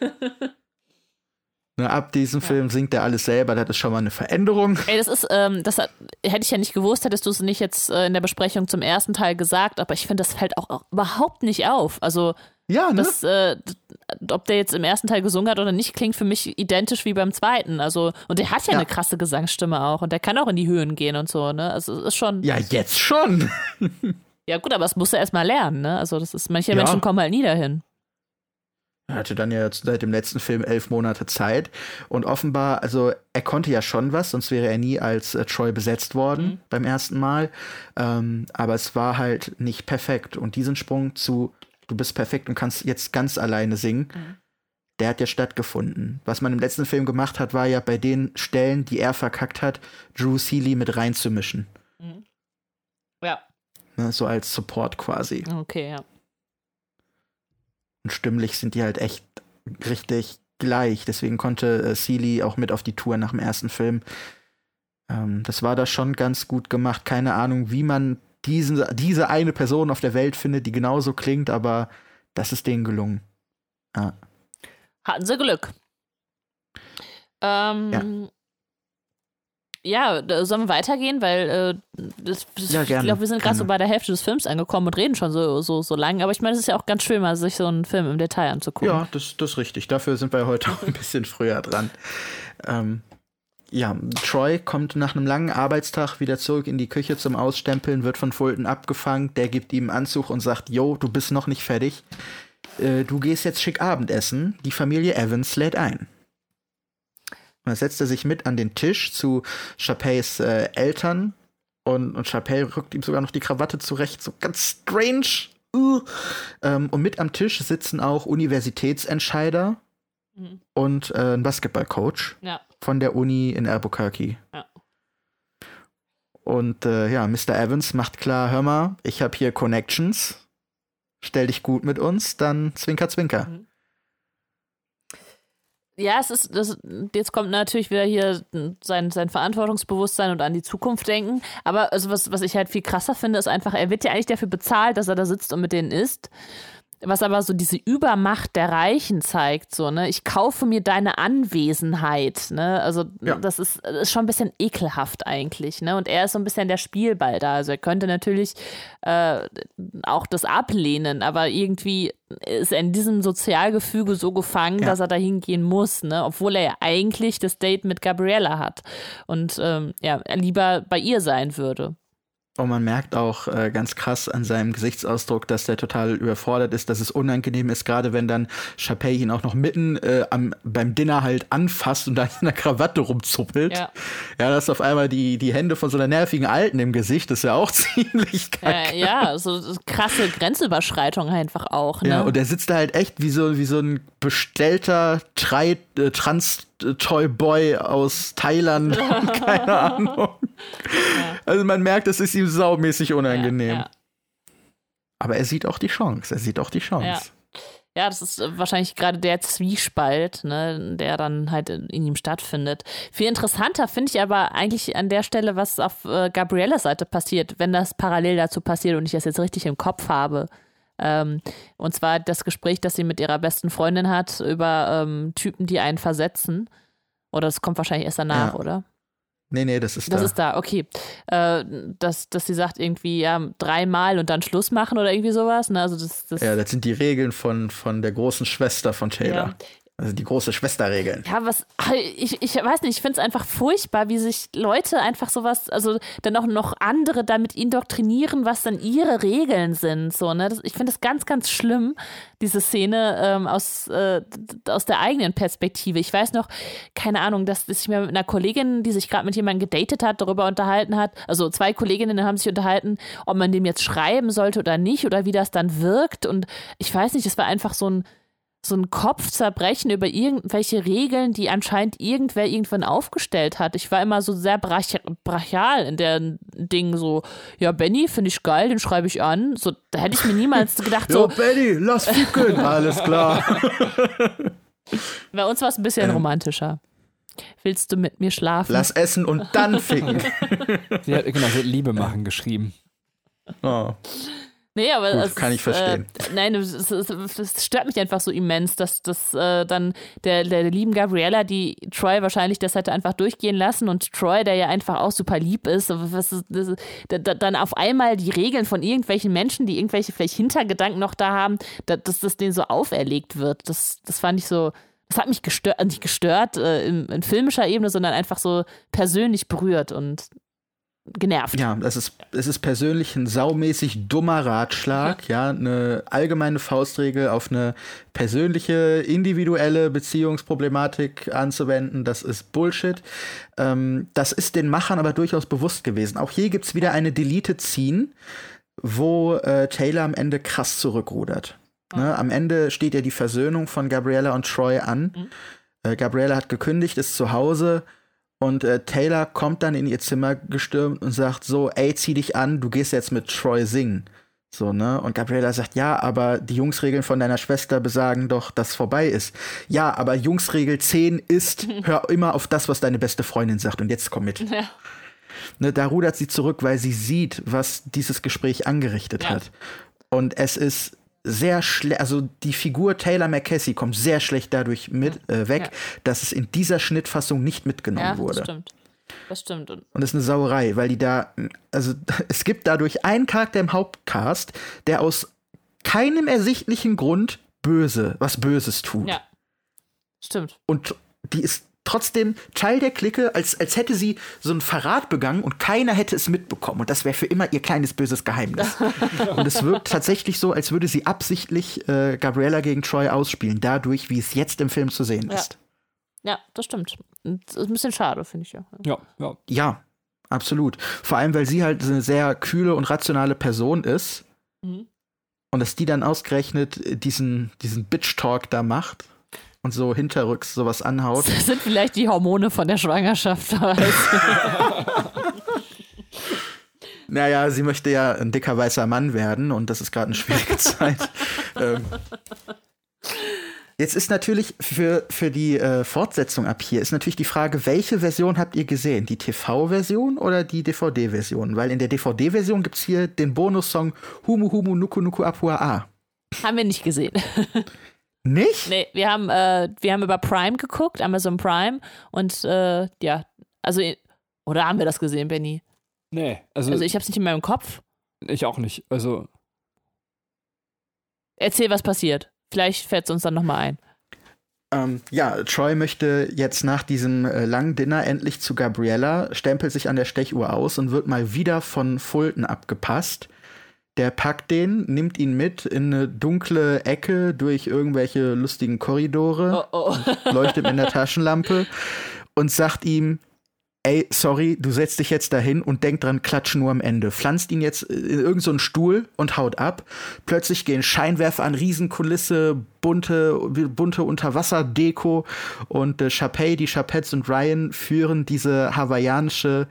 Ne, ab diesem ja. Film singt er alles selber, das ist schon mal eine Veränderung. Ey, das ist, ähm, das hätte ich ja nicht gewusst, hättest du es nicht jetzt äh, in der Besprechung zum ersten Teil gesagt, aber ich finde, das fällt auch, auch, überhaupt nicht auf. Also, ja, ne? das, äh, ob der jetzt im ersten Teil gesungen hat oder nicht, klingt für mich identisch wie beim zweiten. Also, und der hat ja, ja. eine krasse Gesangsstimme auch und der kann auch in die Höhen gehen und so, ne? Also, es ist schon. Ja, jetzt schon. ja, gut, aber es musst du erstmal lernen, ne? Also, das ist, manche ja. Menschen kommen halt nie dahin. Er hatte dann ja seit dem letzten Film elf Monate Zeit und offenbar, also er konnte ja schon was, sonst wäre er nie als äh, Troy besetzt worden mhm. beim ersten Mal. Ähm, aber es war halt nicht perfekt und diesen Sprung zu du bist perfekt und kannst jetzt ganz alleine singen, mhm. der hat ja stattgefunden. Was man im letzten Film gemacht hat, war ja bei den Stellen, die er verkackt hat, Drew Seeley mit reinzumischen. Mhm. Ne, so als Support quasi. Okay, ja. Und stimmlich sind die halt echt richtig gleich. Deswegen konnte äh, Seeley auch mit auf die Tour nach dem ersten Film. Ähm, das war da schon ganz gut gemacht. Keine Ahnung, wie man diesen, diese eine Person auf der Welt findet, die genauso klingt, aber das ist denen gelungen. Ja. Hatten sie Glück. Ähm, ja. Ja, sollen wir weitergehen, weil äh, das, das, ja, gerne, ich glaube, wir sind gerade so bei der Hälfte des Films angekommen und reden schon so, so, so lange. Aber ich meine, es ist ja auch ganz schön, mal sich so einen Film im Detail anzugucken. Ja, das, das ist richtig. Dafür sind wir heute auch ein bisschen früher dran. Ähm, ja, Troy kommt nach einem langen Arbeitstag wieder zurück in die Küche zum Ausstempeln, wird von Fulton abgefangen. Der gibt ihm einen Anzug und sagt: Yo, du bist noch nicht fertig. Äh, du gehst jetzt schick Abendessen. Die Familie Evans lädt ein. Und dann setzt er sich mit an den Tisch zu Chappés äh, Eltern und, und Chappelle rückt ihm sogar noch die Krawatte zurecht, so ganz strange. Uh. Ähm, und mit am Tisch sitzen auch Universitätsentscheider mhm. und äh, ein Basketballcoach ja. von der Uni in Albuquerque. Ja. Und äh, ja, Mr. Evans macht klar, hör mal, ich habe hier Connections, stell dich gut mit uns, dann zwinker, zwinker. Mhm. Ja, es ist, das, jetzt kommt natürlich wieder hier sein, sein Verantwortungsbewusstsein und an die Zukunft denken. Aber also was, was ich halt viel krasser finde, ist einfach, er wird ja eigentlich dafür bezahlt, dass er da sitzt und mit denen isst. Was aber so diese Übermacht der Reichen zeigt, so, ne? Ich kaufe mir deine Anwesenheit, ne? Also, Ja. das ist, ist schon ein bisschen ekelhaft eigentlich, ne? Und er ist so ein bisschen der Spielball da. Also, er könnte natürlich äh, auch das ablehnen, aber irgendwie ist er in diesem Sozialgefüge so gefangen, Ja. dass er da hingehen muss, ne? Obwohl er ja eigentlich das Date mit Gabriella hat und ähm, ja, er lieber bei ihr sein würde. Und man merkt auch äh, ganz krass an seinem Gesichtsausdruck, dass der total überfordert ist, dass es unangenehm ist, gerade wenn dann Chappelle ihn auch noch mitten äh, am, beim Dinner halt anfasst und da in der Krawatte rumzuppelt. Ja. Ja, das ist auf einmal die, die Hände von so einer nervigen Alten im Gesicht, ist ja auch ziemlich geil. Äh, ja, so so krasse Grenzüberschreitung einfach auch. Ne? Ja, und er sitzt da halt echt wie so, wie so ein bestellter Trei, äh, Trans-Toy-Boy aus Thailand. Keine Ahnung. Also man merkt, es ist ihm saumäßig unangenehm. Ja, Aber er sieht auch die Chance. Er sieht auch die Chance. Ja. Ja, das ist äh, wahrscheinlich gerade der Zwiespalt, ne, der dann halt in, in ihm stattfindet. Viel interessanter finde ich aber eigentlich an der Stelle, was auf äh, Gabriellas Seite passiert, wenn das parallel dazu passiert und ich das jetzt richtig im Kopf habe. Ähm, und zwar das Gespräch, das sie mit ihrer besten Freundin hat über ähm, Typen, die einen versetzen. Oder das kommt wahrscheinlich erst danach, Ja. oder? Nee, nee, das ist Das da. ist da, okay. Äh, dass, dass sie sagt irgendwie, ja, dreimal und dann Schluss machen oder irgendwie sowas. Ne? Also das, das ja, das sind die Regeln von, von der großen Schwester von Taylor. Ja. Also die große Schwesterregeln. Ja, was, ich, ich weiß nicht, ich finde es einfach furchtbar, wie sich Leute einfach sowas, also dann auch noch andere damit indoktrinieren, was dann ihre Regeln sind. So, ne? Das, ich finde das ganz, ganz schlimm, diese Szene ähm, aus, äh, aus der eigenen Perspektive. Ich weiß noch, keine Ahnung, dass, dass ich mir mit einer Kollegin, die sich gerade mit jemandem gedatet hat, darüber unterhalten hat. Also zwei Kolleginnen haben sich unterhalten, ob man dem jetzt schreiben sollte oder nicht oder wie das dann wirkt. Und ich weiß nicht, es war einfach so ein so ein Kopfzerbrechen über irgendwelche Regeln, die anscheinend irgendwer irgendwann aufgestellt hat. Ich war immer so sehr brach brachial in der Ding so, ja, Benny finde ich geil, den schreibe ich an. So, da hätte ich mir niemals gedacht, so, Benny, lass ficken. Alles klar. bei uns war es ein bisschen romantischer. Willst du mit mir schlafen? lass essen und dann ficken. Sie hat, genau, sie hat Liebe machen geschrieben. Oh. Nee, aber Gut, das kann ich verstehen. Äh, nein, es, es, es, stört mich einfach so immens, dass, dass äh, dann der, der lieben Gabriella, die Troy wahrscheinlich das hätte einfach durchgehen lassen und Troy, der ja einfach auch super lieb ist, ist das, da, da, dann auf einmal die Regeln von irgendwelchen Menschen, die irgendwelche vielleicht Hintergedanken noch da haben, da, dass das denen so auferlegt wird. Das, das fand ich so, das hat mich gestört, nicht gestört äh, in, in filmischer Ebene, sondern einfach so persönlich berührt und genervt. Ja, das ist, es ist persönlich ein saumäßig dummer Ratschlag, ja, eine allgemeine Faustregel auf eine persönliche, individuelle Beziehungsproblematik anzuwenden, das ist Bullshit. Ähm, das ist den Machern aber durchaus bewusst gewesen. Auch hier gibt's wieder eine Deleted Scene, wo äh, Taylor am Ende krass zurückrudert. Ne? Am Ende steht ja die Versöhnung von Gabriella und Troy an. Äh, Gabriella hat gekündigt, ist zu Hause und äh, Taylor kommt dann in ihr Zimmer gestürmt und sagt so, ey, zieh dich an, du gehst jetzt mit Troy singen. So, ne? Und Gabriella sagt, ja, aber die Jungsregeln von deiner Schwester besagen doch, dass vorbei ist. Ja, aber Jungsregel 10 ist, hör immer auf das, was deine beste Freundin sagt und jetzt komm mit. Ja. Ne, da rudert sie zurück, weil sie sieht, was dieses Gespräch angerichtet Ja. hat. Und es ist sehr schlecht, also die Figur Taylor McCassie kommt sehr schlecht dadurch mit äh, weg, Ja. dass es in dieser Schnittfassung nicht mitgenommen Ja, wurde. das stimmt. Das stimmt. Und Und das ist eine Sauerei, weil die da, also es gibt dadurch einen Charakter im Hauptcast, der aus keinem ersichtlichen Grund böse, was Böses tut. ja, stimmt. Und die ist trotzdem Teil der Clique, als, als hätte sie so einen Verrat begangen und keiner hätte es mitbekommen. Und das wäre für immer ihr kleines böses Geheimnis. und es wirkt tatsächlich so, als würde sie absichtlich äh, Gabriella gegen Troy ausspielen, dadurch, wie es jetzt im Film zu sehen Ja. ist. Ja, das stimmt. Das ist ein bisschen schade, finde ich ja. Ja, ja. Ja, absolut. Vor allem, weil sie halt eine sehr kühle und rationale Person ist. Mhm. Und dass die dann ausgerechnet diesen, diesen Bitch-Talk da macht und so hinterrücks sowas anhaut. Das sind vielleicht die Hormone von der Schwangerschaft. Naja, sie möchte ja ein dicker weißer Mann werden und das ist gerade eine schwierige Zeit. ähm. Jetzt ist natürlich für, für die äh, Fortsetzung ab hier ist natürlich die Frage, welche Version habt ihr gesehen? Die TV-Version oder die DVD-Version? Weil in der DVD-Version gibt es hier den Bonussong Humu Humu Nuku Nuku Apua A. Haben wir nicht gesehen. Nicht? Nee, wir haben, äh, wir haben über Prime geguckt, Amazon Prime. Und äh, ja, also, oder haben wir das gesehen, Benny? Nee, also, Also ich habe es nicht in meinem Kopf. ich auch nicht. Also, Erzähl, was passiert. Vielleicht fällt es uns dann nochmal ein. Ähm, ja, Troy möchte jetzt nach diesem äh, langen Dinner endlich zu Gabriella, stempelt sich an der Stechuhr aus und wird mal wieder von Fulton abgepasst. Der packt den, nimmt ihn mit in eine dunkle Ecke durch irgendwelche lustigen Korridore, Oh, oh. leuchtet mit einer Taschenlampe und sagt ihm, ey, sorry, du setzt dich jetzt dahin und denk dran, klatsch nur am Ende. Pflanzt ihn jetzt in irgendeinen so Stuhl und haut ab. Plötzlich gehen Scheinwerfer an, Riesenkulisse, bunte, bunte Unterwasserdeko und äh, Chapey, die Chapettes und Ryan führen diese hawaiianische,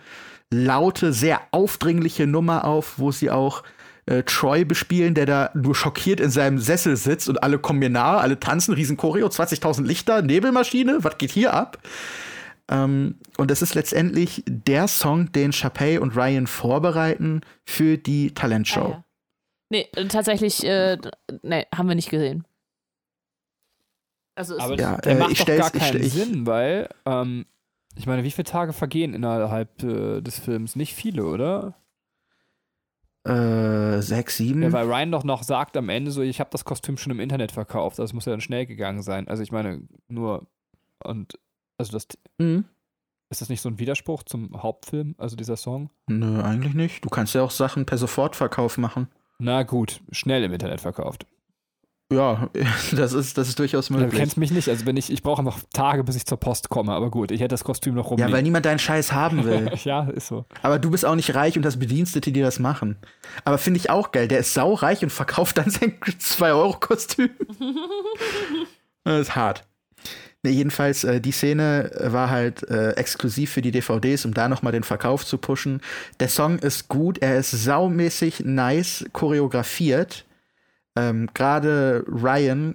laute, sehr aufdringliche Nummer auf, wo sie auch äh, Troy bespielen, der da nur schockiert in seinem Sessel sitzt und alle kommen mir nahe, alle tanzen, riesen Choreo, 20.000 Lichter, Nebelmaschine, was geht hier ab? Ähm, und das ist letztendlich der Song, den Chapey und Ryan vorbereiten für die Talentshow. Ah, ja. Nee, äh, tatsächlich, äh, nee, haben wir nicht gesehen. Also, es aber Ja, der äh, macht ich doch gar keinen Sinn, weil, ähm, ich meine, wie viele Tage vergehen innerhalb äh, des Films? Nicht viele, oder? Äh, sechs, sieben. Ja, weil Ryan doch noch sagt am Ende so, ich habe das Kostüm schon im Internet verkauft. Das muss ja dann schnell gegangen sein. Also ich meine, nur und also das Mhm. ist das nicht so ein Widerspruch zum Hauptfilm, also dieser Song? Nö, eigentlich nicht. Du kannst ja auch Sachen per Sofortverkauf machen. Na gut, schnell im Internet verkauft. Ja, das ist, das ist durchaus Du möglich. kennst mich nicht, also wenn ich, ich brauche einfach Tage, bis ich zur Post komme, aber gut, ich hätte das Kostüm noch ja, rumliegen. weil niemand deinen Scheiß haben will. ja, ist so. Aber du bist auch nicht reich und das Bedienstete, die das machen. Aber finde ich auch geil. Der ist saureich und verkauft dann sein 2-Euro-Kostüm. das ist hart. Nee, jedenfalls, äh, die Szene war halt äh, exklusiv für die DVDs, um da nochmal den Verkauf zu pushen. Der Song ist gut, er ist saumäßig nice choreografiert. Ähm, Gerade Ryan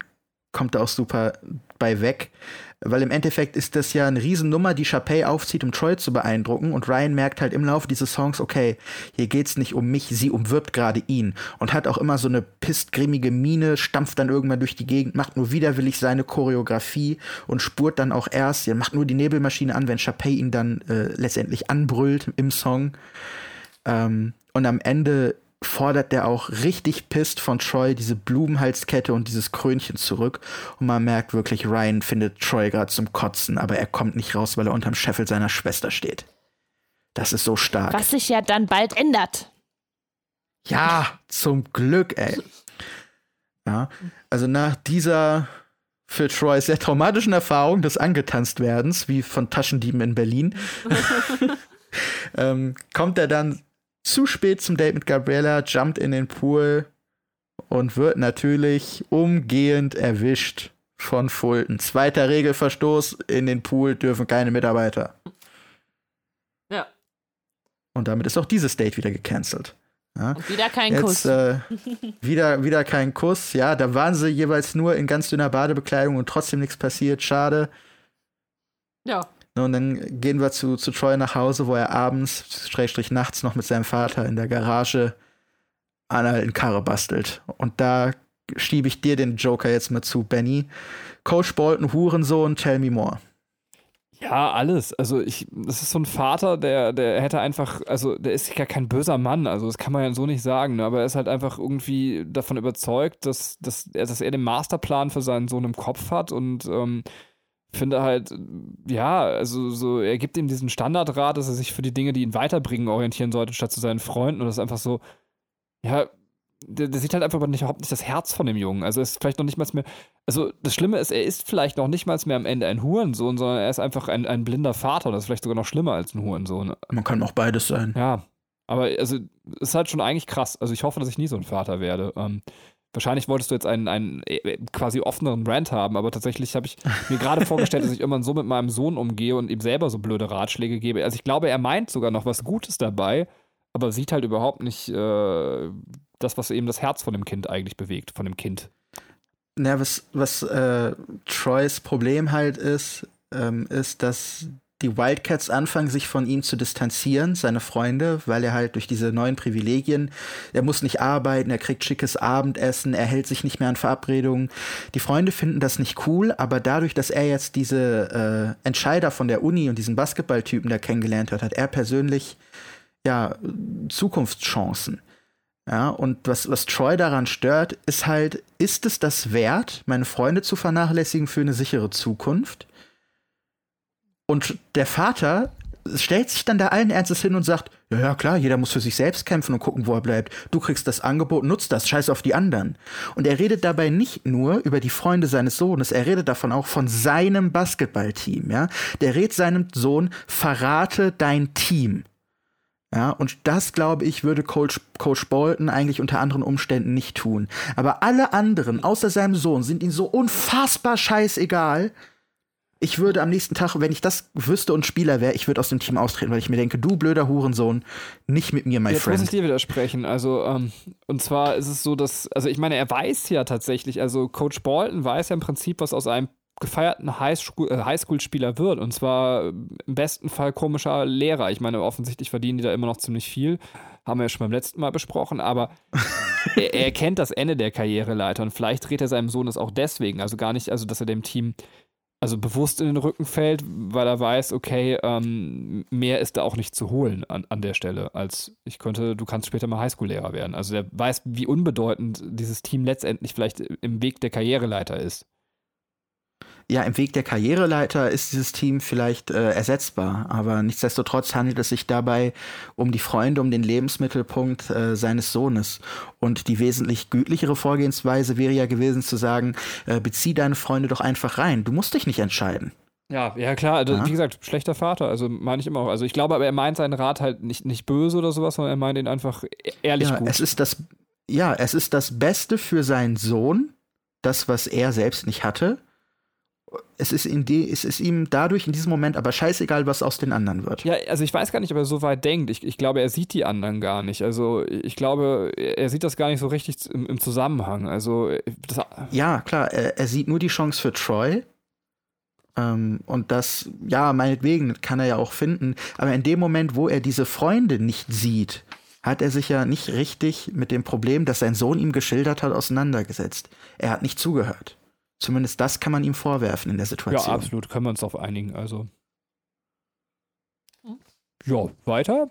kommt da auch super bei weg. Weil im Endeffekt ist das ja eine Riesennummer, die Chapey aufzieht, um Troy zu beeindrucken. Und Ryan merkt halt im Laufe dieses Songs, okay, hier geht's nicht um mich, sie umwirbt gerade ihn. Und hat auch immer so eine pissgrimmige Miene, stampft dann irgendwann durch die Gegend, macht nur widerwillig seine Choreografie und spurt dann auch erst, ja, macht nur die Nebelmaschine an, wenn Chapey ihn dann äh, letztendlich anbrüllt im Song. Ähm, und am Ende fordert der auch richtig pisst von Troy diese Blumenhalskette und dieses Krönchen zurück. Und man merkt wirklich, Ryan findet Troy gerade zum Kotzen, aber er kommt nicht raus, weil er unterm Scheffel seiner Schwester steht. Das ist so stark. was sich ja dann bald ändert. Ja, zum Glück, ey. Ja, also nach dieser für Troy sehr traumatischen Erfahrung des Angetanztwerdens, wie von Taschendieben in Berlin, ähm, kommt er dann zu spät zum Date mit Gabriella, jumpt in den Pool und wird natürlich umgehend erwischt von Fulton. Zweiter Regelverstoß, in den Pool dürfen keine Mitarbeiter. Ja. Und damit ist auch dieses Date wieder gecancelt. Ja. Und wieder kein Jetzt Kuss. äh, wieder, wieder kein Kuss. Ja, da waren sie jeweils nur in ganz dünner Badebekleidung und trotzdem nichts passiert. Schade. ja. Und dann gehen wir zu, zu Troy nach Hause, wo er abends, Schrägstrich nachts, noch mit seinem Vater in der Garage an einer Karre bastelt. Und da schiebe ich dir den Joker jetzt mal zu, Benny. Coach Bolton, Hurensohn, tell me more. Ja, alles. Also ich, das ist so ein Vater, der, der hätte einfach, also der ist ja kein böser Mann, also das kann man ja so nicht sagen, ne? aber er ist halt einfach irgendwie davon überzeugt, dass, dass, er, dass er den Masterplan für seinen Sohn im Kopf hat und ähm, finde halt, ja, also so, er gibt ihm diesen Standardrat, dass er sich für die Dinge, die ihn weiterbringen, orientieren sollte, statt zu seinen Freunden. Und das ist einfach so, ja, der, der sieht halt einfach nicht, überhaupt nicht das Herz von dem Jungen. Also er ist vielleicht noch nicht mal mehr. Also das Schlimme ist, er ist vielleicht noch nicht mal mehr am Ende ein Hurensohn, sondern er ist einfach ein, ein blinder Vater. Und das ist vielleicht sogar noch schlimmer als ein Hurensohn. Man kann auch beides sein. Ja. Aber also, ist halt schon eigentlich krass. Also ich hoffe, dass ich nie so ein Vater werde. Ähm, wahrscheinlich wolltest du jetzt einen, einen äh, quasi offeneren Rant haben, aber tatsächlich habe ich mir gerade vorgestellt, dass ich irgendwann so mit meinem Sohn umgehe und ihm selber so blöde Ratschläge gebe. Also ich glaube, er meint sogar noch was Gutes dabei, aber sieht halt überhaupt nicht äh, das, was eben das Herz von dem Kind eigentlich bewegt, von dem Kind. Na, was, was äh, Troys Problem halt ist, ähm, ist, dass die Wildcats anfangen, sich von ihm zu distanzieren, seine Freunde, weil er halt durch diese neuen Privilegien, er muss nicht arbeiten, er kriegt schickes Abendessen, er hält sich nicht mehr an Verabredungen. Die Freunde finden das nicht cool, aber dadurch, dass er jetzt diese äh, Entscheider von der Uni und diesen Basketballtypen da kennengelernt hat, hat er persönlich ja Zukunftschancen. Ja, und was, was Troy daran stört, ist halt, ist es das wert, meine Freunde zu vernachlässigen für eine sichere Zukunft? Und der Vater stellt sich dann da allen Ernstes hin und sagt, ja, ja, klar, jeder muss für sich selbst kämpfen und gucken, wo er bleibt. Du kriegst das Angebot, nutzt das, scheiß auf die anderen. Und er redet dabei nicht nur über die Freunde seines Sohnes, er redet davon auch von seinem Basketballteam, ja. Der rät seinem Sohn, verrate dein Team. Ja, und das, glaube ich, würde Coach, Coach Bolton eigentlich unter anderen Umständen nicht tun. Aber alle anderen, außer seinem Sohn, sind ihm so unfassbar scheißegal, ich würde am nächsten Tag, wenn ich das wüsste und Spieler wäre, ich würde aus dem Team austreten, weil ich mir denke, du blöder Hurensohn, nicht mit mir, my Jetzt friend. muss ich dir widersprechen. Also, ähm, und zwar ist es so, dass, also ich meine, er weiß ja tatsächlich, also Coach Bolton weiß ja im Prinzip, was aus einem gefeierten Highschool, äh, Highschool-Spieler wird. Und zwar im besten Fall komischer Lehrer. Ich meine, offensichtlich verdienen die da immer noch ziemlich viel. Haben wir ja schon beim letzten Mal besprochen, aber er, er kennt das Ende der Karriereleiter und vielleicht dreht er seinem Sohn das auch deswegen. Also gar nicht, also dass er dem Team also bewusst in den Rücken fällt, weil er weiß, okay, ähm, mehr ist da auch nicht zu holen an, an der Stelle, als ich könnte, du kannst später mal Highschool-Lehrer werden. Also der weiß, wie unbedeutend dieses Team letztendlich vielleicht im Weg der Karriereleiter ist ja, im Weg der Karriereleiter ist dieses Team vielleicht äh, ersetzbar, aber nichtsdestotrotz handelt es sich dabei um die Freunde, um den Lebensmittelpunkt äh, seines Sohnes. Und die wesentlich gütlichere Vorgehensweise wäre ja gewesen zu sagen, äh, bezieh deine Freunde doch einfach rein. Du musst dich nicht entscheiden. Ja, ja klar, also, ja. wie gesagt, schlechter Vater, also meine ich immer auch. Also ich glaube, aber er meint seinen Rat halt nicht, nicht böse oder sowas, sondern er meint ihn einfach e-, ehrlich ja, gut. Es ist das, ja, es ist das Beste für seinen Sohn, das, was er selbst nicht hatte es ist, in die, es ist ihm dadurch in diesem Moment aber scheißegal, was aus den anderen wird. Ja, also ich weiß gar nicht, ob er so weit denkt. Ich, ich glaube, er sieht die anderen gar nicht. Also ich glaube, er sieht das gar nicht so richtig im, im Zusammenhang. Also ja, klar, er, er, sieht nur die Chance für Troy. Ähm, und das, ja, meinetwegen kann er ja auch finden. Aber in dem Moment, wo er diese Freunde nicht sieht, hat er sich ja nicht richtig mit dem Problem, das sein Sohn ihm geschildert hat, auseinandergesetzt. Er hat nicht zugehört. Zumindest das kann man ihm vorwerfen in der Situation. Ja, absolut, können wir uns auf einigen. Also. Ja, weiter?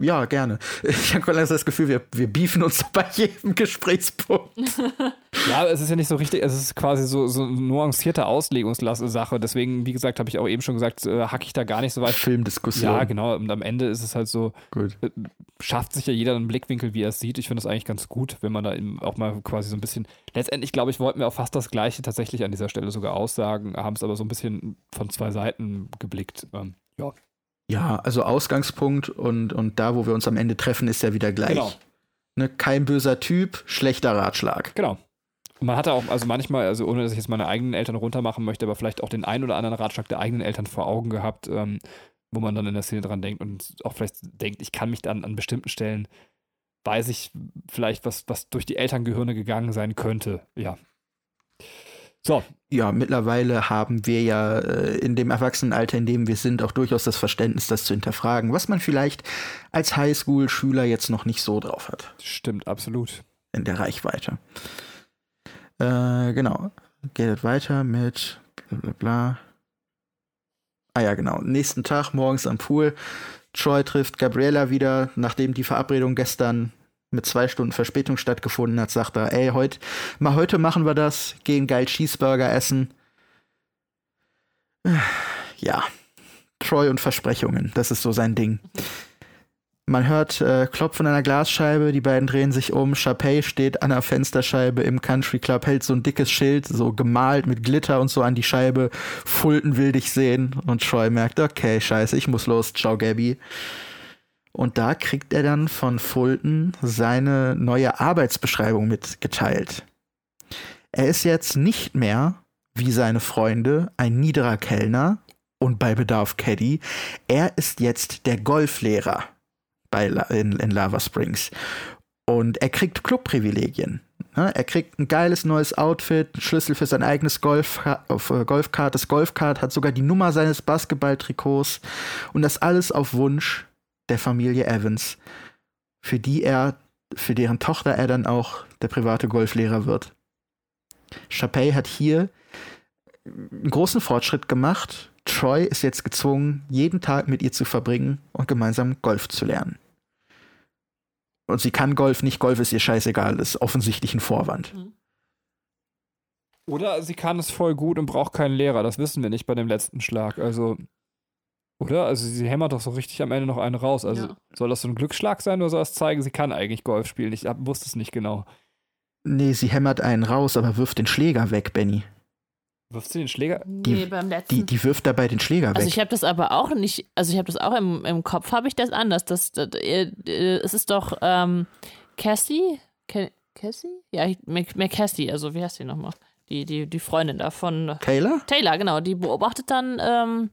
Ja, gerne. Ich habe das Gefühl, wir, wir beefen uns bei jedem Gesprächspunkt. ja, es ist ja nicht so richtig, es ist quasi so, so eine nuancierte Auslegungssache. Deswegen, wie gesagt, habe ich auch eben schon gesagt, äh, hacke ich da gar nicht so weit. Filmdiskussion. Ja, genau. Und am Ende ist es halt so, gut. Äh, schafft sich ja jeder einen Blickwinkel, wie er es sieht. Ich finde das eigentlich ganz gut, wenn man da eben auch mal quasi so ein bisschen. Letztendlich, glaube ich, wollten wir auch fast das Gleiche tatsächlich an dieser Stelle sogar aussagen, haben es aber so ein bisschen von zwei Seiten geblickt. Ähm, ja. Ja, also Ausgangspunkt und, und da, wo wir uns am Ende treffen, ist ja wieder gleich. Genau. Ne, kein böser Typ, schlechter Ratschlag. Genau. Und man hatte auch, also manchmal, also ohne dass ich jetzt meine eigenen Eltern runtermachen möchte, aber vielleicht auch den einen oder anderen Ratschlag der eigenen Eltern vor Augen gehabt, ähm, wo man dann in der Szene dran denkt und auch vielleicht denkt, ich kann mich dann an bestimmten Stellen, weiß ich vielleicht, was, was durch die Elterngehirne gegangen sein könnte. Ja. So. Ja, mittlerweile haben wir ja äh, in dem Erwachsenenalter, in dem wir sind, auch durchaus das Verständnis, das zu hinterfragen, was man vielleicht als Highschool-Schüler jetzt noch nicht so drauf hat. Stimmt, absolut. In der Reichweite. Äh, genau. Geht weiter mit bla bla bla. Ah ja, genau. Nächsten Tag morgens am Pool. Troy trifft Gabriella wieder, nachdem die Verabredung gestern mit zwei Stunden Verspätung stattgefunden hat, sagt er, ey, heute, mal heute machen wir das, gehen geil Cheeseburger essen. Ja, Troy und Versprechungen, das ist so sein Ding. Man hört äh, Klopfen an einer Glasscheibe, die beiden drehen sich um. Chapey steht an der Fensterscheibe im Country Club, hält so ein dickes Schild, so gemalt mit Glitter und so an die Scheibe. Fulton will dich sehen. Und Troy merkt, okay, scheiße, ich muss los. Ciao, Gabby. Und da kriegt er dann von Fulton seine neue Arbeitsbeschreibung mitgeteilt. Er ist jetzt nicht mehr, wie seine Freunde, ein niederer Kellner und bei Bedarf Caddy. Er ist jetzt der Golflehrer bei in, in Lava Springs. Und er kriegt Clubprivilegien. Ne? Er kriegt ein geiles neues Outfit, einen Schlüssel für sein eigenes Golf, äh, Golfkart. Das Golfkart hat sogar die Nummer seines Basketballtrikots. Und das alles auf Wunsch der Familie Evans, für die er, für deren Tochter er dann auch der private Golflehrer wird. Chapey hat hier einen großen Fortschritt gemacht. Troy ist jetzt gezwungen, jeden Tag mit ihr zu verbringen und gemeinsam Golf zu lernen. Und sie kann Golf nicht, Golf ist ihr scheißegal, das ist offensichtlich ein Vorwand. Mhm. Oder sie kann es voll gut und braucht keinen Lehrer, das wissen wir nicht bei dem letzten Schlag. Also, oder? Also sie hämmert doch so richtig am Ende noch einen raus. Also ja. soll das so ein Glücksschlag sein oder soll das zeigen, sie kann eigentlich Golf spielen? Ich wusste es nicht genau. Nee, sie hämmert einen raus, aber wirft den Schläger weg, Benny. Wirft sie den Schläger? Die, nee, beim letzten. Die, die wirft dabei den Schläger also weg. Also ich habe das aber auch nicht, also ich habe das auch im, im Kopf, habe ich das anders. Das, das, äh, es ist doch ähm, Cassie? Cassie? Ja, McCassie, also wie heißt die nochmal? Die, die, die Freundin davon. Taylor? Taylor, genau. Die beobachtet dann ähm,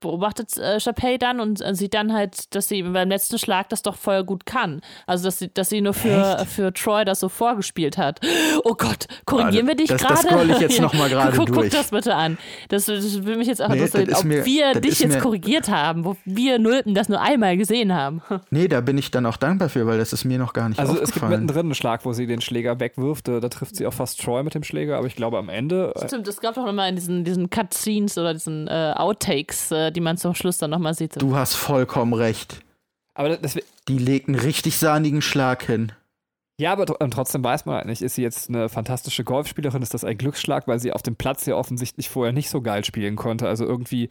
beobachtet äh, Chapey dann und äh, sieht dann halt, dass sie beim letzten Schlag das doch voll gut kann. Also, dass sie, dass sie nur für, für Troy das so vorgespielt hat. Oh Gott, korrigieren wir dich gerade? Das scroll ich jetzt ja. nochmal gerade durch. Guck das bitte an. Das, das will mich jetzt auch nee, interessieren, ob mir, wir dich jetzt korrigiert haben, wo wir Nulpen das nur einmal gesehen haben. Nee, da bin ich dann auch dankbar für, weil das ist mir noch gar nicht also aufgefallen. Also es gibt mittendrin einen Schlag, wo sie den Schläger wegwirft. Da trifft sie auch fast Troy mit dem Schläger, aber ich glaube am Ende... Äh Stimmt, es gab doch immer in diesen, diesen Cutscenes oder diesen äh, Outtakes, äh, die man zum Schluss dann nochmal sieht. Du hast vollkommen recht. Aber das, die legt einen richtig sahnigen Schlag hin. Ja, aber trotzdem weiß man halt nicht, ist sie jetzt eine fantastische Golfspielerin, ist das ein Glücksschlag, weil sie auf dem Platz ja offensichtlich vorher nicht so geil spielen konnte. Also irgendwie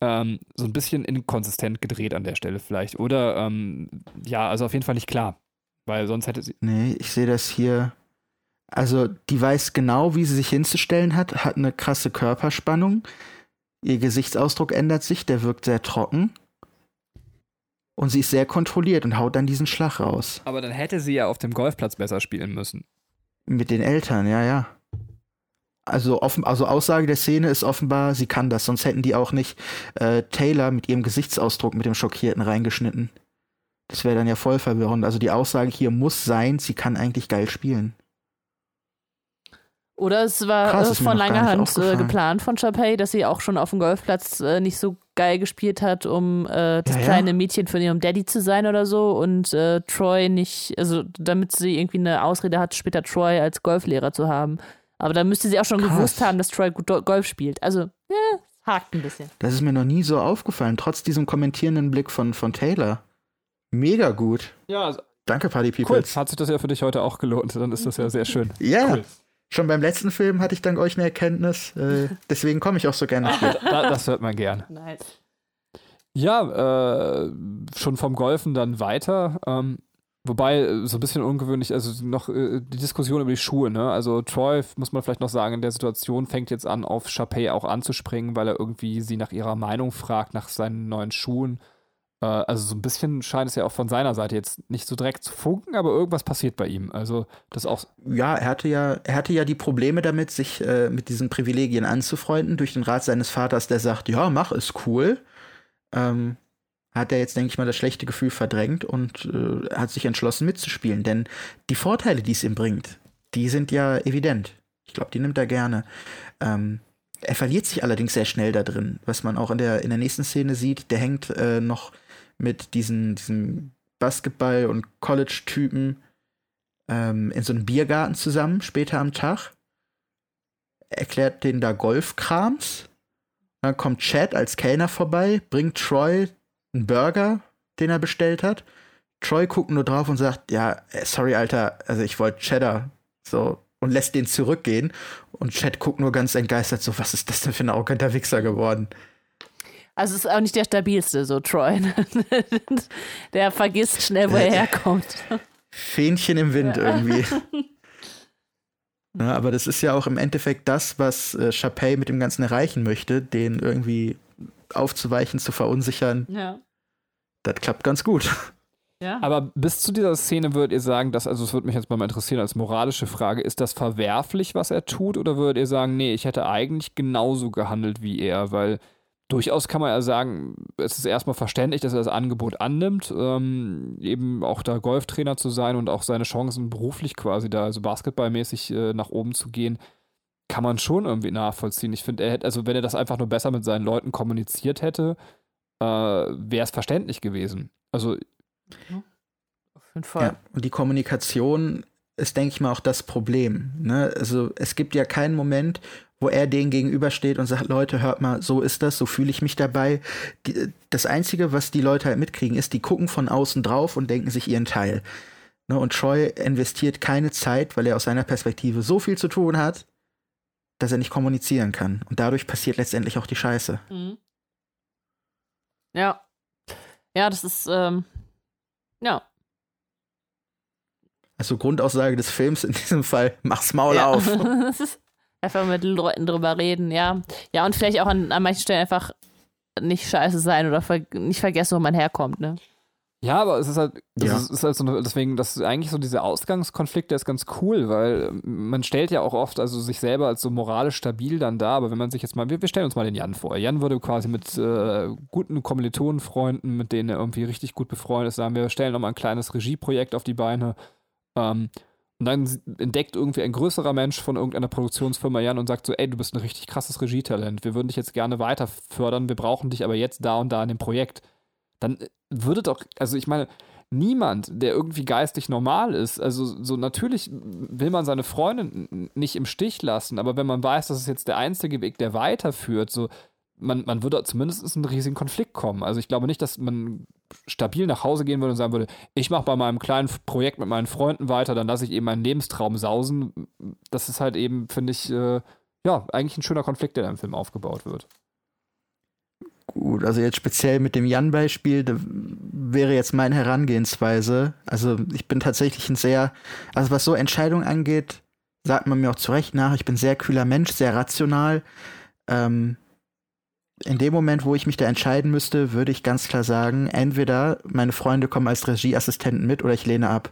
ähm, so ein bisschen inkonsistent gedreht an der Stelle vielleicht. Oder ähm, ja, also auf jeden Fall nicht klar. Weil sonst hätte sie. Nee, ich sehe das hier. Also, die weiß genau, wie sie sich hinzustellen hat, hat eine krasse Körperspannung. Ihr Gesichtsausdruck ändert sich, der wirkt sehr trocken. Und sie ist sehr kontrolliert und haut dann diesen Schlag raus. Aber dann hätte sie ja auf dem Golfplatz besser spielen müssen. Mit den Eltern, ja, ja. Also, offen, also Aussage der Szene ist offenbar, sie kann das, sonst hätten die auch nicht äh, Taylor mit ihrem Gesichtsausdruck mit dem Schockierten reingeschnitten. Das wäre dann ja voll verwirrend. Also die Aussage hier muss sein, sie kann eigentlich geil spielen. Oder es war Krass, äh, von langer Hand äh, geplant von Chapey, dass sie auch schon auf dem Golfplatz äh, nicht so geil gespielt hat, um äh, das ja, kleine ja. Mädchen von ihrem Daddy zu sein oder so und äh, Troy nicht, also damit sie irgendwie eine Ausrede hat, später Troy als Golflehrer zu haben. Aber da müsste sie auch schon Krass. gewusst haben, dass Troy gut Golf spielt. Also, ja, hakt ein bisschen. Das ist mir noch nie so aufgefallen, trotz diesem kommentierenden Blick von, von Taylor. Mega gut. Ja, also, Danke, Party People. Cool. Hat sich das ja für dich heute auch gelohnt, dann ist das ja sehr schön. Ja. Cool. Schon beim letzten Film hatte ich dank euch eine Erkenntnis. Äh, deswegen komme ich auch so gerne hier. das hört man gern. Nice. Ja, äh, schon vom Golfen dann weiter. Ähm, wobei, äh, so ein bisschen ungewöhnlich, also noch äh, die Diskussion über die Schuhe, ne? Also Troy, muss man vielleicht noch sagen, in der Situation fängt jetzt an, auf Chapey auch anzuspringen, weil er irgendwie sie nach ihrer Meinung fragt, nach seinen neuen Schuhen. Äh, also so ein bisschen scheint es ja auch von seiner Seite jetzt nicht so direkt zu funken, aber irgendwas passiert bei ihm. Also das auch. Ja, er hatte ja, er hatte ja die Probleme damit, sich äh, mit diesen Privilegien anzufreunden, durch den Rat seines Vaters, der sagt, ja, mach, ist cool. Ähm, hat er jetzt, denke ich mal, das schlechte Gefühl verdrängt und äh, hat sich entschlossen mitzuspielen. Denn die Vorteile, die es ihm bringt, die sind ja evident. Ich glaube, die nimmt er gerne. Ähm, er verliert sich allerdings sehr schnell da drin, was man auch in der, in der nächsten Szene sieht. Der hängt äh, noch mit diesen, diesen Basketball- und College-Typen ähm, in so einem Biergarten zusammen, später am Tag. Erklärt denen da Golfkrams. Dann kommt Chad als Kellner vorbei, bringt Troy einen Burger, den er bestellt hat. Troy guckt nur drauf und sagt, ja, äh, sorry, Alter, also ich wollte Cheddar. So, und lässt den zurückgehen. Und Chad guckt nur ganz entgeistert, so, was ist das denn für ein arroganter Wichser geworden? Also es ist auch nicht der stabilste, so Troy. der vergisst schnell, wo er herkommt. Fähnchen im Wind ja. irgendwie. Ja, aber das ist ja auch im Endeffekt das, was äh, Chapey mit dem Ganzen erreichen möchte, den irgendwie aufzuweichen, zu verunsichern. Ja. Das klappt ganz gut. Ja. Aber bis zu dieser Szene würdet ihr sagen, dass, also es würde mich jetzt mal interessieren als moralische Frage, ist das verwerflich, was er tut, oder würdet ihr sagen, nee, ich hätte eigentlich genauso gehandelt wie er, weil durchaus kann man ja sagen, es ist erstmal verständlich, dass er das Angebot annimmt, ähm, eben auch da Golftrainer zu sein und auch seine Chancen beruflich quasi da, also basketballmäßig äh, nach oben zu gehen, kann man schon irgendwie nachvollziehen. Ich finde, er hätte, also wenn er das einfach nur besser mit seinen Leuten kommuniziert hätte, äh, wäre es verständlich gewesen. Also Auf jeden Fall. Ja, und die Kommunikation ist, denke ich mal, auch das Problem. Ne? Also es gibt ja keinen Moment, wo er denen gegenübersteht und sagt, Leute, hört mal, so ist das, so fühle ich mich dabei. Die, das Einzige, was die Leute halt mitkriegen, ist, die gucken von außen drauf und denken sich ihren Teil. Ne? Und Troy investiert keine Zeit, weil er aus seiner Perspektive so viel zu tun hat, dass er nicht kommunizieren kann. Und dadurch passiert letztendlich auch die Scheiße. Mhm. Ja. Ja, das ist, ähm, ja. Also Grundaussage des Films in diesem Fall, mach's Maul ja. auf. Das einfach mit Leuten drüber reden, ja. Ja, und vielleicht auch an, an manchen Stellen einfach nicht scheiße sein oder ver nicht vergessen, wo man herkommt, ne? Ja, aber es ist halt, es Ja. ist, ist halt so eine, deswegen, das ist eigentlich so dieser Ausgangskonflikt, der ist ganz cool, weil ähm, man stellt ja auch oft also sich selber als so moralisch stabil dann da, aber wenn man sich jetzt mal, wir, wir stellen uns mal den Jan vor. Jan würde quasi mit äh, guten Kommilitonenfreunden, mit denen er irgendwie richtig gut befreundet ist, sagen wir, stellen nochmal ein kleines Regieprojekt auf die Beine. Ähm, und dann entdeckt irgendwie ein größerer Mensch von irgendeiner Produktionsfirma Jan und sagt so, ey, du bist ein richtig krasses Regietalent, wir würden dich jetzt gerne weiter fördern, wir brauchen dich aber jetzt da und da in dem Projekt. Dann äh, würde doch, also ich meine, niemand, der irgendwie geistig normal ist, also so natürlich will man seine Freundin nicht im Stich lassen, aber wenn man weiß, das ist jetzt der einzige Weg, der weiterführt, so, man, man würde zumindest in einen riesigen Konflikt kommen. Also ich glaube nicht, dass man stabil nach Hause gehen würde und sagen würde, ich mache bei meinem kleinen Projekt mit meinen Freunden weiter, dann lasse ich eben meinen Lebenstraum sausen. Das ist halt eben, finde ich, äh, ja, eigentlich ein schöner Konflikt, der da im Film aufgebaut wird. Gut, also jetzt speziell mit dem Jan-Beispiel, da wäre jetzt meine Herangehensweise. Also ich bin tatsächlich ein sehr, also was so Entscheidungen angeht, sagt man mir auch zu Recht nach, ich bin sehr kühler Mensch, sehr rational. Ähm, in dem Moment, wo ich mich da entscheiden müsste, würde ich ganz klar sagen, entweder meine Freunde kommen als Regieassistenten mit oder ich lehne ab.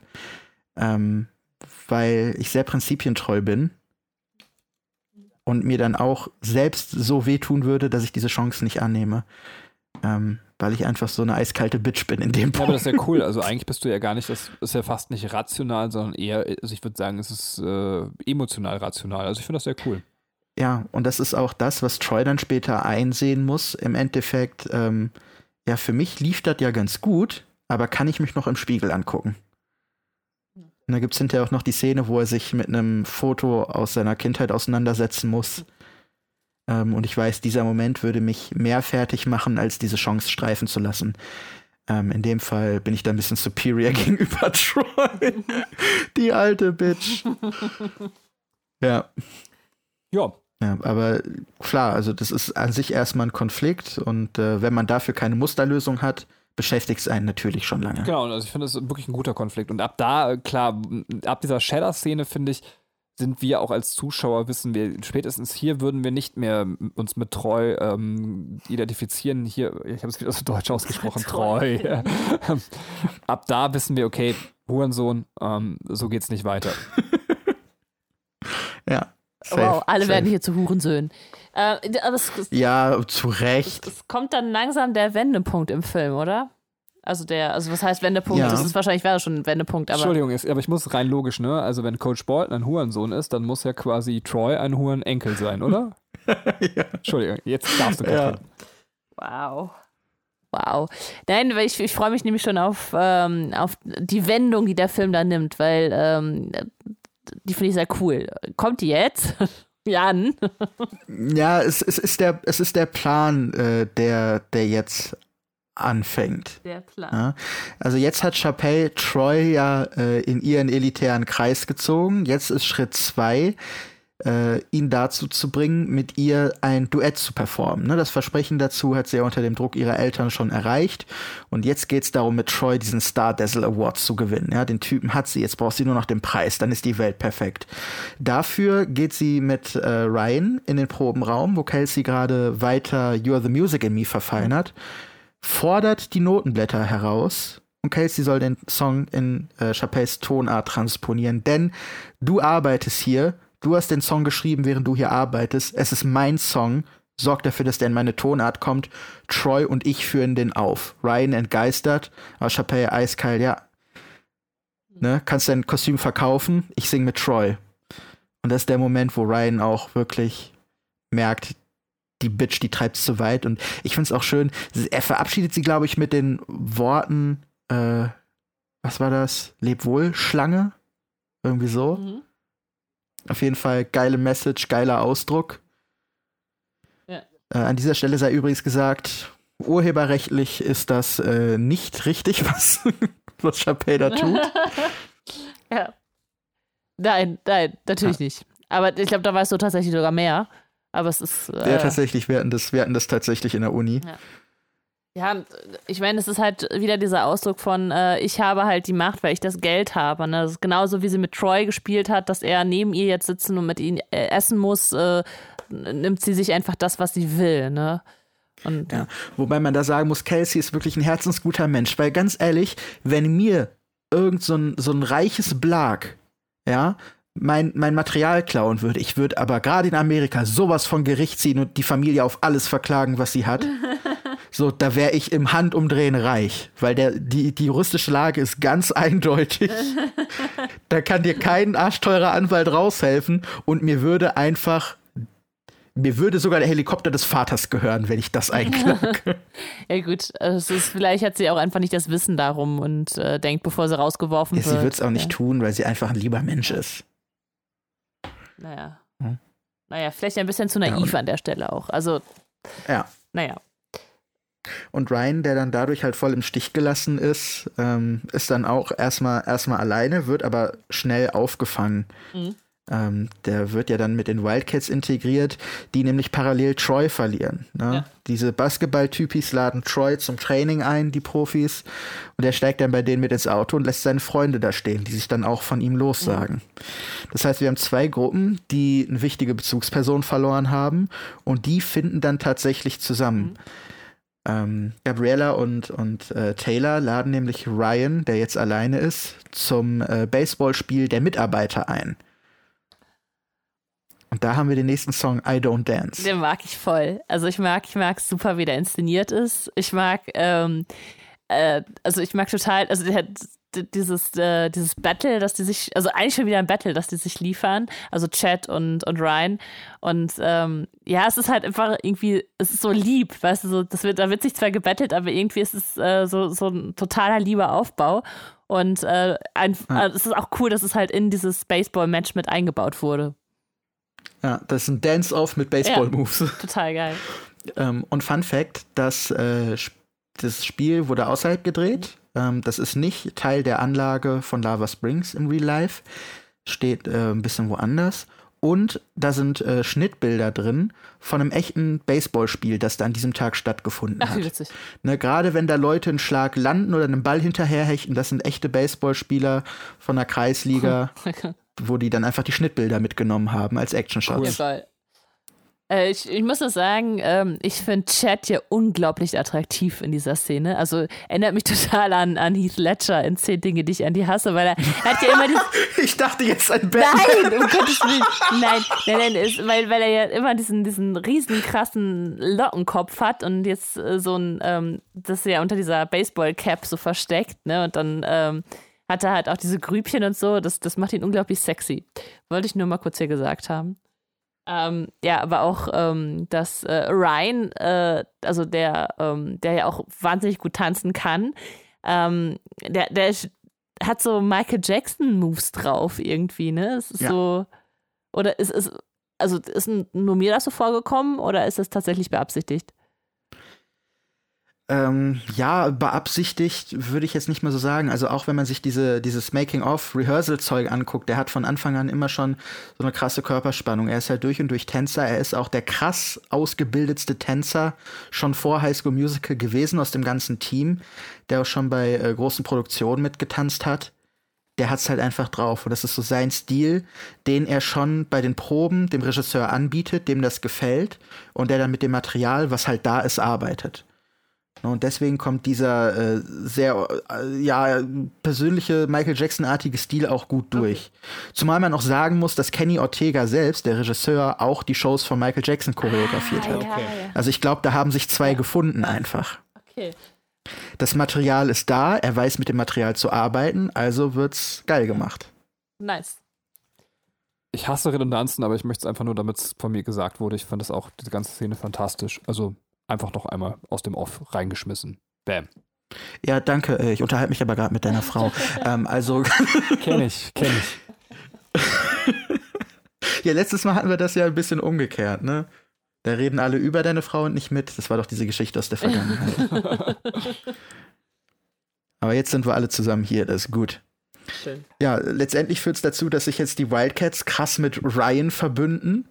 Ähm, weil ich sehr prinzipientreu bin und mir dann auch selbst so wehtun würde, dass ich diese Chance nicht annehme. Ähm, weil ich einfach so eine eiskalte Bitch bin in dem Ja, aber Punkt. das ist ja cool. Also eigentlich bist du ja gar nicht, das ist ja fast nicht rational, sondern eher, also ich würde sagen, es ist äh, emotional rational. Also ich finde das sehr cool. Ja, und das ist auch das, was Troy dann später einsehen muss. Im Endeffekt, ähm, ja, für mich lief das ja ganz gut, aber kann ich mich noch im Spiegel angucken? Und da gibt es hinterher auch noch die Szene, wo er sich mit einem Foto aus seiner Kindheit auseinandersetzen muss. Ähm, und ich weiß, dieser Moment würde mich mehr fertig machen, als diese Chance streifen zu lassen. Ähm, in dem Fall bin ich da ein bisschen superior gegenüber Troy. die alte Bitch. ja. Ja, Ja, aber klar, also das ist an sich erstmal ein Konflikt und äh, wenn man dafür keine Musterlösung hat, beschäftigt es einen natürlich schon lange. Genau, also ich finde, das ist wirklich ein guter Konflikt. Und ab da, klar, ab dieser Shadow-Szene, finde ich, sind wir auch als Zuschauer, wissen wir, spätestens hier würden wir nicht mehr uns mit Treu ähm, identifizieren. Hier, ich habe es wieder so deutsch ausgesprochen, Treu. Treu. ab da wissen wir, okay, Hurensohn, ähm, so geht's nicht weiter. Ja. Oh, wow, alle safe. werden hier zu Hurensöhnen. Äh, aber es, es, Ja, zu es, Recht. es kommt dann langsam der Wendepunkt im Film, oder? Also der, also was heißt Wendepunkt? Ja. Das ist wahrscheinlich wäre schon ein Wendepunkt, aber Entschuldigung, ist, aber ich muss rein logisch, ne? Also wenn Coach Bolton ein Hurensohn ist, dann muss ja quasi Troy ein Hurenenkel sein, oder? ja. Entschuldigung, jetzt darfst du Ja. Wow. Wow. Nein, weil ich, ich freue mich nämlich schon auf, ähm, auf die Wendung, die der Film da nimmt, weil ähm, die finde ich sehr cool. Kommt die jetzt? Jan? Ja, es, es, ist der, es ist der Plan, äh, der, der jetzt anfängt. Der Plan. Ja? Also jetzt hat Chappelle Troy ja äh, in ihren elitären Kreis gezogen. Jetzt ist Schritt zwei, äh, ihn dazu zu bringen, mit ihr ein Duett zu performen. Ne? Das Versprechen dazu hat sie ja unter dem Druck ihrer Eltern schon erreicht. Und jetzt geht es darum, mit Troy diesen Star Dazzle Award zu gewinnen. Ja? Den Typen hat sie, jetzt braucht sie nur noch den Preis, dann ist die Welt perfekt. Dafür geht sie mit äh, Ryan in den Probenraum, wo Kelsey gerade weiter You're the Music in Me verfeinert fordert die Notenblätter heraus und Kelsey soll den Song in äh, Chappelles Tonart transponieren, denn du arbeitest hier, du hast den Song geschrieben, während du hier arbeitest, es ist mein Song, sorgt dafür, dass der in meine Tonart kommt. Troy und ich führen den auf. Ryan entgeistert, aber Chappelle eiskalt, ja. Ne, kannst dein Kostüm verkaufen, ich sing mit Troy. Und das ist der Moment, wo Ryan auch wirklich merkt, die Bitch, die treibt zu weit. Und ich finde es auch schön, er verabschiedet sie, glaube ich, mit den Worten, äh, was war das? Leb wohl, Schlange? Irgendwie so. Mhm. Auf jeden Fall geile Message, geiler Ausdruck. Ja. Äh, an dieser Stelle sei übrigens gesagt, urheberrechtlich ist das äh, nicht richtig, was, was Chappelle da tut. ja. Nein, nein, natürlich ja. nicht. Aber ich glaube, da weißt du tatsächlich sogar mehr. Aber es ist. Äh, ja, tatsächlich, wir hatten, das, wir hatten das tatsächlich in der Uni. Ja. Ja, ich meine, es ist halt wieder dieser Ausdruck von, äh, ich habe halt die Macht, weil ich das Geld habe. Ne? Das ist genauso wie sie mit Troy gespielt hat, dass er neben ihr jetzt sitzen und mit ihm äh, essen muss, äh, nimmt sie sich einfach das, was sie will. Ne? Und, ja. Wobei man da sagen muss, Kelsey ist wirklich ein herzensguter Mensch, weil ganz ehrlich, wenn mir irgend so ein, so ein reiches Blag, ja, mein, mein Material klauen würde. Ich würde aber gerade in Amerika sowas von Gericht ziehen und die Familie auf alles verklagen, was sie hat. so, da wäre ich im Handumdrehen reich, weil der, die, die juristische Lage ist ganz eindeutig. da kann dir kein arschteurer Anwalt raushelfen und mir würde einfach mir würde sogar der Helikopter des Vaters gehören, wenn ich das einklage. ja gut, es ist, vielleicht hat sie auch einfach nicht das Wissen darum und äh, denkt, bevor sie rausgeworfen ja, wird. Sie wird es auch nicht ja. tun, weil sie einfach ein lieber Mensch ist. Naja. Hm? Naja, vielleicht ein bisschen zu naiv ja, an der Stelle auch. Also, ja. Naja. Und Ryan, der dann dadurch halt voll im Stich gelassen ist, ähm, ist dann auch erstmal erstmal alleine, wird aber schnell aufgefangen. Mhm. Ähm, der wird ja dann mit den Wildcats integriert, die nämlich parallel Troy verlieren. Ne? Ja. Diese Basketball-Typis laden Troy zum Training ein, die Profis, und er steigt dann bei denen mit ins Auto und lässt seine Freunde da stehen, die sich dann auch von ihm lossagen. Mhm. Das heißt, wir haben zwei Gruppen, die eine wichtige Bezugsperson verloren haben, und die finden dann tatsächlich zusammen. Mhm. Ähm, Gabriella und, und äh, Taylor laden nämlich Ryan, der jetzt alleine ist, zum äh, Baseballspiel der Mitarbeiter ein. Und da haben wir den nächsten Song I Don't Dance. Den mag ich voll. Also ich mag, ich mag super, wie der inszeniert ist. Ich mag, ähm, äh, also ich mag total, also der, dieses, äh, dieses Battle, dass die sich, also eigentlich schon wieder ein Battle, dass die sich liefern, also Chad und, und Ryan. Und ähm, ja, es ist halt einfach irgendwie, es ist so lieb, weißt du, so, das wird, da wird sich zwar gebettelt, aber irgendwie ist es äh, so, so ein totaler lieber Aufbau. Und äh, ein, ja. es ist auch cool, dass es halt in dieses Baseball-Match mit eingebaut wurde. Ja, das ist ein Dance-Off mit Baseball-Moves. Ja, total geil. ähm, und Fun Fact: das, äh, das Spiel wurde außerhalb gedreht. Ähm, das ist nicht Teil der Anlage von Lava Springs in Real Life. Steht äh, ein bisschen woanders. Und da sind äh, Schnittbilder drin von einem echten Baseballspiel, das da an diesem Tag stattgefunden Ach, hat. Witzig. Ne, Gerade wenn da Leute einen Schlag landen oder einen Ball hinterherhechten, das sind echte Baseballspieler von der Kreisliga. wo die dann einfach die Schnittbilder mitgenommen haben als Action-Shots. Cool. Äh, ich, ich, muss nur sagen, ähm, ich finde Chad ja unglaublich attraktiv in dieser Szene. Also erinnert mich total an, an Heath Ledger in zehn Dinge, die ich an die hasse, weil er, hat ja immer die. ich dachte jetzt ein Batman. Nein, um Gottes Willen. Nein, nein, nein, ist, weil, weil er ja immer diesen, diesen riesen krassen Lockenkopf hat und jetzt äh, so ein, ähm, das ist ja unter dieser Baseball-Cap so versteckt, ne? Und dann ähm, hat er halt auch diese Grübchen und so. Das, das macht ihn unglaublich sexy. Wollte ich nur mal kurz hier gesagt haben. Ähm, ja, aber auch, ähm, dass äh, Ryan, äh, also der, ähm, der ja auch wahnsinnig gut tanzen kann, ähm, der, der hat so Michael Jackson-Moves drauf irgendwie, ne? Es ist ja. so. Oder ist es, also ist nur mir das so vorgekommen oder ist es tatsächlich beabsichtigt? Ähm, ja, beabsichtigt würde ich jetzt nicht mehr so sagen. Also auch wenn man sich diese, dieses Making-of-Rehearsal-Zeug anguckt, der hat von Anfang an immer schon so eine krasse Körperspannung. Er ist halt durch und durch Tänzer. Er ist auch der krass ausgebildetste Tänzer schon vor High School Musical gewesen aus dem ganzen Team, der auch schon bei äh, großen Produktionen mitgetanzt hat. Der hat's halt einfach drauf. Und das ist so sein Stil, den er schon bei den Proben dem Regisseur anbietet, dem das gefällt und der dann mit dem Material, was halt da ist, arbeitet. Ne, und deswegen kommt dieser äh, sehr äh, ja, persönliche Michael Jackson-artige Stil auch gut durch. Okay. Zumal man auch sagen muss, dass Kenny Ortega selbst, der Regisseur, auch die Shows von Michael Jackson choreografiert ah, hat. Ja, ja. Also ich glaube, da haben sich zwei ja. gefunden einfach. Okay. Das Material ist da, er weiß mit dem Material zu arbeiten, also wird's geil gemacht. Nice. Ich hasse Redundanzen, aber ich möchte es einfach nur, damit es von mir gesagt wurde. Ich fand das auch, diese ganze Szene fantastisch. Also einfach noch einmal aus dem Off reingeschmissen. Bam. Ja, danke. Äh, ich unterhalte mich aber gerade mit deiner Frau. ähm, also. kenn ich, kenn ich. ja, letztes Mal hatten wir das ja ein bisschen umgekehrt, ne? Da reden alle über deine Frau und nicht mit. Das war doch diese Geschichte aus der Vergangenheit. aber jetzt sind wir alle zusammen hier, das ist gut. Schön. Ja, letztendlich führt es dazu, dass sich jetzt die Wildcats krass mit Ryan verbünden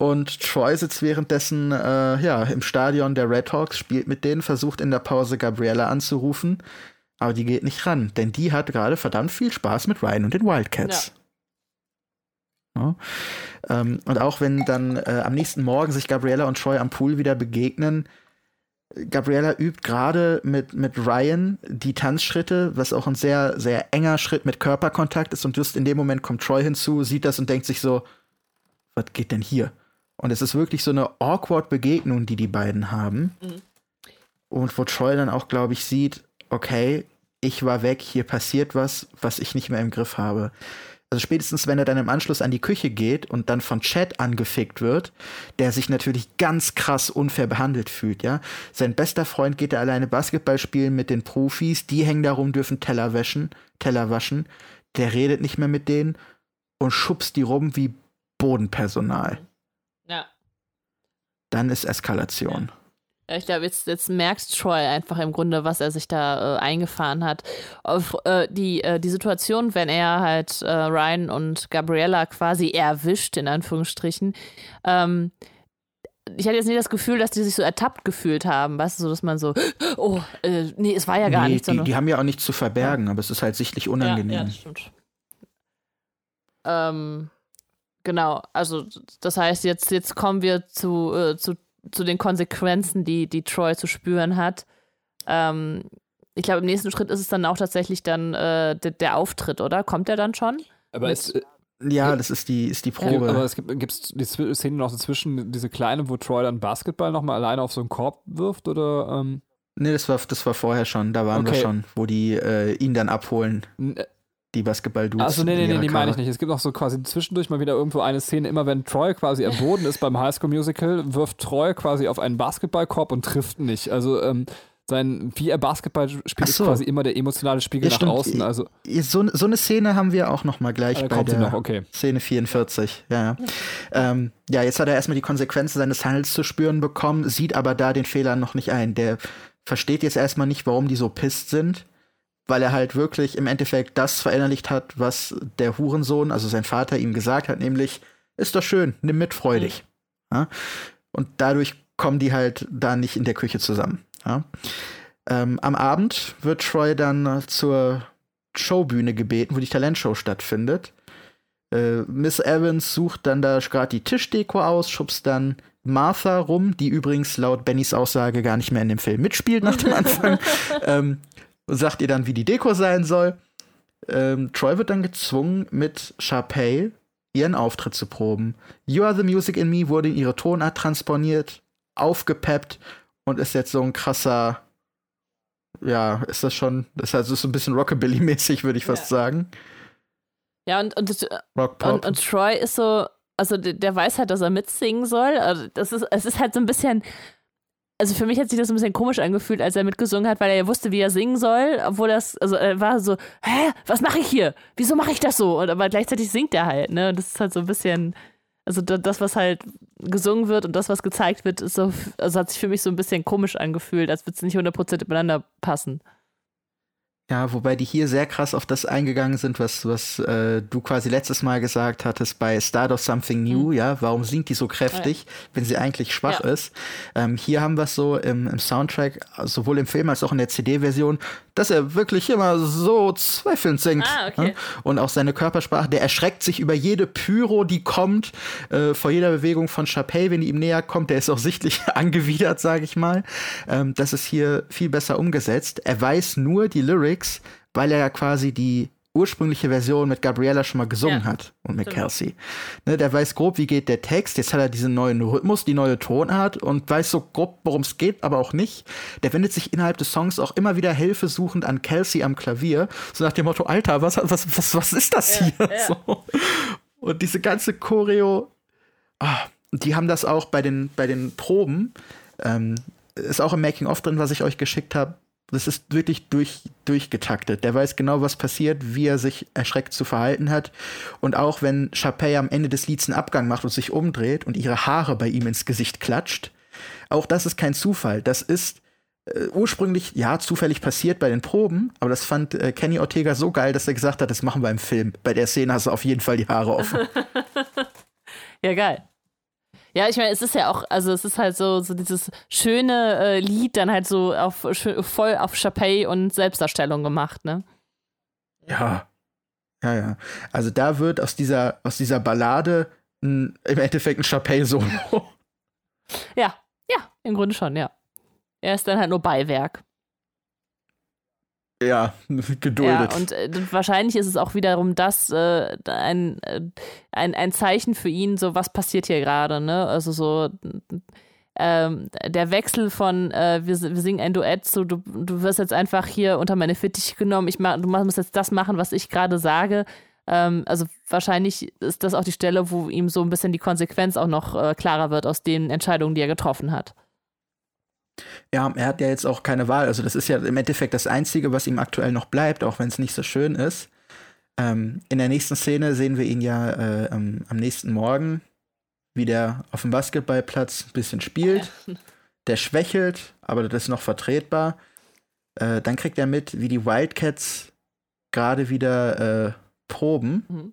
und Troy sitzt währenddessen äh, ja, im Stadion der Red Hawks, spielt mit denen, versucht in der Pause Gabriella anzurufen, aber die geht nicht ran, denn die hat gerade verdammt viel Spaß mit Ryan und den Wildcats. Ja. Ja. Ähm, und auch wenn dann äh, am nächsten Morgen sich Gabriella und Troy am Pool wieder begegnen, Gabriella übt gerade mit, mit Ryan die Tanzschritte, was auch ein sehr, sehr enger Schritt mit Körperkontakt ist. Und just in dem Moment kommt Troy hinzu, sieht das und denkt sich so, was geht denn hier? Und es ist wirklich so eine awkward Begegnung, die die beiden haben. Mhm. Und wo Troy dann auch, glaube ich, sieht, okay, ich war weg, hier passiert was, was ich nicht mehr im Griff habe. Also spätestens, wenn er dann im Anschluss an die Küche geht und dann von Chad angefickt wird, der sich natürlich ganz krass unfair behandelt fühlt, ja. Sein bester Freund geht da alleine Basketball spielen mit den Profis, die hängen darum, dürfen Teller waschen, Teller waschen. Der redet nicht mehr mit denen und schubst die rum wie Bodenpersonal. Dann ist Eskalation. Ja. Ich glaube, jetzt, jetzt merkst Troy einfach im Grunde, was er sich da äh, eingefahren hat. Auf, äh, die, äh, die Situation, wenn er halt äh, Ryan und Gabriella quasi erwischt, in Anführungsstrichen, ähm, ich hatte jetzt nicht das Gefühl, dass die sich so ertappt gefühlt haben, weißt du, so dass man so, oh, äh, nee, es war ja gar nee, nichts. Die, die haben ja auch nichts zu verbergen, ja. aber es ist halt sichtlich unangenehm. Ja, ja das stimmt. Ähm, Genau, also das heißt, jetzt, jetzt kommen wir zu, äh, zu, zu den Konsequenzen, die, die Troy zu spüren hat. Ähm, ich glaube, im nächsten Schritt ist es dann auch tatsächlich dann äh, der, der, Auftritt, oder? Kommt der dann schon? Aber es, äh, ja, das ist die, ist die Probe. aber es gibt gibt's die Szene noch dazwischen, diese kleine, wo Troy dann Basketball nochmal alleine auf so einen Korb wirft, oder? Ähm? Nee, das war, das war vorher schon, da waren okay. wir schon, wo die äh, ihn dann abholen. Äh, die Basketball-Dudes. Achso, nee, nee, nee, die meine ich nicht. Es gibt auch so quasi zwischendurch mal wieder irgendwo eine Szene, immer wenn Troy quasi am Boden ist beim Highschool-Musical, wirft Troy quasi auf einen Basketballkorb und trifft nicht. Also, ähm, sein, wie er Basketball spielt, so. ist quasi immer der emotionale Spiegel ja, nach außen. Also so, so eine Szene haben wir auch noch mal gleich ah, bei der noch, okay. Szene 44. Ja, ja. ähm, ja, jetzt hat er erstmal die Konsequenzen seines Handels zu spüren bekommen, sieht aber da den Fehler noch nicht ein. Der versteht jetzt erstmal nicht, warum die so pisst sind weil er halt wirklich im Endeffekt das verinnerlicht hat, was der Hurensohn, also sein Vater, ihm gesagt hat, nämlich, ist doch schön, nimm mit, freu dich. Mhm. Ja? Und dadurch kommen die halt da nicht in der Küche zusammen. Ja? Ähm, am Abend wird Troy dann zur Showbühne gebeten, wo die Talentshow stattfindet. Äh, Miss Evans sucht dann da gerade die Tischdeko aus, schubst dann Martha rum, die übrigens laut Bennys Aussage gar nicht mehr in dem Film mitspielt nach dem Anfang. ähm, und sagt ihr dann, wie die Deko sein soll. Ähm, Troy wird dann gezwungen, mit Sharpay ihren Auftritt zu proben. You Are the Music in Me wurde in ihre Tonart transponiert, aufgepeppt und ist jetzt so ein krasser, ja, ist das schon, das ist also so ein bisschen Rockabilly-mäßig, würde ich fast ja. sagen. Ja, und, und, und, und, Troy ist so, also der, der, weiß halt, dass er mitsingen soll. Also das ist, es ist halt so ein bisschen, also für mich hat sich das ein bisschen komisch angefühlt, als er mitgesungen hat, weil er ja wusste, wie er singen soll, obwohl das, also er war so, hä, was mache ich hier? Wieso mache ich das so? Und aber gleichzeitig singt er halt, ne? Und das ist halt so ein bisschen, also das, was halt gesungen wird und das, was gezeigt wird, ist so, also hat sich für mich so ein bisschen komisch angefühlt, als würde es nicht 100% miteinander passen. Ja, wobei die hier sehr krass auf das eingegangen sind, was, was äh, du quasi letztes Mal gesagt hattest bei Start of Something New, mhm. ja, warum singt die so kräftig, ja. wenn sie eigentlich schwach ja. ist. Ähm, hier haben wir es so im, im Soundtrack, sowohl im Film als auch in der CD-Version, dass er wirklich immer so zweifelnd singt. Ah, okay. ja? Und auch seine Körpersprache, der erschreckt sich über jede Pyro, die kommt, äh, vor jeder Bewegung von Chapey, wenn die ihm näher kommt, der ist auch sichtlich angewidert, sage ich mal. Ähm, das ist hier viel besser umgesetzt. Er weiß nur die Lyrics Lyrics, weil er ja quasi die ursprüngliche Version mit Gabriella schon mal gesungen ja. hat und mit genau. Kelsey. Ne, der weiß grob, wie geht der Text. Jetzt hat er diesen neuen Rhythmus, die neue Tonart und weiß so grob, worum es geht, aber auch nicht. Der wendet sich innerhalb des Songs auch immer wieder hilfesuchend an Kelsey am Klavier, so nach dem Motto: Alter, was, was, was, was ist das ja, hier? Ja. So. Und diese ganze Choreo, ah, die haben das auch bei den, bei den Proben. Ähm, ist auch im Making-of drin, was ich euch geschickt habe das ist wirklich durch, durchgetaktet. Der weiß genau, was passiert, wie er sich erschreckt zu verhalten hat. Und auch wenn Chapey am Ende des Lieds einen Abgang macht und sich umdreht und ihre Haare bei ihm ins Gesicht klatscht, auch das ist kein Zufall. Das ist äh, ursprünglich, ja, zufällig passiert bei den Proben, aber das fand äh, Kenny Ortega so geil, dass er gesagt hat, das machen wir im Film. Bei der Szene hast du auf jeden Fall die Haare offen. ja, geil. Ja, ich meine, es ist ja auch, also es ist halt so, so dieses schöne äh, Lied dann halt so auf voll auf Chapey und Selbstdarstellung gemacht, ne? Ja. Ja, ja. Also da wird aus dieser, aus dieser Ballade ein, im Endeffekt ein Chapey-Solo. Ja, ja, im Grunde schon, ja. Er ist dann halt nur Beiwerk. Ja, geduldet. Ja, und äh, wahrscheinlich ist es auch wiederum das äh, ein, äh, ein, ein Zeichen für ihn, so was passiert hier gerade, ne? Also so ähm, der Wechsel von äh, wir, wir singen ein Duett zu du, du wirst jetzt einfach hier unter meine Fittiche genommen, ich mach, du musst jetzt das machen, was ich gerade sage. Ähm, also wahrscheinlich ist das auch die Stelle, wo ihm so ein bisschen die Konsequenz auch noch äh, klarer wird aus den Entscheidungen, die er getroffen hat. Ja, er hat ja jetzt auch keine Wahl. Also das ist ja im Endeffekt das Einzige, was ihm aktuell noch bleibt, auch wenn es nicht so schön ist. Ähm, in der nächsten Szene sehen wir ihn ja äh, am, am, nächsten Morgen, wie der auf dem Basketballplatz ein bisschen spielt. Der schwächelt, aber das ist noch vertretbar. Äh, dann kriegt er mit, wie die Wildcats gerade wieder äh, proben mhm.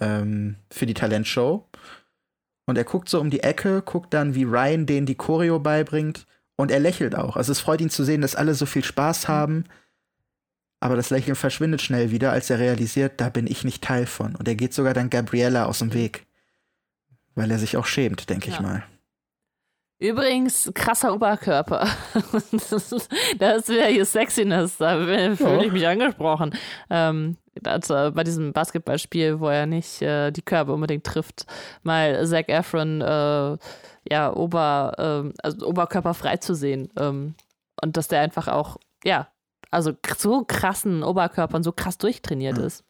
ähm, für die Talentshow. Und er guckt so um die Ecke, guckt dann, wie Ryan denen die Choreo beibringt und er lächelt auch. Also es freut ihn zu sehen, dass alle so viel Spaß haben. Aber das Lächeln verschwindet schnell wieder, als er realisiert, da bin ich nicht Teil von. Und er geht sogar dann Gabriella aus dem Weg. Weil er sich auch schämt, denke ja. ich mal. Übrigens, krasser Oberkörper. das wäre hier Sexiness, da fühle ja. ich mich angesprochen. Ähm, also bei diesem Basketballspiel, wo er nicht äh, die Körbe unbedingt trifft, mal Zach Efron äh, ja, Ober, ähm, also Oberkörper frei zu sehen. Ähm, und dass der einfach auch, ja, also so krassen Oberkörper und so krass durchtrainiert mhm. ist.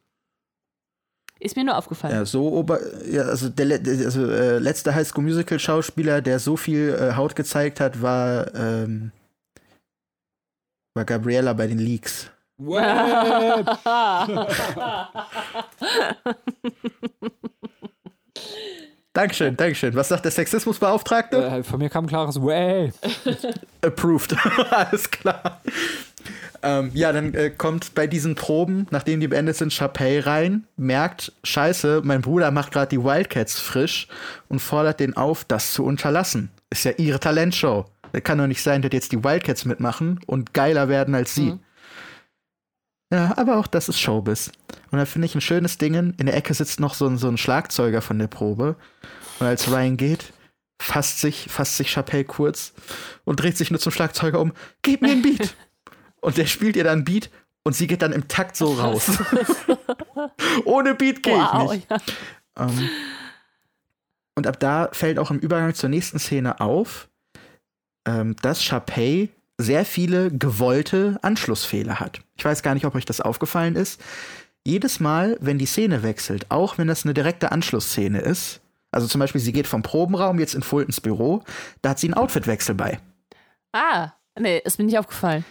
Ist mir nur aufgefallen. Ja, so ober, ja, also der also, äh, letzte High School Musical Schauspieler, der so viel äh, Haut gezeigt hat, war, ähm, war Gabriella bei den Leaks. Dankeschön, Dankeschön. Was sagt der Sexismusbeauftragte? Äh, von mir kam ein klares Way. Approved. Alles klar. Ähm, ja, dann äh, kommt bei diesen Proben, nachdem die beendet sind, Chapey rein, merkt, scheiße, mein Bruder macht gerade die Wildcats frisch und fordert den auf, das zu unterlassen. Ist ja ihre Talentshow. Das kann doch nicht sein, dass jetzt die Wildcats mitmachen und geiler werden als sie. Mhm. Ja, aber auch das ist Showbiz. Und da finde ich ein schönes Ding. In der Ecke sitzt noch so ein, so ein Schlagzeuger von der Probe. Und als Ryan geht, fasst sich, fasst sich Chappelle kurz und dreht sich nur zum Schlagzeuger um. Gib mir ein Beat! und der spielt ihr dann ein Beat und sie geht dann im Takt so raus. Ohne Beat gehe wow, ich nicht. Ja. Um, ähm, und ab da fällt auch im Übergang zur nächsten Szene auf, ähm, dass Chappelle sehr viele gewollte Anschlussfehler hat. Ich weiß gar nicht, ob euch das aufgefallen ist. Jedes Mal, wenn die Szene wechselt, auch wenn das eine direkte Anschlussszene ist, also zum Beispiel, sie geht vom Probenraum jetzt in Fultons Büro, da hat sie einen Outfitwechsel bei. Ah, nee, ist mir nicht aufgefallen.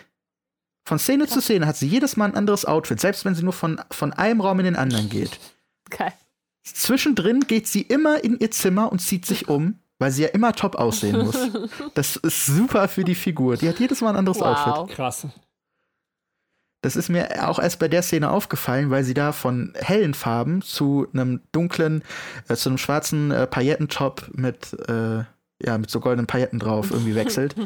Von Szene zu Szene hat sie jedes Mal ein anderes Outfit, selbst wenn sie nur von, von einem Raum in den anderen geht. Geil. Zwischendrin geht sie immer in ihr Zimmer und zieht sich um weil sie ja immer top aussehen muss. Das ist super für die Figur. Die hat jedes Mal ein anderes wow. Outfit. Krass. Das ist mir auch erst bei der Szene aufgefallen, weil sie da von hellen Farben zu einem dunklen, äh, zu einem schwarzen äh, Paillettentop mit, äh, ja, mit so goldenen Pailletten drauf irgendwie wechselt.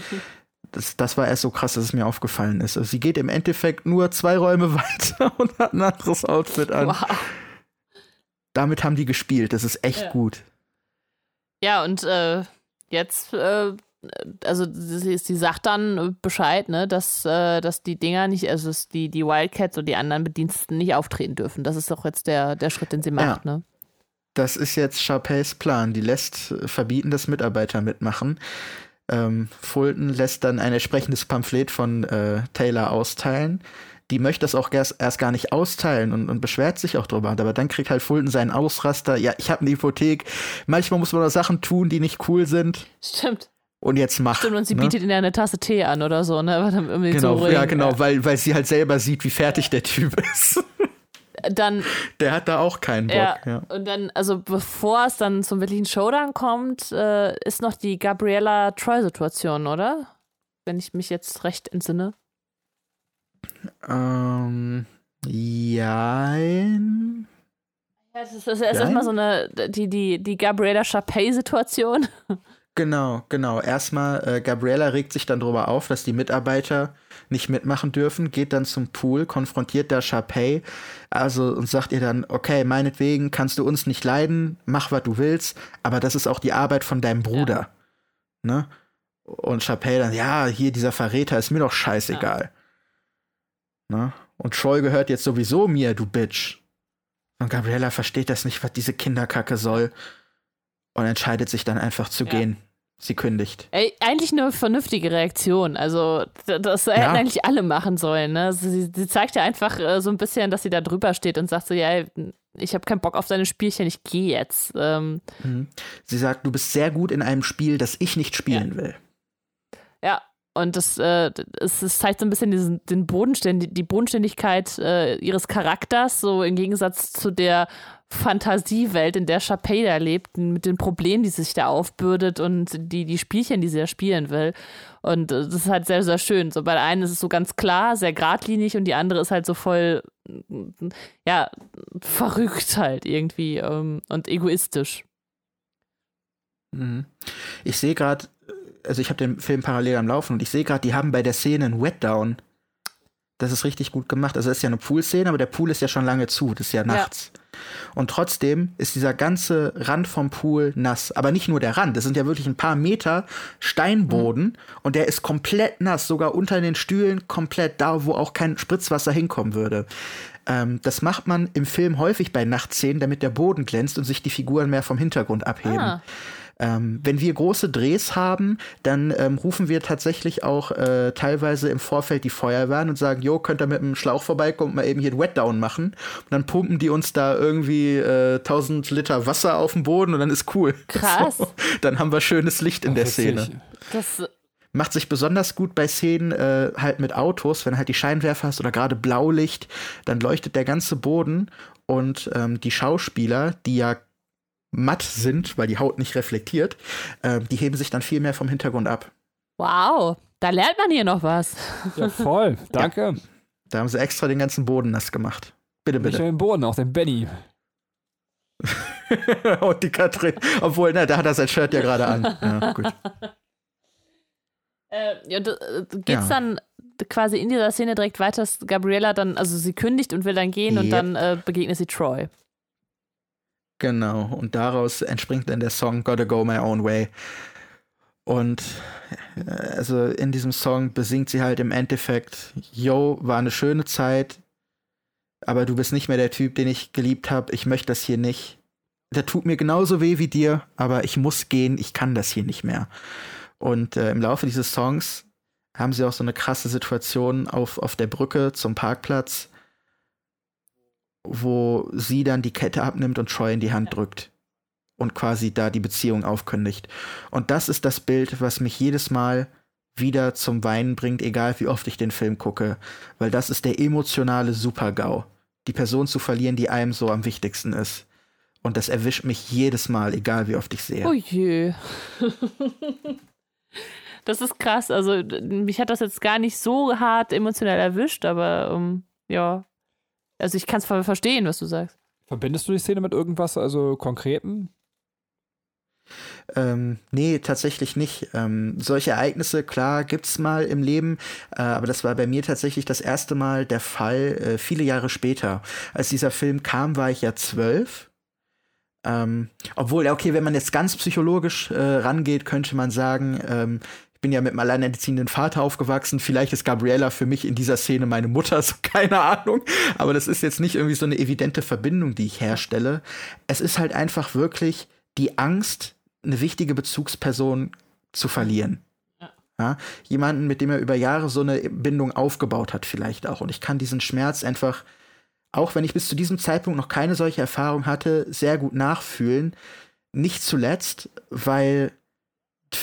Das, das war erst so krass, dass es mir aufgefallen ist. Also sie geht im Endeffekt nur zwei Räume weiter und hat ein anderes Outfit an. Wow. Damit haben die gespielt. Das ist echt Ja. gut. Ja, und äh, jetzt, äh, also sie, sie sagt dann Bescheid, ne, dass, äh, dass die Dinger nicht, also die, die Wildcats und die anderen Bediensteten nicht auftreten dürfen. Das ist doch jetzt der, der Schritt, den sie macht, ne? Das ist jetzt Sharpays Plan. Die lässt äh, verbieten, dass Mitarbeiter mitmachen. Ähm, Fulton lässt dann ein entsprechendes Pamphlet von äh, Taylor austeilen. Die möchte das auch erst, erst gar nicht austeilen und, und beschwert sich auch drüber. Aber dann kriegt halt Fulton seinen Ausraster. Ja, ich habe eine Hypothek. Manchmal muss man auch Sachen tun, die nicht cool sind. Stimmt. Und jetzt mach. Stimmt, und sie ne? bietet ihnen ja eine Tasse Tee an oder so, ne? Aber dann irgendwie Genau, ja, genau, weil, weil sie halt selber sieht, wie fertig der Typ ist. Dann, Der hat da auch keinen Bock. ja, Ja. und dann, also bevor es dann zum wirklichen Showdown kommt, äh, ist noch die Gabriella Troy-Situation, oder? Wenn ich mich jetzt recht entsinne. Ähm, jein. Ja, das ist, das ist Nein? erstmal so eine, die, die, die Gabriella Chapey-Situation. Genau, genau. Erstmal, äh, Gabriella regt sich dann darüber auf, dass die Mitarbeiter nicht mitmachen dürfen, geht dann zum Pool, konfrontiert da Sharpay, also und sagt ihr dann, okay, meinetwegen kannst du uns nicht leiden, mach was du willst, aber das ist auch die Arbeit von deinem Bruder. Ne? Und Sharpay dann, ja, hier dieser Verräter ist mir doch scheißegal. Ne? Und Troy gehört jetzt sowieso mir, du Bitch. Und Gabriella versteht das nicht, was diese Kinderkacke soll. Und entscheidet sich dann einfach zu Ja. gehen. Sie kündigt. Ey, eigentlich eine vernünftige Reaktion. Also, das hätten Ja. eigentlich alle machen sollen. Ne? Sie, sie zeigt ja einfach äh, so ein bisschen, dass sie da drüber steht und sagt so: Ja, ey, ich habe keinen Bock auf deine Spielchen, ich gehe jetzt. Ähm, Mhm. Sie sagt, du bist sehr gut in einem Spiel, das ich nicht spielen will. ja, und das, äh, es, es zeigt so ein bisschen diesen, den Bodenständ die Bodenständigkeit äh, ihres Charakters, so im Gegensatz zu der Fantasiewelt, in der Chapey da lebt, mit den Problemen, die sich da aufbürdet und die, die Spielchen, die sie da spielen will. Und äh, das ist halt sehr, sehr schön. So bei der einen ist es so ganz klar, sehr geradlinig und die andere ist halt so voll, ja, verrückt halt irgendwie ähm, und egoistisch. Mhm. Ich sehe gerade, also ich habe den Film parallel am Laufen und ich sehe gerade, die haben bei der Szene einen Wetdown. Das ist richtig gut gemacht. Also es ist ja eine Poolszene, aber der Pool ist ja schon lange zu, das ist ja nachts. Und trotzdem ist dieser ganze Rand vom Pool nass. Aber nicht nur der Rand, das sind ja wirklich ein paar Meter Steinboden und der ist komplett nass, sogar unter den Stühlen komplett da, wo auch kein Spritzwasser hinkommen würde. Ähm, das macht man im Film häufig bei Nachtszenen, damit der Boden glänzt und sich die Figuren mehr vom Hintergrund abheben. Ah. Ähm, wenn wir große Drehs haben, dann ähm, rufen wir tatsächlich auch äh, teilweise im Vorfeld die Feuerwehr an und sagen, jo, könnt ihr mit dem Schlauch vorbeikommen und mal eben hier einen Wetdown machen. Und dann pumpen die uns da irgendwie äh, 1000 Liter Wasser auf den Boden und dann ist cool. Krass. So. Dann haben wir schönes Licht in der Witzig. Szene. Das, Macht sich besonders gut bei Szenen äh, halt mit Autos, wenn halt die Scheinwerfer hast oder gerade Blaulicht, dann leuchtet der ganze Boden und ähm, die Schauspieler, die ja matt sind, weil die Haut nicht reflektiert, ähm, die heben sich dann viel mehr vom Hintergrund ab. wow, da lernt man hier noch was. Ja, voll. Danke. Da haben sie extra den ganzen Boden nass gemacht. Bitte, bitte. den Boden, auch den Benny. und die Katrin, obwohl, na, da hat er sein Shirt ja gerade an. Ja, gut. Äh, ja, äh, geht's Ja. dann quasi in dieser Szene direkt weiter, dass Gabriella dann, also sie kündigt und will dann gehen und Yep. dann äh, begegnet sie Troy. Genau, und daraus entspringt dann der Song Gotta Go My Own Way. Und äh, also in diesem Song besingt sie halt im Endeffekt, yo, war eine schöne Zeit, aber du bist nicht mehr der Typ, den ich geliebt habe. Ich möchte das hier nicht. Der tut mir genauso weh wie dir, aber ich muss gehen, ich kann das hier nicht mehr. Und äh, im Laufe dieses Songs haben sie auch so eine krasse Situation auf, auf der Brücke zum Parkplatz, wo sie dann die Kette abnimmt und Troy in die Hand drückt und quasi da die Beziehung aufkündigt. Und das ist das Bild, was mich jedes Mal wieder zum Weinen bringt, egal wie oft ich den Film gucke, weil das ist der emotionale Super-GAU, die Person zu verlieren, die einem so am wichtigsten ist. Und das erwischt mich jedes Mal, egal wie oft ich sehe. Oh je. das ist krass. Also, mich hat das jetzt gar nicht so hart emotional erwischt, aber ähm, ja. Also ich kann es verstehen, was du sagst. Verbindest du die Szene mit irgendwas, also konkreten? Ähm, nee, tatsächlich nicht. Ähm, solche Ereignisse, klar, gibt's mal im Leben, äh, aber das war bei mir tatsächlich das erste Mal der Fall, äh, viele Jahre später. Als dieser Film kam, war ich ja zwölf. Ähm, obwohl, okay, wenn man jetzt ganz psychologisch äh, rangeht, könnte man sagen, ähm, ich bin ja mit einem alleinerziehenden Vater aufgewachsen. Vielleicht ist Gabriella für mich in dieser Szene meine Mutter, so keine Ahnung. Aber das ist jetzt nicht irgendwie so eine evidente Verbindung, die ich herstelle. Es ist halt einfach wirklich die Angst, eine wichtige Bezugsperson zu verlieren. Ja. Jemanden, mit dem er über Jahre so eine Bindung aufgebaut hat, vielleicht auch. Und ich kann diesen Schmerz einfach, auch wenn ich bis zu diesem Zeitpunkt noch keine solche Erfahrung hatte, sehr gut nachfühlen. Nicht zuletzt, weil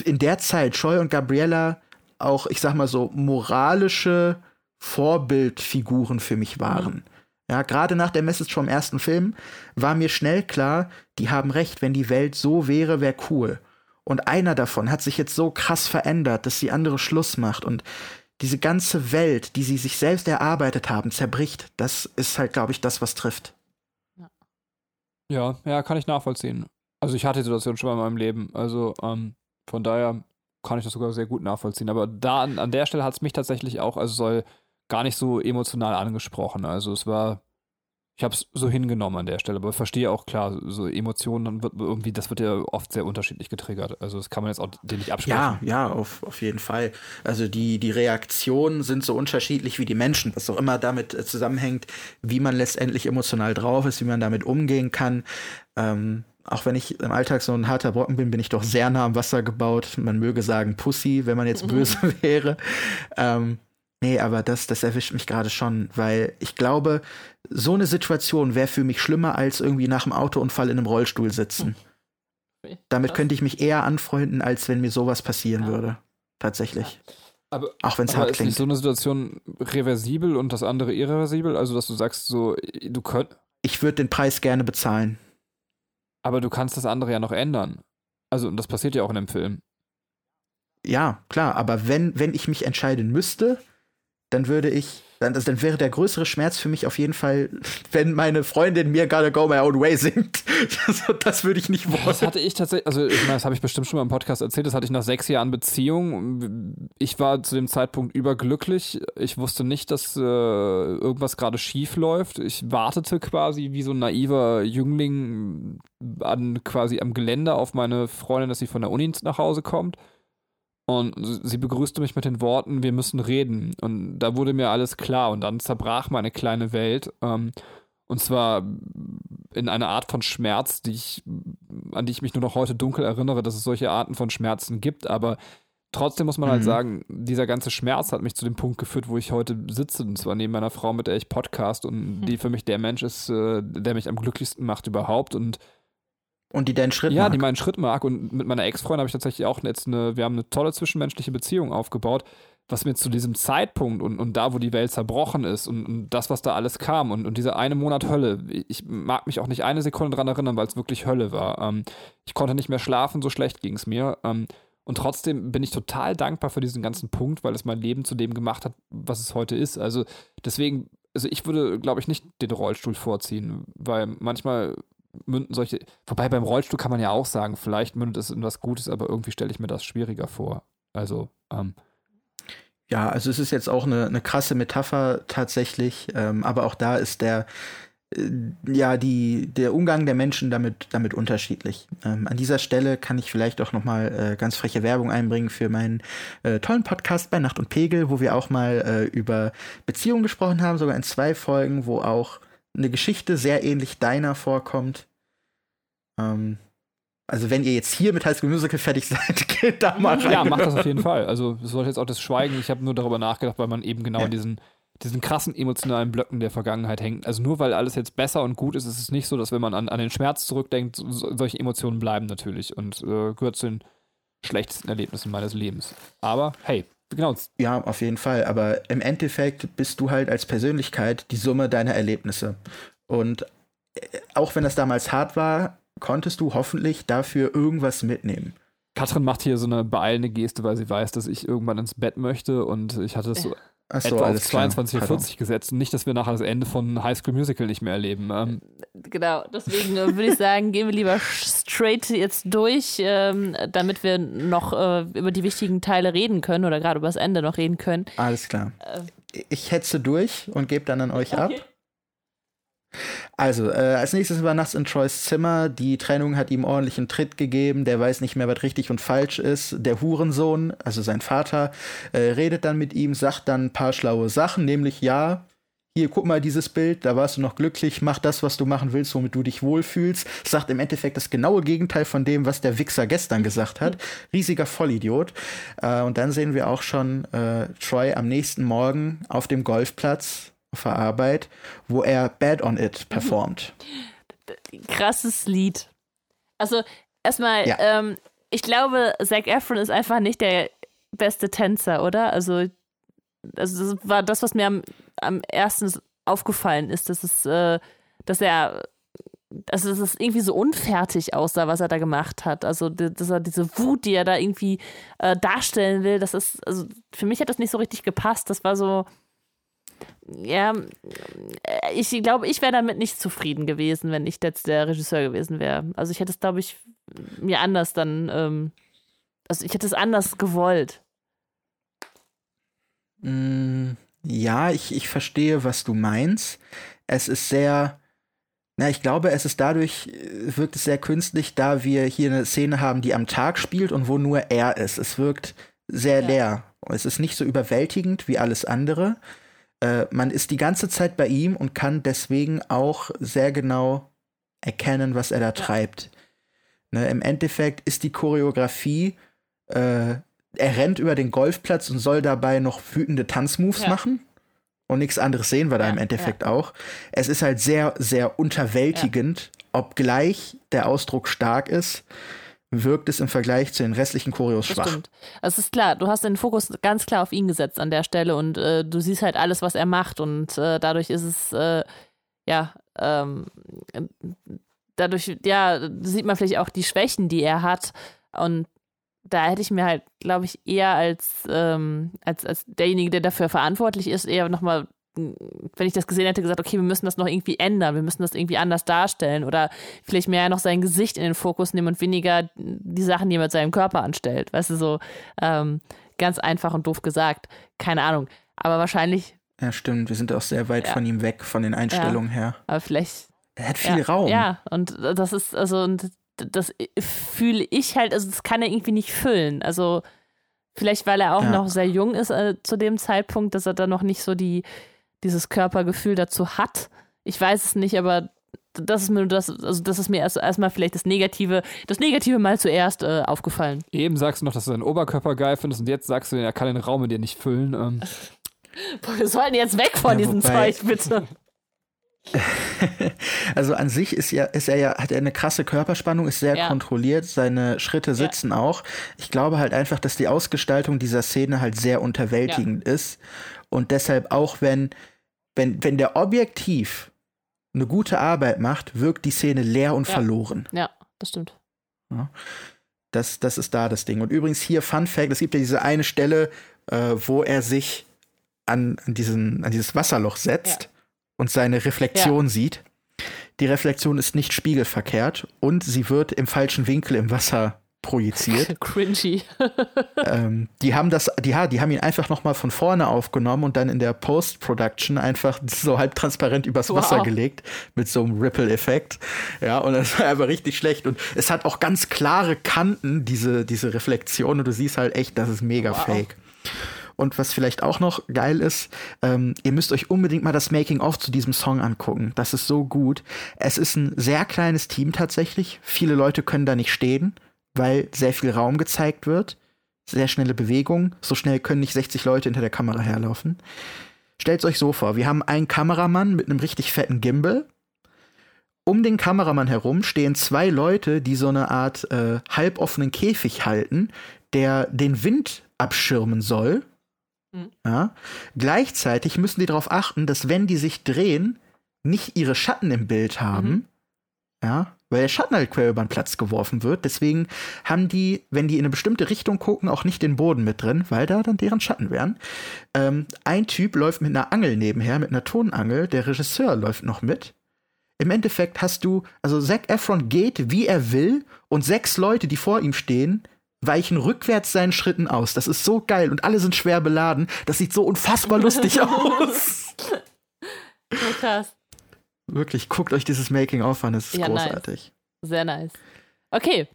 in der Zeit Scheu und Gabriella auch, ich sag mal so, moralische Vorbildfiguren für mich waren. Mhm. Ja, gerade nach der Message vom ersten Film war mir schnell klar, die haben recht, wenn die Welt so wäre, wäre cool. Und einer davon hat sich jetzt so krass verändert, dass die andere Schluss macht und diese ganze Welt, die sie sich selbst erarbeitet haben, zerbricht. Das ist halt, glaube ich, das, was trifft. Ja, ja, kann ich nachvollziehen. Also ich hatte die Situation schon mal in meinem Leben. Also ähm, von daher kann ich das sogar sehr gut nachvollziehen. Aber da an, an der Stelle hat es mich tatsächlich auch, also soll gar nicht so emotional angesprochen. Also es war, ich habe es so hingenommen an der Stelle, aber ich verstehe auch klar, so Emotionen wird irgendwie, das wird ja oft sehr unterschiedlich getriggert. Also das kann man jetzt auch den nicht absprechen. Ja, ja, auf, auf jeden Fall. Also die, die Reaktionen sind so unterschiedlich wie die Menschen, was auch immer damit äh, zusammenhängt, wie man letztendlich emotional drauf ist, wie man damit umgehen kann. Ähm, auch wenn ich im Alltag so ein harter Brocken bin, bin ich doch sehr nah am Wasser gebaut. Man möge sagen Pussy, wenn man jetzt böse wäre. Ähm, nee, aber das, das erwischt mich gerade schon, weil ich glaube, so eine Situation wäre für mich schlimmer als irgendwie nach einem Autounfall in einem Rollstuhl sitzen. Hm. Damit könnte ich mich eher anfreunden, als wenn mir sowas passieren ja. würde. Tatsächlich. Aber, auch wenn es hart ist klingt. Ist so eine Situation reversibel und das andere irreversibel? Also, dass du sagst, so, du könntest. Ich würde den Preis gerne bezahlen. Aber du kannst das andere ja noch ändern. Also, und das passiert ja auch in dem Film. Ja, klar, aber wenn, wenn ich mich entscheiden müsste, dann würde ich dann, dann wäre der größere Schmerz für mich auf jeden Fall, wenn meine Freundin mir Gotta Go My Own Way singt. das, das würde ich nicht wollen. Das hatte ich tatsächlich, also ich meine, das habe ich bestimmt schon mal im Podcast erzählt, das hatte ich nach sechs Jahren Beziehung. Ich war zu dem Zeitpunkt überglücklich. Ich wusste nicht, dass äh, irgendwas gerade schief läuft. Ich wartete quasi wie so ein naiver Jüngling an quasi am Gelände auf meine Freundin, dass sie von der Uni nach Hause kommt. Und sie begrüßte mich mit den Worten, wir müssen reden. Und da wurde mir alles klar. Und dann zerbrach meine kleine Welt. Ähm, und zwar in einer Art von Schmerz, die ich, an die ich mich nur noch heute dunkel erinnere, dass es solche Arten von Schmerzen gibt. Aber trotzdem muss man halt mhm. halt sagen, dieser ganze Schmerz hat mich zu dem Punkt geführt, wo ich heute sitze. Und zwar neben meiner Frau, mit der ich podcast und mhm. die für mich der Mensch ist, äh, der mich am glücklichsten macht überhaupt. Und und die deinen Schritt ja, mag. Ja, die meinen Schritt mag. Und mit meiner Ex-Freundin habe ich tatsächlich auch jetzt eine, wir haben eine tolle zwischenmenschliche Beziehung aufgebaut, was mir zu diesem Zeitpunkt und, und da, wo die Welt zerbrochen ist und, und das, was da alles kam und, und dieser eine Monat Hölle, ich mag mich auch nicht eine Sekunde dran erinnern, weil es wirklich Hölle war. Ähm, ich konnte nicht mehr schlafen, so schlecht ging es mir. Ähm, und trotzdem bin ich total dankbar für diesen ganzen Punkt, weil es mein Leben zu dem gemacht hat, was es heute ist. Also deswegen, also ich würde, glaube ich, nicht den Rollstuhl vorziehen, weil manchmal münden solche. Wobei beim Rollstuhl kann man ja auch sagen, vielleicht mündet es in was Gutes, aber irgendwie stelle ich mir das schwieriger vor. Also, ähm, ja, also es ist jetzt auch eine, eine krasse Metapher tatsächlich, ähm, aber auch da ist der, äh, ja, die, der Umgang der Menschen damit, damit unterschiedlich. Ähm, an dieser Stelle kann ich vielleicht auch nochmal äh, ganz freche Werbung einbringen für meinen äh, tollen Podcast bei Nacht und Pegel, wo wir auch mal äh, über Beziehungen gesprochen haben, sogar in zwei Folgen, wo auch eine Geschichte sehr ähnlich deiner vorkommt. Ähm, also wenn ihr jetzt hier mit High School Musical fertig seid, geht da mal rein. Ja, macht das auf jeden Fall. Also es sollte jetzt auch das Schweigen. Ich habe nur darüber nachgedacht, weil man eben genau ja. in diesen, diesen krassen emotionalen Blöcken der Vergangenheit hängt. Also nur weil alles jetzt besser und gut ist, ist es nicht so, dass wenn man an, an den Schmerz zurückdenkt, so, solche Emotionen bleiben natürlich und äh, gehört zu den schlechtesten Erlebnissen meines Lebens. Aber hey, genau. Ja, auf jeden Fall. Aber im Endeffekt bist du halt als Persönlichkeit die Summe deiner Erlebnisse. Und äh, auch wenn das damals hart war, konntest du hoffentlich dafür irgendwas mitnehmen. Katrin macht hier so eine beeilende Geste, weil sie weiß, dass ich irgendwann ins Bett möchte und ich hatte es so Achso, etwa auf alles klar. 22, Pardon. 40 gesetzt. Und nicht, dass wir nachher das Ende von High School Musical nicht mehr erleben. Ähm, Genau, deswegen äh, würde ich sagen, gehen wir lieber straight jetzt durch, ähm, damit wir noch äh, über die wichtigen Teile reden können oder gerade über das Ende noch reden können. Alles klar. Äh. Ich hetze durch und gebe dann an euch ab. Also, äh, als nächstes war nachts in Troys Zimmer. Die Trennung hat ihm ordentlichen Tritt gegeben. Der weiß nicht mehr, was richtig und falsch ist. Der Hurensohn, also sein Vater, äh, redet dann mit ihm, sagt dann ein paar schlaue Sachen, nämlich ja. Hier, guck mal dieses Bild, da warst du noch glücklich, mach das, was du machen willst, womit du dich wohlfühlst. Sagt im Endeffekt das genaue Gegenteil von dem, was der Wichser gestern gesagt hat. Riesiger Vollidiot. Äh, und dann sehen wir auch schon äh, Troy am nächsten Morgen auf dem Golfplatz Arbeit, wo er Bad on It performt. Krasses Lied. Also, erstmal, Ja. ähm, ich glaube, Zac Efron ist einfach nicht der beste Tänzer, oder? Also, also das war das, was mir am, am ersten aufgefallen ist, dass es, äh, dass er also dass es irgendwie so unfertig aussah, was er da gemacht hat. Also dass er diese Wut, die er da irgendwie äh, darstellen will, das ist, also für mich hat das nicht so richtig gepasst. Das war so, ja, äh, ich glaube, ich wäre damit nicht zufrieden gewesen, wenn ich jetzt der Regisseur gewesen wäre. Also ich hätte es, glaube ich, mir anders dann, ähm, also ich hätte es anders gewollt. Mm, ja, ich, ich verstehe, was du meinst. Es ist sehr, na, ich glaube, es ist dadurch, äh, wirkt es sehr künstlich, da wir hier eine Szene haben, die am Tag spielt und wo nur er ist. Es wirkt sehr Ja. leer. Es ist nicht so überwältigend wie alles andere. Äh, man ist die ganze Zeit bei ihm und kann deswegen auch sehr genau erkennen, was er da treibt. Ne, Im Endeffekt ist die Choreografie, äh, er rennt über den Golfplatz und soll dabei noch wütende Tanzmoves Ja. machen. Und nichts anderes sehen wir da Ja, im Endeffekt auch. Es ist halt sehr, sehr unterwältigend, obgleich der Ausdruck stark ist, wirkt es im Vergleich zu den restlichen Choreos Das schwach. stimmt. Es ist klar, du hast den Fokus ganz klar auf ihn gesetzt an der Stelle und äh, du siehst halt alles, was er macht und äh, dadurch ist es, äh, ja, ähm, äh, dadurch, ja, sieht man vielleicht auch die Schwächen, die er hat und da hätte ich mir halt, glaube ich, eher als, ähm, als, als derjenige, der dafür verantwortlich ist, eher nochmal, wenn ich das gesehen hätte, gesagt, okay, wir müssen das noch irgendwie ändern, wir müssen das irgendwie anders darstellen oder vielleicht mehr noch sein Gesicht in den Fokus nehmen und weniger die Sachen, die er mit seinem Körper anstellt. Weißt du, so ähm, ganz einfach und doof gesagt. Keine Ahnung. Aber wahrscheinlich, Ja, stimmt. Wir sind auch sehr weit Ja. von ihm weg, von den Einstellungen her. aber vielleicht Er hat viel ja, Raum. Ja, und das ist, also, und das fühle ich halt, also das kann er irgendwie nicht füllen. Also vielleicht, weil er auch Ja. noch sehr jung ist äh, zu dem Zeitpunkt, dass er da noch nicht so die, dieses Körpergefühl dazu hat. Ich weiß es nicht, aber das ist mir das, also das ist mir erst erstmal vielleicht das Negative, das Negative mal zuerst äh, aufgefallen. eben sagst du noch, dass du deinen Oberkörper geil findest und jetzt sagst du, er kann den Raum in dir nicht füllen. Ähm, Boah, wir sollten jetzt weg von Ja, diesem Zeug, bitte. Also an sich ist ja, ist er ja, hat er eine krasse Körperspannung, ist sehr Ja. kontrolliert, seine Schritte sitzen auch. Ich glaube halt einfach, dass die Ausgestaltung dieser Szene halt sehr unterwältigend ist. Und deshalb auch, wenn, wenn, wenn der objektiv eine gute Arbeit macht, wirkt die Szene leer und Ja. verloren. Ja, das stimmt. Das, das ist da das Ding. Und übrigens hier Fun Fact, es gibt ja diese eine Stelle, äh, wo er sich an, an, diesen, an dieses Wasserloch setzt und seine Reflexion sieht. Die Reflexion ist nicht spiegelverkehrt und sie wird im falschen Winkel im Wasser projiziert. Cringy. ähm, die haben das, die, ja, die haben ihn einfach noch mal von vorne aufgenommen und dann in der Post-Production einfach so halb transparent übers Wow. Wasser gelegt mit so einem Ripple-Effekt. Ja, und das war einfach richtig schlecht. Und es hat auch ganz klare Kanten, diese, diese Reflexion. Und du siehst halt echt, das ist mega Wow. fake. Und was vielleicht auch noch geil ist, ähm, ihr müsst euch unbedingt mal das Making-of zu diesem Song angucken. Das ist so gut. Es ist ein sehr kleines Team tatsächlich. Viele Leute können da nicht stehen, weil sehr viel Raum gezeigt wird. Sehr schnelle Bewegung. So schnell können nicht 60 Leute hinter der Kamera herlaufen. Stellt euch so vor, wir haben einen Kameramann mit einem richtig fetten Gimbal. Um den Kameramann herum stehen zwei Leute, die so eine Art äh, halboffenen Käfig halten, der den Wind abschirmen soll. Mhm. Ja. Gleichzeitig müssen die darauf achten, dass wenn die sich drehen, nicht ihre Schatten im Bild haben. Mhm. Ja. Weil der Schatten halt quer über den Platz geworfen wird. Deswegen haben die, wenn die in eine bestimmte Richtung gucken, auch nicht den Boden mit drin, weil da dann deren Schatten wären. Ähm, ein Typ läuft mit einer Angel nebenher, mit einer Tonangel. Der Regisseur läuft noch mit. Im Endeffekt hast du, also Zac Efron geht, wie er will, und sechs Leute, die vor ihm stehen, weichen rückwärts seinen Schritten aus. Das ist so geil und alle sind schwer beladen. Das sieht so unfassbar lustig aus. So krass. Wirklich, guckt euch dieses Making-of an, es ist Ja, nice. großartig. Sehr nice. Okay.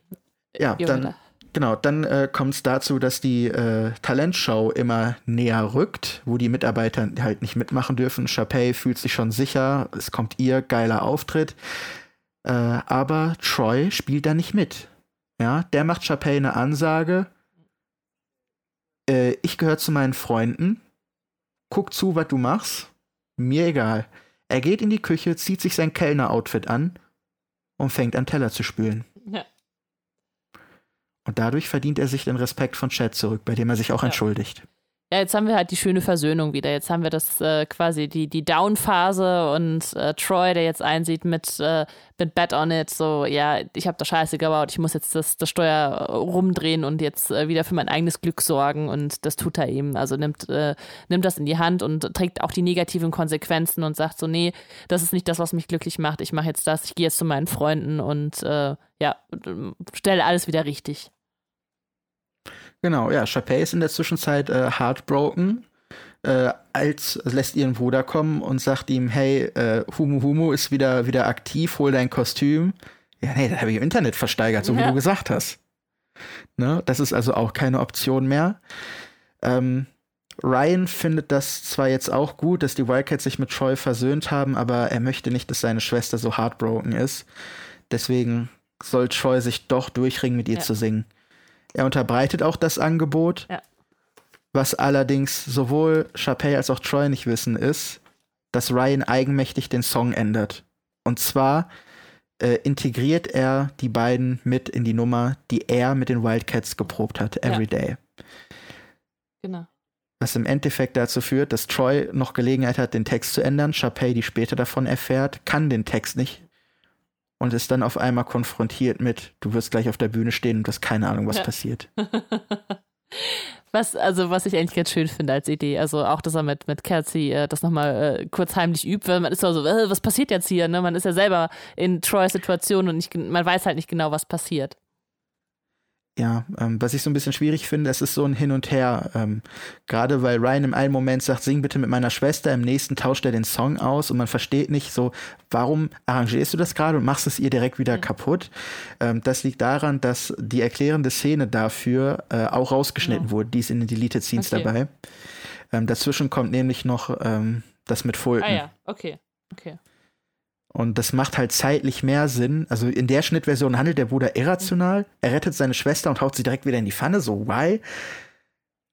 Ja, Junge, dann, da. genau, dann äh, kommt es dazu, dass die äh, Talentshow immer näher rückt, wo die Mitarbeiter halt nicht mitmachen dürfen. Chapey fühlt sich schon sicher, es kommt ihr geiler Auftritt. Äh, aber Troy spielt da nicht mit. Ja, der macht Chapey eine Ansage. Äh, ich gehöre zu meinen Freunden. Guck zu, was du machst. Mir egal. Er geht in die Küche, zieht sich sein Kellner-Outfit an und fängt an, Teller zu spülen. Ja. Und dadurch verdient er sich den Respekt von Chad zurück, bei dem er sich auch Ja. entschuldigt. Ja, jetzt haben wir halt die schöne Versöhnung wieder. Jetzt haben wir das äh, quasi die, die Down-Phase und äh, Troy, der jetzt einsieht mit, äh, mit Bet on It, so, ja, ich habe da Scheiße gebaut, ich muss jetzt das, das Steuer äh, rumdrehen und jetzt äh, wieder für mein eigenes Glück sorgen und das tut er eben. Also nimmt, äh, nimmt das in die Hand und trägt auch die negativen Konsequenzen und sagt so, nee, das ist nicht das, was mich glücklich macht, ich mache jetzt das, ich gehe jetzt zu meinen Freunden und ja, stelle alles wieder richtig. Genau, ja, Chapey ist in der Zwischenzeit äh, heartbroken, äh, als lässt ihren Bruder kommen und sagt ihm, hey, äh, Humu Humu ist wieder, wieder aktiv, hol dein Kostüm. Ja, nee, das habe ich im Internet versteigert, so wie Ja. du gesagt hast. Ne? Das ist also auch keine Option mehr. Ähm, Ryan findet das zwar jetzt auch gut, dass die Wildcats sich mit Troy versöhnt haben, aber er möchte nicht, dass seine Schwester so heartbroken ist. Deswegen soll Troy sich doch durchringen, mit ihr Ja. zu singen. Er unterbreitet auch das Angebot. Ja. Was allerdings sowohl Chapey als auch Troy nicht wissen, ist, dass Ryan eigenmächtig den Song ändert. Und zwar äh, integriert er die beiden mit in die Nummer, die er mit den Wildcats geprobt hat, Ja. Every Day. Genau. Was im Endeffekt dazu führt, dass Troy noch Gelegenheit hat, den Text zu ändern. Chapey, die später davon erfährt, kann den Text nicht und ist dann auf einmal konfrontiert mit, du wirst gleich auf der Bühne stehen und du hast keine Ahnung, was Ja. passiert. Was, also, was ich eigentlich ganz schön finde als Idee. Also auch, dass er mit, mit Kelsey äh, das nochmal äh, kurz heimlich übt, weil man ist so, äh, was passiert jetzt hier? Ne? Man ist ja selber in Troys Situation und nicht, man weiß halt nicht genau, was passiert. Ja, ähm, was ich so ein bisschen schwierig finde, es ist so ein Hin und Her. Ähm, Gerade weil Ryan im einen Moment sagt, sing bitte mit meiner Schwester, im nächsten tauscht er den Song aus und man versteht nicht so, warum arrangierst du das gerade und machst es ihr direkt wieder kaputt. Ähm, das liegt daran, dass die erklärende Szene dafür äh, auch rausgeschnitten Ja. wurde. Die ist in den Deleted Scenes Okay. dabei. Ähm, dazwischen kommt nämlich noch ähm, das mit Fulton. Ah ja, okay. Okay. Und das macht halt zeitlich mehr Sinn. Also in der Schnittversion handelt der Bruder irrational. Er rettet seine Schwester und haut sie direkt wieder in die Pfanne. So, why?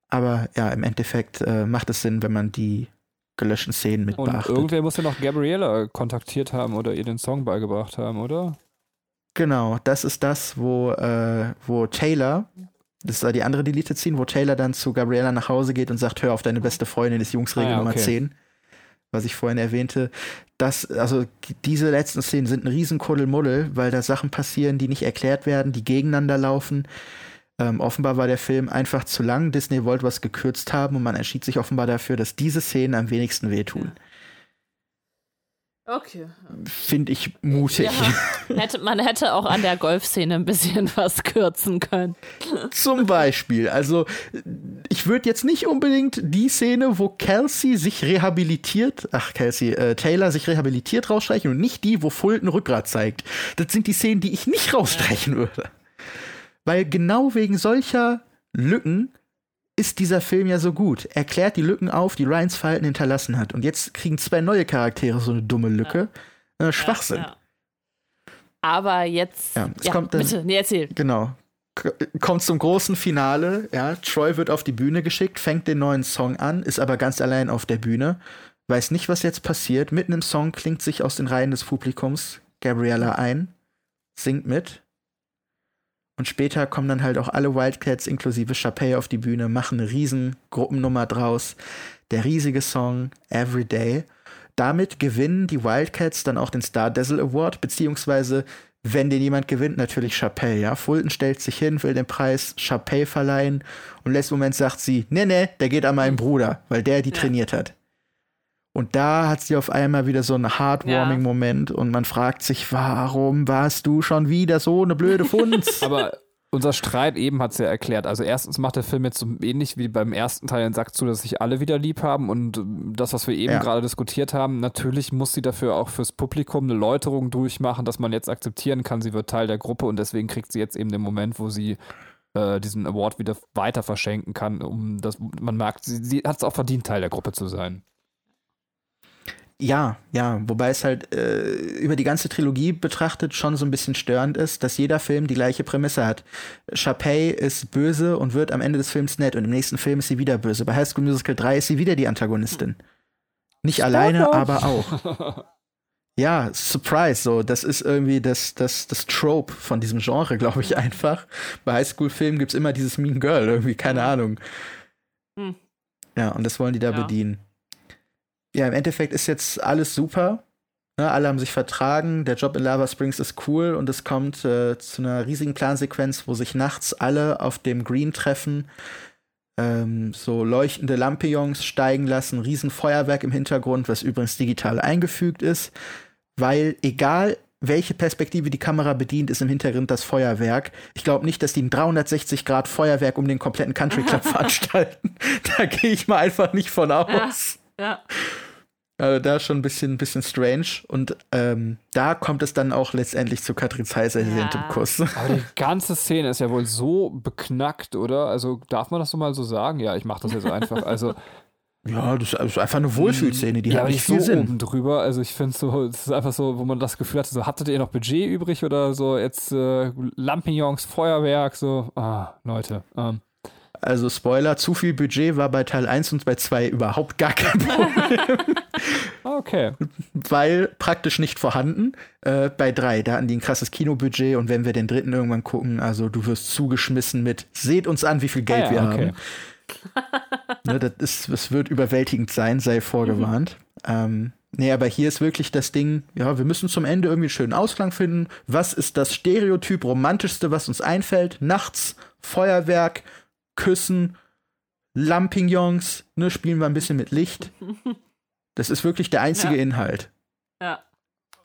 Aber ja, im Endeffekt äh, macht es Sinn, wenn man die gelöschten Szenen mit Und beachtet. irgendwer muss ja noch Gabriella kontaktiert haben oder ihr den Song beigebracht haben, oder? Genau, das ist das, wo, äh, wo Taylor, das war die andere Deleted Scene, wo Taylor dann zu Gabriella nach Hause geht und sagt, hör auf, deine beste Freundin ist Jungsregel Ah ja, Nummer okay. 10. Was ich vorhin erwähnte. Das, also diese letzten Szenen sind ein riesen Kuddelmuddel, weil da Sachen passieren, die nicht erklärt werden, die gegeneinander laufen. Ähm, offenbar war der Film einfach zu lang. Disney wollte was gekürzt haben und man entschied sich offenbar dafür, dass diese Szenen am wenigsten wehtun. Okay. Finde ich mutig. Ja. Hätte, man hätte auch an der Golfszene ein bisschen was kürzen können. Zum Beispiel. Also, ich würde jetzt nicht unbedingt die Szene, wo Kelsey sich rehabilitiert, ach, Kelsey, äh, Taylor sich rehabilitiert rausstreichen und nicht die, wo Fulton Rückgrat zeigt. Das sind die Szenen, die ich nicht rausstreichen würde. Weil genau wegen solcher Lücken ist dieser Film ja so gut. Er klärt die Lücken auf, die Ryans Verhalten hinterlassen hat. Und jetzt kriegen zwei neue Charaktere so eine dumme Lücke. Äh, Schwachsinn. Ja, ja. Aber jetzt. Ja, es kommt dann- bitte, nee, erzähl. Genau. Kommt zum großen Finale, ja. Troy wird auf die Bühne geschickt, fängt den neuen Song an, ist aber ganz allein auf der Bühne, weiß nicht, was jetzt passiert. Mitten im Song klingt sich aus den Reihen des Publikums Gabriella ein, singt mit. Und später kommen dann halt auch alle Wildcats inklusive Chapey auf die Bühne, machen eine riesen Gruppennummer draus. Der riesige Song Everyday. Damit gewinnen die Wildcats dann auch den Star Dazzle Award, beziehungsweise wenn den jemand gewinnt, natürlich Chappelle, ja. Fulton stellt sich hin, will den Preis Chappelle verleihen und im letzten Moment sagt sie, nee, nee, der geht an meinen Bruder, weil der die Ja. trainiert hat. Und da hat sie auf einmal wieder so einen Heartwarming-Moment und man fragt sich, warum warst du schon wieder so eine blöde Funz? Aber unser Streit eben hat es ja erklärt. Also erstens macht der Film jetzt so ähnlich wie beim ersten Teil und sagt zu, dass sich alle wieder lieb haben und das, was wir eben Ja. gerade diskutiert haben, natürlich muss sie dafür auch fürs Publikum eine Läuterung durchmachen, dass man jetzt akzeptieren kann, sie wird Teil der Gruppe und deswegen kriegt sie jetzt eben den Moment, wo sie äh, diesen Award wieder weiter verschenken kann, um das, man merkt, sie, sie hat es auch verdient, Teil der Gruppe zu sein. Ja, ja, wobei es halt äh, über die ganze Trilogie betrachtet schon so ein bisschen störend ist, dass jeder Film die gleiche Prämisse hat. Sharpay ist böse und wird am Ende des Films nett und im nächsten Film ist sie wieder böse. Bei High School Musical 3 ist sie wieder die Antagonistin. Nicht alleine, aber auch. Ja, Surprise, so, das ist irgendwie das, das, das Trope von diesem Genre, glaube ich einfach. Bei Highschool-Filmen gibt es immer dieses Mean Girl, irgendwie, keine Ahnung. Hm. Ja, und das wollen die da Ja. bedienen. Ja, im Endeffekt ist jetzt alles super. Ne, alle haben sich vertragen, der Job in Lava Springs ist cool und es kommt äh, zu einer riesigen Plansequenz, wo sich nachts alle auf dem Green treffen, ähm, so leuchtende Lampions steigen lassen, riesen Feuerwerk im Hintergrund, was übrigens digital eingefügt ist, weil egal welche Perspektive die Kamera bedient, ist im Hintergrund das Feuerwerk. Ich glaube nicht, dass die ein 360 Grad Feuerwerk um den kompletten Country Club veranstalten. Da gehe ich mal einfach nicht von aus. Ja. Also da schon ein bisschen, bisschen strange. Und ähm, da kommt es dann auch letztendlich zu Katrin Zeiser Ja. im Kuss. Aber die ganze Szene ist ja wohl so beknackt, oder? Also darf man das so mal so sagen? Ja, ich mache das jetzt einfach. Also Ja, das ist einfach eine Wohlfühlszene, die ja, hat nicht viel so Sinn. oben drüber. Also ich finde so, es ist einfach so, wo man das Gefühl hatte, so hattet ihr noch Budget übrig oder so jetzt äh, Lampignons, Feuerwerk, so, ah, Leute. Ähm, Also Spoiler, zu viel Budget war bei Teil 1 und bei 2 überhaupt gar kein Problem, okay. weil praktisch nicht vorhanden. Äh, bei 3, da hatten die ein krasses Kinobudget und wenn wir den dritten irgendwann gucken, also du wirst zugeschmissen mit, seht uns an, wie viel Geld Ah ja, wir okay. haben. ne, das, ist, das wird überwältigend sein, sei vorgewarnt. Ähm, nee, aber hier ist wirklich das Ding, ja, wir müssen zum Ende irgendwie einen schönen Ausklang finden. Was ist das Stereotyp romantischste, was uns einfällt? Nachts, Feuerwerk, Küssen, Lampignons, ne, spielen wir ein bisschen mit Licht. Das ist wirklich der einzige Ja. Inhalt. Ja.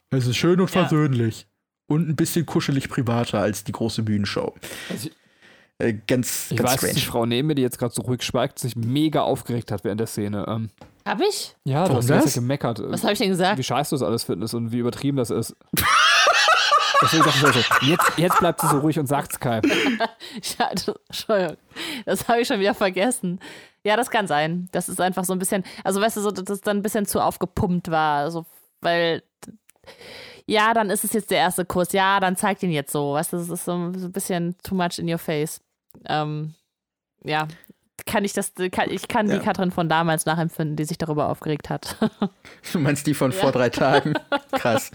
Es ist schön und Ja. versöhnlich. Und ein bisschen kuschelig privater als die große Bühnenshow. Also Äh, ganz, Ich ganz weiß, dass die strange. Frau neben mir, die jetzt gerade so ruhig schweigt, sich mega aufgeregt hat während der Szene. Ähm, Hab ich? ja, du Warum hast die ganze das? Gemeckert, Was habe ich denn gesagt? wie scheiße das alles findest und wie übertrieben das ist. Deswegen dachte ich so, jetzt, jetzt bleibt sie so ruhig und sagt's keinem. Ja, das- Entschuldigung. Das habe ich schon wieder vergessen. Ja, das kann sein. Das ist einfach so ein bisschen, also weißt du, so, dass es dann ein bisschen zu aufgepumpt war. Also, weil, ja, dann ist es jetzt der erste Kurs. Ja, dann zeigt ihn jetzt so. Weißt du, das ist so, ein bisschen too much in your face. Ähm, ja. Kann ich das, kann, ich kann Ja. die Katrin von damals nachempfinden, die sich darüber aufgeregt hat. Du meinst die von vor drei Tagen? Krass.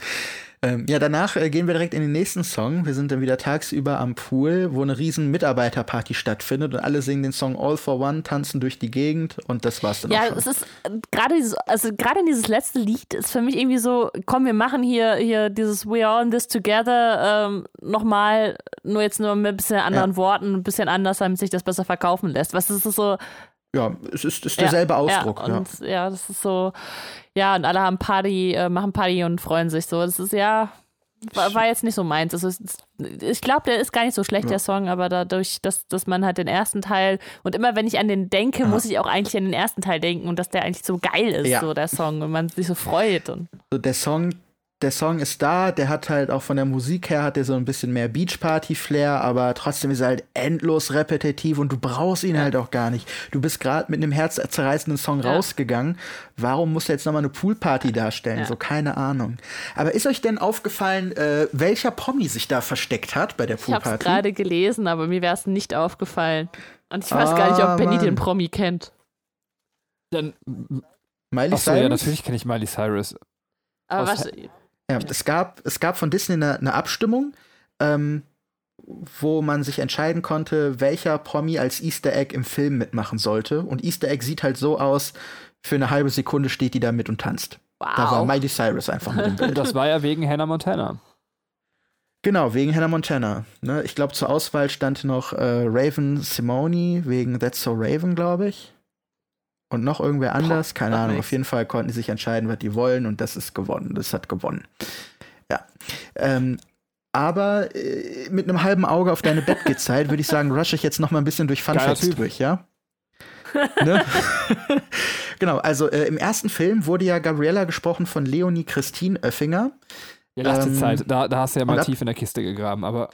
Ähm, ja, danach äh, gehen wir direkt in den nächsten Song. Wir sind dann wieder tagsüber am Pool, wo eine riesen Mitarbeiterparty stattfindet und alle singen den Song All for One, tanzen durch die Gegend und das war's dann Ja, auch schon. es ist äh, gerade dieses, also gerade dieses letzte Lied ist für mich irgendwie so, komm, wir machen hier, hier dieses We are in this together ähm, nochmal, nur jetzt nur mit ein bisschen anderen Ja. Worten, ein bisschen anders, damit sich das besser verkaufen lässt. Was ist das so? Ja, es ist, ist derselbe Ausdruck. Ja, Ja, und ja. das ist so, ja, und alle haben Party, äh, machen Party und freuen sich so. Das ist ja, war, war jetzt nicht so meins. Also, ich glaube, der ist gar nicht so schlecht, Ja. der Song, aber dadurch, dass, dass man halt den ersten Teil und immer wenn ich an den denke, muss ich auch eigentlich an den ersten Teil denken und dass der eigentlich so geil ist, Ja. so der Song und man sich so freut. Und, So, der Song, der Song ist da, der hat halt auch von der Musik her hat der so ein bisschen mehr Beachparty-Flair, aber trotzdem ist er halt endlos repetitiv und du brauchst ihn halt auch gar nicht. Du bist gerade mit einem herzzerreißenden Song Ja. rausgegangen. Warum musst du jetzt nochmal eine Poolparty darstellen? Ja. So, keine Ahnung. Aber ist euch denn aufgefallen, äh, welcher Promi sich da versteckt hat bei der ich habe es Poolparty? gerade gelesen, aber mir wäre es nicht aufgefallen. Und ich weiß gar nicht, Ah, ob Benny Mann. den Promi kennt. Dann, Miley achso, ja, Cyrus? natürlich kenne ich Miley Cyrus. Aber Aus- was, Ja, es gab, es gab von Disney eine, eine Abstimmung, ähm, wo man sich entscheiden konnte, welcher Promi als Easter Egg im Film mitmachen sollte. Und Easter Egg sieht halt so aus, für eine halbe Sekunde steht die da mit und tanzt. Da war wow. Miley Cyrus einfach mit im Bild. Das war ja wegen Hannah Montana. Genau, wegen Hannah Montana. Ne? Ich glaube, zur Auswahl stand noch äh, Raven Simone wegen That's So Raven, glaube ich. Und noch irgendwer anders, keine Ahnung. nix. Auf jeden Fall konnten die sich entscheiden, was die wollen und das ist gewonnen. Das hat gewonnen. Ja. Ähm, aber äh, mit einem halben Auge auf deine Bettgezeit würde ich sagen, rush ich jetzt noch mal ein bisschen durch Fun Geiler Facts Typ. durch, ja? ne? genau, also äh, im ersten Film wurde ja Gabriella gesprochen von Leonie Christine Oeffinger. Ja, lass Ähm, Zeit. Da, da hast du ja mal tief in der Kiste gegraben, aber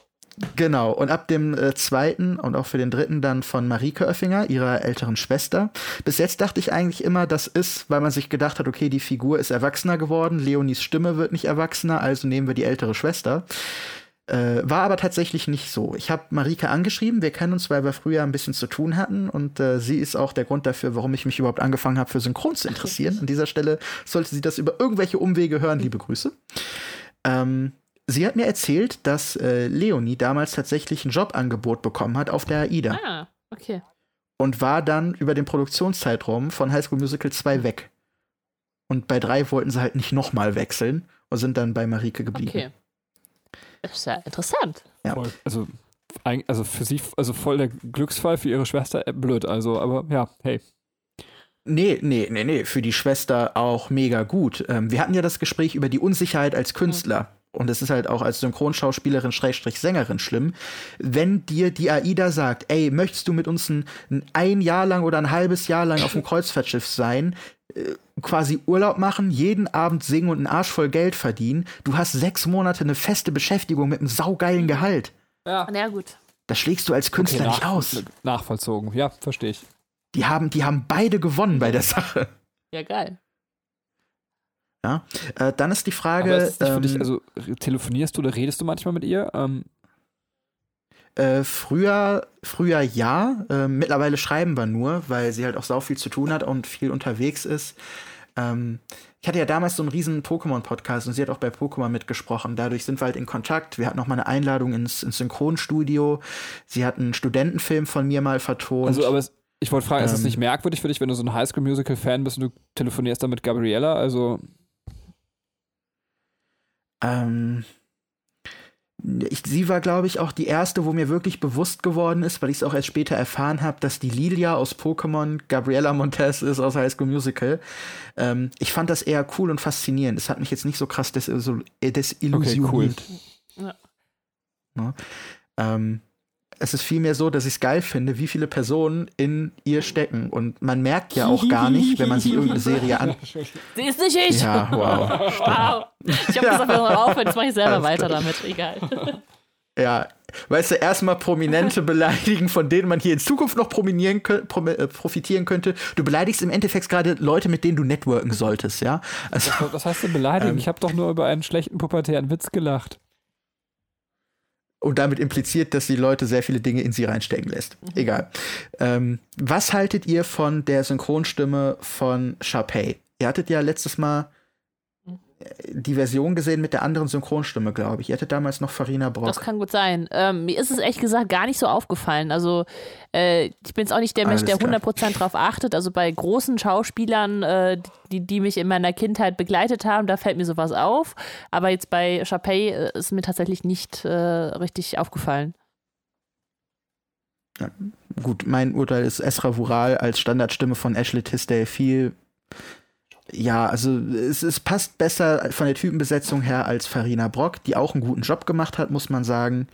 Genau, und ab dem äh, zweiten und auch für den dritten dann von Marike Oeffinger, ihrer älteren Schwester. Bis jetzt dachte ich eigentlich immer, das ist, weil man sich gedacht hat, okay, die Figur ist erwachsener geworden, Leonies Stimme wird nicht erwachsener, also nehmen wir die ältere Schwester. Äh, war aber tatsächlich nicht so. Ich habe Marike angeschrieben, wir kennen uns, weil wir früher ein bisschen zu tun hatten und äh, sie ist auch der Grund dafür, warum ich mich überhaupt angefangen habe, für Synchron zu interessieren. An dieser Stelle sollte sie das über irgendwelche Umwege hören, liebe Grüße. Ähm, sie hat mir erzählt, dass äh, Leonie damals tatsächlich ein Jobangebot bekommen hat auf der AIDA Ah, okay. und war dann über den Produktionszeitraum von High School Musical 2 weg. Und bei 3 wollten sie halt nicht nochmal wechseln und sind dann bei Marike geblieben. Okay. Das ist ja interessant. Ja. voll, also, also für sie, also voll der Glücksfall für ihre Schwester, äh, blöd, also, aber ja, hey. Nee, nee, nee, nee, für die Schwester auch mega gut. Ähm, wir hatten ja das Gespräch über die Unsicherheit als Künstler. Und es ist halt auch als Synchronschauspielerin, Schrägstrich Sängerin schlimm, wenn dir die AIDA sagt, ey, möchtest du mit uns ein, ein, Jahr lang oder ein halbes Jahr lang auf dem Kreuzfahrtschiff sein, äh, quasi Urlaub machen, jeden Abend singen und einen Arsch voll Geld verdienen, du hast sechs Monate eine feste Beschäftigung mit einem saugeilen Gehalt. Ja. Na ja, gut. Das schlägst du als Künstler nicht aus. Nachvollzogen, ja, verstehe ich. Die haben, die haben beide gewonnen bei der Sache. Ja, geil. Ja. Äh, dann ist die Frage. ist für dich, ähm, also telefonierst du oder redest du manchmal mit ihr? Ähm, Äh, früher, früher ja. Äh, mittlerweile schreiben wir nur, weil sie halt auch sau viel zu tun hat und viel unterwegs ist. Ähm, ich hatte ja damals so einen riesen Pokémon-Podcast und sie hat auch bei Pokémon mitgesprochen. Dadurch sind wir halt in Kontakt. Wir hatten noch mal eine Einladung ins, ins Synchronstudio. Sie hat einen Studentenfilm von mir mal vertont. also, aber es, ich wollte fragen, ist es ähm, nicht merkwürdig für dich, wenn du so ein Highschool-Musical-Fan bist und du telefonierst dann mit Gabriella? Also, Ähm, ich, sie war, glaube ich, auch die erste, wo mir wirklich bewusst geworden ist, weil ich es auch erst später erfahren habe, dass die Lilia aus Pokémon Gabriella Montez ist aus High School Musical. Ähm, ich fand das eher cool und faszinierend. Es hat mich jetzt nicht so krass des, so, äh, desillusioniert. Ja. Ne? Ähm, es ist vielmehr so, dass ich es geil finde, wie viele Personen in ihr stecken. Und man merkt ja auch gar nicht, wenn man sich irgendeine Serie an. Sie ist nicht ich. Ja, wow. Wow. Ich habe gesagt, wir hören auf, jetzt mache ich selber Alles weiter klar. damit. Egal. Ja, weißt du, erstmal Prominente beleidigen, von denen man hier in Zukunft noch prominieren kö- prom äh, profitieren könnte. Du beleidigst im Endeffekt gerade Leute, mit denen du networken solltest, ja? Also, was heißt denn beleidigen? Ähm. ich habe doch nur über einen schlechten pubertären Witz gelacht. Und damit impliziert, dass die Leute sehr viele Dinge in sie reinstecken lässt. Egal. Ähm, was haltet ihr von der Synchronstimme von Sharpay? Ihr hattet ja letztes Mal die Version gesehen mit der anderen Synchronstimme, glaube ich. Ihr hattet damals noch Farina Brock. Das kann gut sein. Ähm, mir ist es ehrlich gesagt gar nicht so aufgefallen. Also, äh, ich bin jetzt auch nicht der Mensch, Alles der klar. 100% drauf achtet. Also, bei großen Schauspielern, äh, die, die mich in meiner Kindheit begleitet haben, da fällt mir sowas auf. Aber jetzt bei Chapey äh, ist mir tatsächlich nicht äh, richtig aufgefallen. Gut, mein Urteil ist Esra Vural als Standardstimme von Ashley Tisdale viel. Ja, also es, es passt besser von der Typenbesetzung her als Farina Brock, die auch einen guten Job gemacht hat, muss man sagen.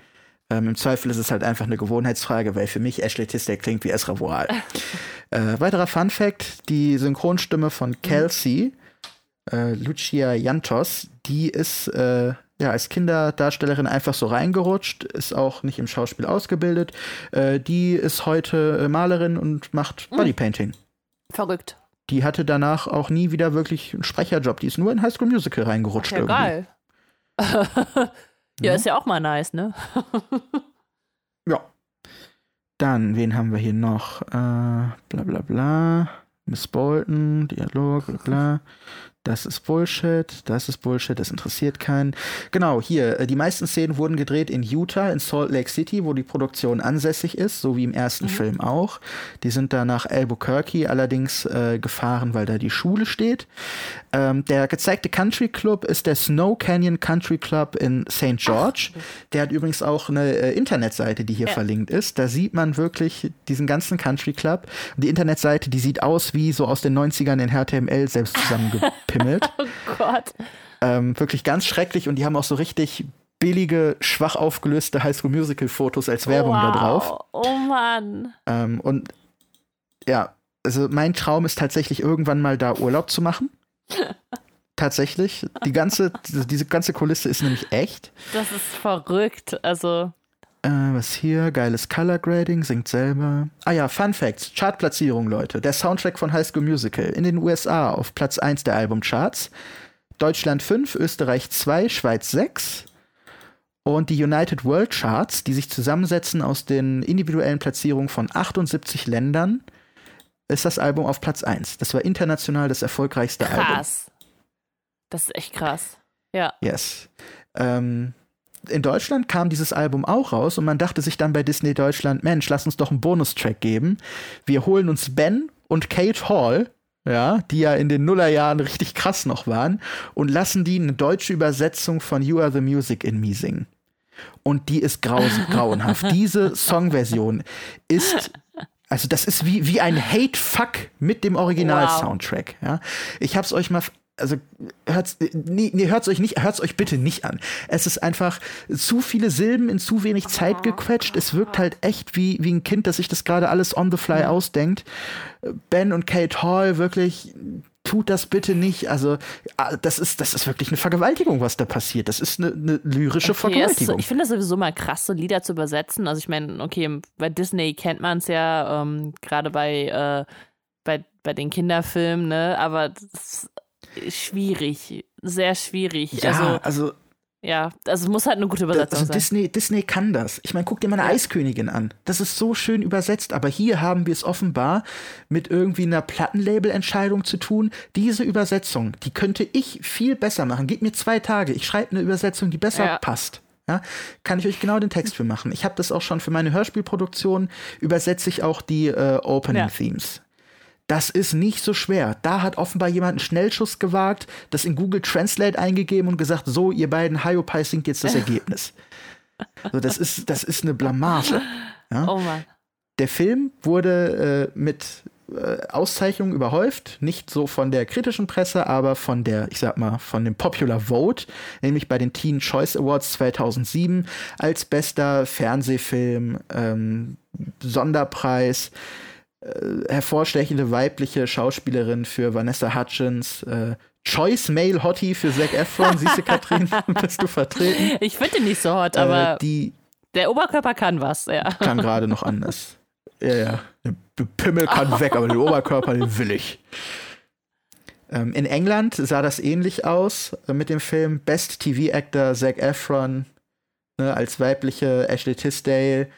Ähm, Im Zweifel ist es halt einfach eine Gewohnheitsfrage, weil für mich Ashley Tisdale klingt wie Esra Vural. äh, weiterer Fun Fact: Die Synchronstimme von Kelsey, äh, Lucia Jantos, die ist äh, ja als Kinderdarstellerin einfach so reingerutscht, ist auch nicht im Schauspiel ausgebildet. Äh, die ist heute äh, Malerin und macht Bodypainting. Verrückt. Die hatte danach auch nie wieder wirklich einen Sprecherjob. Die ist nur in High School Musical reingerutscht. Ja, irgendwie. geil. ja, ist ja auch mal nice, ne? Ja. Dann, wen haben wir hier noch? Äh, bla bla bla. Miss Bolton, Dialog, bla bla. Das ist Bullshit, das ist Bullshit, das interessiert keinen. Genau, hier, äh, die meisten Szenen wurden gedreht in Utah, in Salt Lake City, wo die Produktion ansässig ist, so wie im ersten mhm. Film auch. Die sind da nach Albuquerque allerdings äh, gefahren, weil da die Schule steht. Ähm, der gezeigte Country Club ist der Snow Canyon Country Club in St. George. Ach. Der hat übrigens auch eine äh, Internetseite, die hier ja. verlinkt ist. Da sieht man wirklich diesen ganzen Country Club. Und die Internetseite, die sieht aus wie so aus den 90ern in HTML selbst zusammengepackt. gepimmelt. oh Gott. Ähm, wirklich ganz schrecklich und die haben auch so richtig billige, schwach aufgelöste Highschool Musical Fotos als Werbung wow. da drauf. Oh Mann. Ähm, und ja, also mein Traum ist tatsächlich irgendwann mal da Urlaub zu machen. Tatsächlich. Die ganze, diese ganze Kulisse ist nämlich echt. Das ist verrückt. Also. Äh, was hier? Geiles Color Grading, singt selber. Ah ja, Fun Facts, Chartplatzierung, Leute. Der Soundtrack von High School Musical in den USA auf Platz 1 der Albumcharts. Deutschland 5, Österreich 2, Schweiz 6. Und die United World Charts, die sich zusammensetzen aus den individuellen Platzierungen von 78 Ländern, ist das Album auf Platz 1. Das war international das erfolgreichste krass. Album. Krass. Das ist echt krass. Ja. Yes. Ähm, in Deutschland kam dieses Album auch raus und man dachte sich dann bei Disney Deutschland, Mensch, lass uns doch einen Bonustrack geben. Wir holen uns Ben und Kate Hall, ja, die ja in den Nullerjahren richtig krass noch waren, und lassen die eine deutsche Übersetzung von You Are the Music in Me singen. Und die ist grauenhaft. Diese Songversion ist also das ist wie, wie ein Hate-Fuck mit dem Original-Soundtrack. Wow. Ja? Ich hab's euch mal also hört's, nee, nee, hört's euch nicht, hört's euch bitte nicht an. Es ist einfach zu viele Silben in zu wenig Zeit gequetscht. Es wirkt halt echt wie, wie ein Kind, das sich das gerade alles on the fly mhm. ausdenkt. Ben und Kate Hall wirklich tut das bitte nicht. Also, ah, das ist, das ist wirklich eine Vergewaltigung, was da passiert. Das ist eine, eine lyrische okay, Vergewaltigung. Ist, ich finde das sowieso mal krass, so Lieder zu übersetzen. Also, ich meine, okay, bei Disney kennt man es ja, ähm, gerade bei, äh, bei, bei den Kinderfilmen, ne? Aber das schwierig, sehr schwierig. Ja, also, also ja, also muss halt eine gute Übersetzung also sein. Disney, Disney kann das. Ich meine, guck dir mal eine ja. Eiskönigin an. Das ist so schön übersetzt, aber hier haben wir es offenbar mit irgendwie einer Plattenlabel-Entscheidung zu tun. Diese Übersetzung, die könnte ich viel besser machen. Gib mir zwei Tage. Ich schreibe eine Übersetzung, die besser ja. passt. Ja, kann ich euch genau den Text für machen. Ich habe das auch schon für meine Hörspielproduktion, übersetze ich auch die äh, Opening-Themes. Das ist nicht so schwer. Da hat offenbar jemand einen Schnellschuss gewagt, das in Google Translate eingegeben und gesagt, so, ihr beiden Hyopai singt jetzt das Ergebnis. so, das ist, das ist eine Blamage. Ja? Oh Mann. Der Film wurde äh, mit äh, Auszeichnungen überhäuft, nicht so von der kritischen Presse, aber von der, ich sag mal, von dem Popular Vote, nämlich bei den Teen Choice Awards 2007 als bester Fernsehfilm, ähm, Sonderpreis äh, hervorstechende weibliche Schauspielerin für Vanessa Hutchins, äh, Choice Male Hottie für Zac Efron. Siehst du, Katrin, bist du vertreten? Ich finde ihn nicht so hot, äh, aber die, der Oberkörper kann was, ja. Kann gerade noch anders. Ja, ja. Der Pimmel kann weg, aber den Oberkörper, den will ich. Ähm, in England sah das ähnlich aus äh, mit dem Film Best TV Actor Zac Efron ne, als weibliche Ashley Tisdale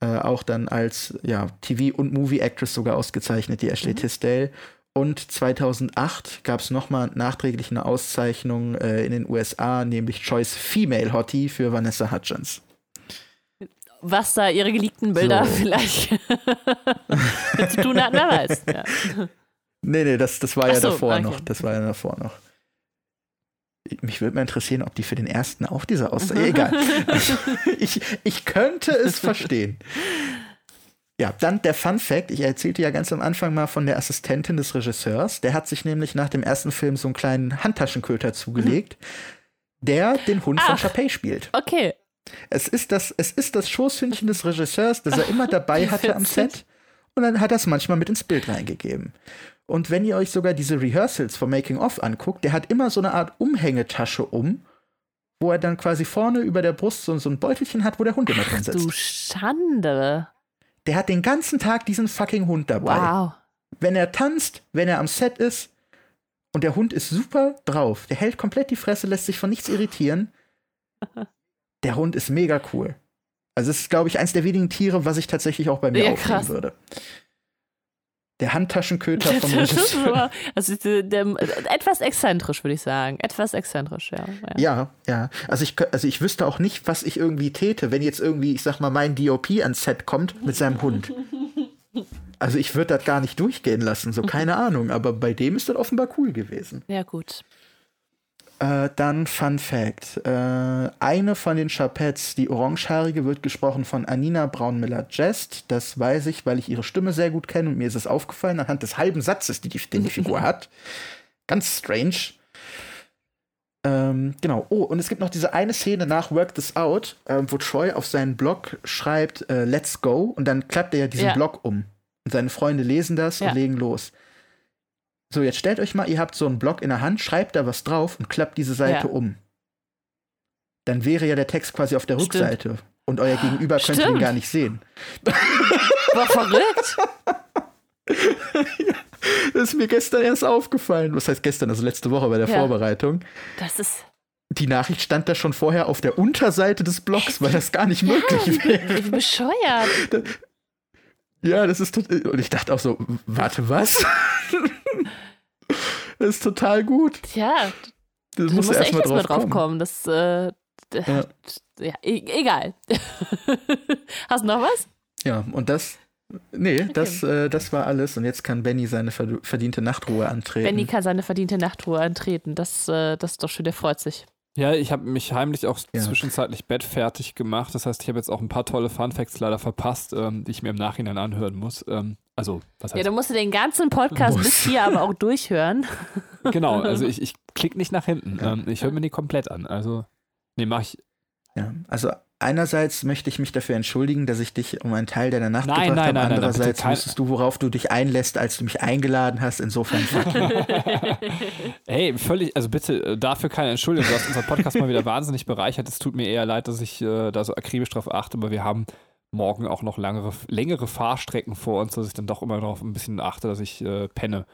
äh, auch dann als ja, TV- und Movie-Actress sogar ausgezeichnet, die Ashley mhm. Tisdale. Und 2008 gab es nochmal nachträglich eine Auszeichnung äh, in den USA, nämlich Choice Female Hottie für Vanessa Hutchins. Was da ihre geleakten Bilder so. vielleicht zu tun hat, wer weiß. Ja. Nee, nee, das, das war Ach ja so, davor okay. noch. Das war ja davor noch mich würde mal interessieren, ob die für den ersten auch diese Aussage. Egal. ich, ich könnte es verstehen. Ja, dann der Fun Fact. Ich erzählte ja ganz am Anfang mal von der Assistentin des Regisseurs. Der hat sich nämlich nach dem ersten Film so einen kleinen Handtaschenköter zugelegt, der den Hund Ach, von Chappé spielt. Okay. Es ist das, es ist das Schoßhündchen des Regisseurs, das er immer dabei hatte am Set. Und dann hat er es manchmal mit ins Bild reingegeben. Und wenn ihr euch sogar diese Rehearsals vom Making of anguckt, der hat immer so eine Art Umhängetasche um, wo er dann quasi vorne über der Brust so, so ein Beutelchen hat, wo der Hund immer drin sitzt. Du Schande. Der hat den ganzen Tag diesen fucking Hund dabei. Wow. Wenn er tanzt, wenn er am Set ist und der Hund ist super drauf, der hält komplett die Fresse, lässt sich von nichts irritieren. Der Hund ist mega cool. Also es ist, glaube ich, eins der wenigen Tiere, was ich tatsächlich auch bei mir ja, aufnehmen würde. Der Handtaschenköter vom Regisseur. also der, der, etwas exzentrisch, würde ich sagen. Etwas exzentrisch, ja. ja. Ja, ja. Also ich, also ich wüsste auch nicht, was ich irgendwie täte, wenn jetzt irgendwie, ich sag mal, mein DOP ans Set kommt mit seinem Hund. Also ich würde das gar nicht durchgehen lassen, so keine Ahnung. Aber bei dem ist das offenbar cool gewesen. Ja, gut. Äh, dann Fun Fact. Äh, eine von den Chapettes, die Orangehaarige, wird gesprochen von Anina Braunmiller-Jest. Das weiß ich, weil ich ihre Stimme sehr gut kenne und mir ist es aufgefallen anhand des halben Satzes, die die, den die Figur hat. Ganz strange. Ähm, genau. Oh, und es gibt noch diese eine Szene nach Work This Out, ähm, wo Troy auf seinen Blog schreibt, äh, Let's Go, und dann klappt er ja diesen Ja. Blog um. Und seine Freunde lesen das Ja. und legen los. So, jetzt stellt euch mal, ihr habt so einen Block in der Hand, schreibt da was drauf und klappt diese Seite Ja. um. Dann wäre ja der Text quasi auf der Stimmt. Rückseite. Und euer Gegenüber könnte ihn gar nicht sehen. War verrückt. Das ist mir gestern erst aufgefallen. Was heißt gestern? Also letzte Woche bei der Ja. Vorbereitung. Das ist. Die Nachricht stand da schon vorher auf der Unterseite des Blogs, weil das gar nicht möglich wäre. Wie bescheuert. Ja, das ist tot- und ich dachte auch so, warte, was? Das ist total gut. Tja, Das du musst musst du echt erstmal erstmal drauf drauf kommen. kommen. Das, äh, Ja. ja, e egal. Hast du noch was? Ja, und das, nee, das, äh, das war alles. Und jetzt kann Benny seine verd- verdiente Nachtruhe antreten. Benny kann seine verdiente Nachtruhe antreten. Das, äh, das ist doch schön, der freut sich. Ja, ich habe mich heimlich auch Ja. zwischenzeitlich bettfertig gemacht. Das heißt, ich habe jetzt auch ein paar tolle Funfacts leider verpasst, ähm, die ich mir im Nachhinein anhören muss. Ähm, also, was Ja, heißt du musst den ganzen Podcast Muss. bis hier aber auch durchhören. Genau, also ich, ich klicke nicht nach hinten. Ähm, ich höre mir die komplett an. Also, nee, mach ich. Ja, also einerseits möchte ich mich dafür entschuldigen, dass ich dich um einen Teil deiner Nacht Nein, gebracht nein, habe. nein, nein, nein, Andererseits bitte kein- wusstest du, worauf du dich einlässt, als du mich eingeladen hast. Insofern. Hey, völlig, also bitte äh, dafür keine Entschuldigung. Du hast unseren Podcast mal wieder wahnsinnig bereichert. Es tut mir eher leid, dass ich äh, da so akribisch drauf achte, aber wir haben morgen auch noch langere, längere Fahrstrecken vor uns, dass ich dann doch immer darauf ein bisschen achte, dass ich äh, penne.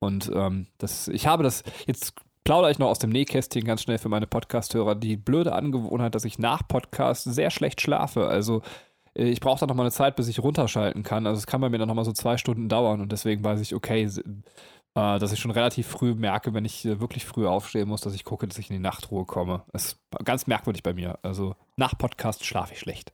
Und ähm, das, ich habe das, jetzt plaudere ich noch aus dem Nähkästchen ganz schnell für meine Podcast-Hörer, die blöde Angewohnheit, dass ich nach Podcast sehr schlecht schlafe. Also äh, ich brauche dann noch mal eine Zeit, bis ich runterschalten kann. Also es kann bei mir dann noch mal so zwei Stunden dauern und deswegen weiß ich, okay, äh, dass ich schon relativ früh merke, wenn ich äh, wirklich früh aufstehen muss, dass ich gucke, dass ich in die Nachtruhe komme. Das ist ganz merkwürdig bei mir. Also nach Podcast schlafe ich schlecht.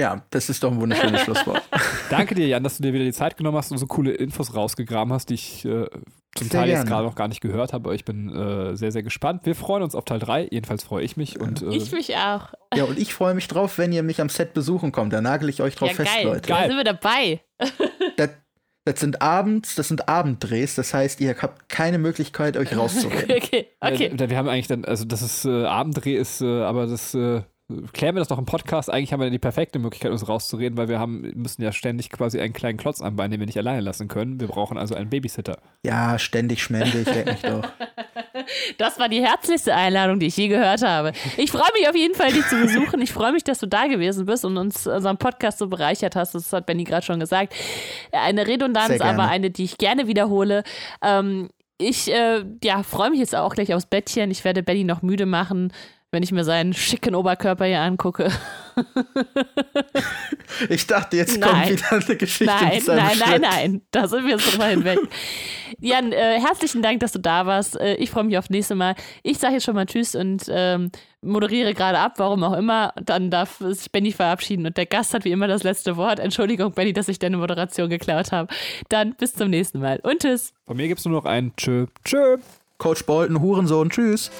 Ja, das ist doch ein wunderschönes Schlusswort. Danke dir, Jan, dass du dir wieder die Zeit genommen hast und so coole Infos rausgegraben hast, die ich äh, zum Sehr Teil jetzt gerne. gerade noch gar nicht gehört habe. Aber ich bin äh, sehr, sehr gespannt. Wir freuen uns auf Teil 3. Jedenfalls freue ich mich. Und, äh, Ich mich auch. Ja, und ich freue mich drauf, wenn ihr mich am Set besuchen kommt. Da nagel ich euch drauf Ja, fest, geil. Leute. Da sind wir dabei. Das, das sind Abends, das sind Abenddrehs. Das heißt, ihr habt keine Möglichkeit, euch rauszureden. Okay, okay. Äh, wir haben eigentlich dann, also das ist äh, Abenddreh ist, äh, aber das äh, klären wir das noch im Podcast. Eigentlich haben wir die perfekte Möglichkeit, uns rauszureden, weil wir haben müssen ja ständig quasi einen kleinen Klotz anbeinen, den wir nicht alleine lassen können. Wir brauchen also einen Babysitter. Ja, ständig schmende ich, leck mich doch. Das war die herzlichste Einladung, die ich je gehört habe. Ich freue mich auf jeden Fall, dich zu besuchen. Ich freue mich, dass du da gewesen bist und uns unseren Podcast so bereichert hast. Das hat Benny gerade schon gesagt. Eine Redundanz, aber eine, die ich gerne wiederhole. Ähm, ich äh, ja, freue mich jetzt auch gleich aufs Bettchen. Ich werde Benny noch müde machen, wenn ich mir seinen schicken Oberkörper hier angucke. Ich dachte, jetzt Nein. kommt wieder eine Geschichte Nein, nein, nein, Schritt. nein. Da sind wir jetzt drüber hinweg. Jan, äh, herzlichen Dank, dass du da warst. Äh, ich freue mich aufs nächste Mal. Ich sage jetzt schon mal Tschüss und ähm, moderiere gerade ab, warum auch immer. Dann darf sich Benny verabschieden und der Gast hat wie immer das letzte Wort. Entschuldigung, Benny, dass ich deine Moderation geklaut habe. Dann bis zum nächsten Mal und tschüss. Von mir gibt es nur noch ein Tschö. Tschö. Coach Bolton, Hurensohn, tschüss.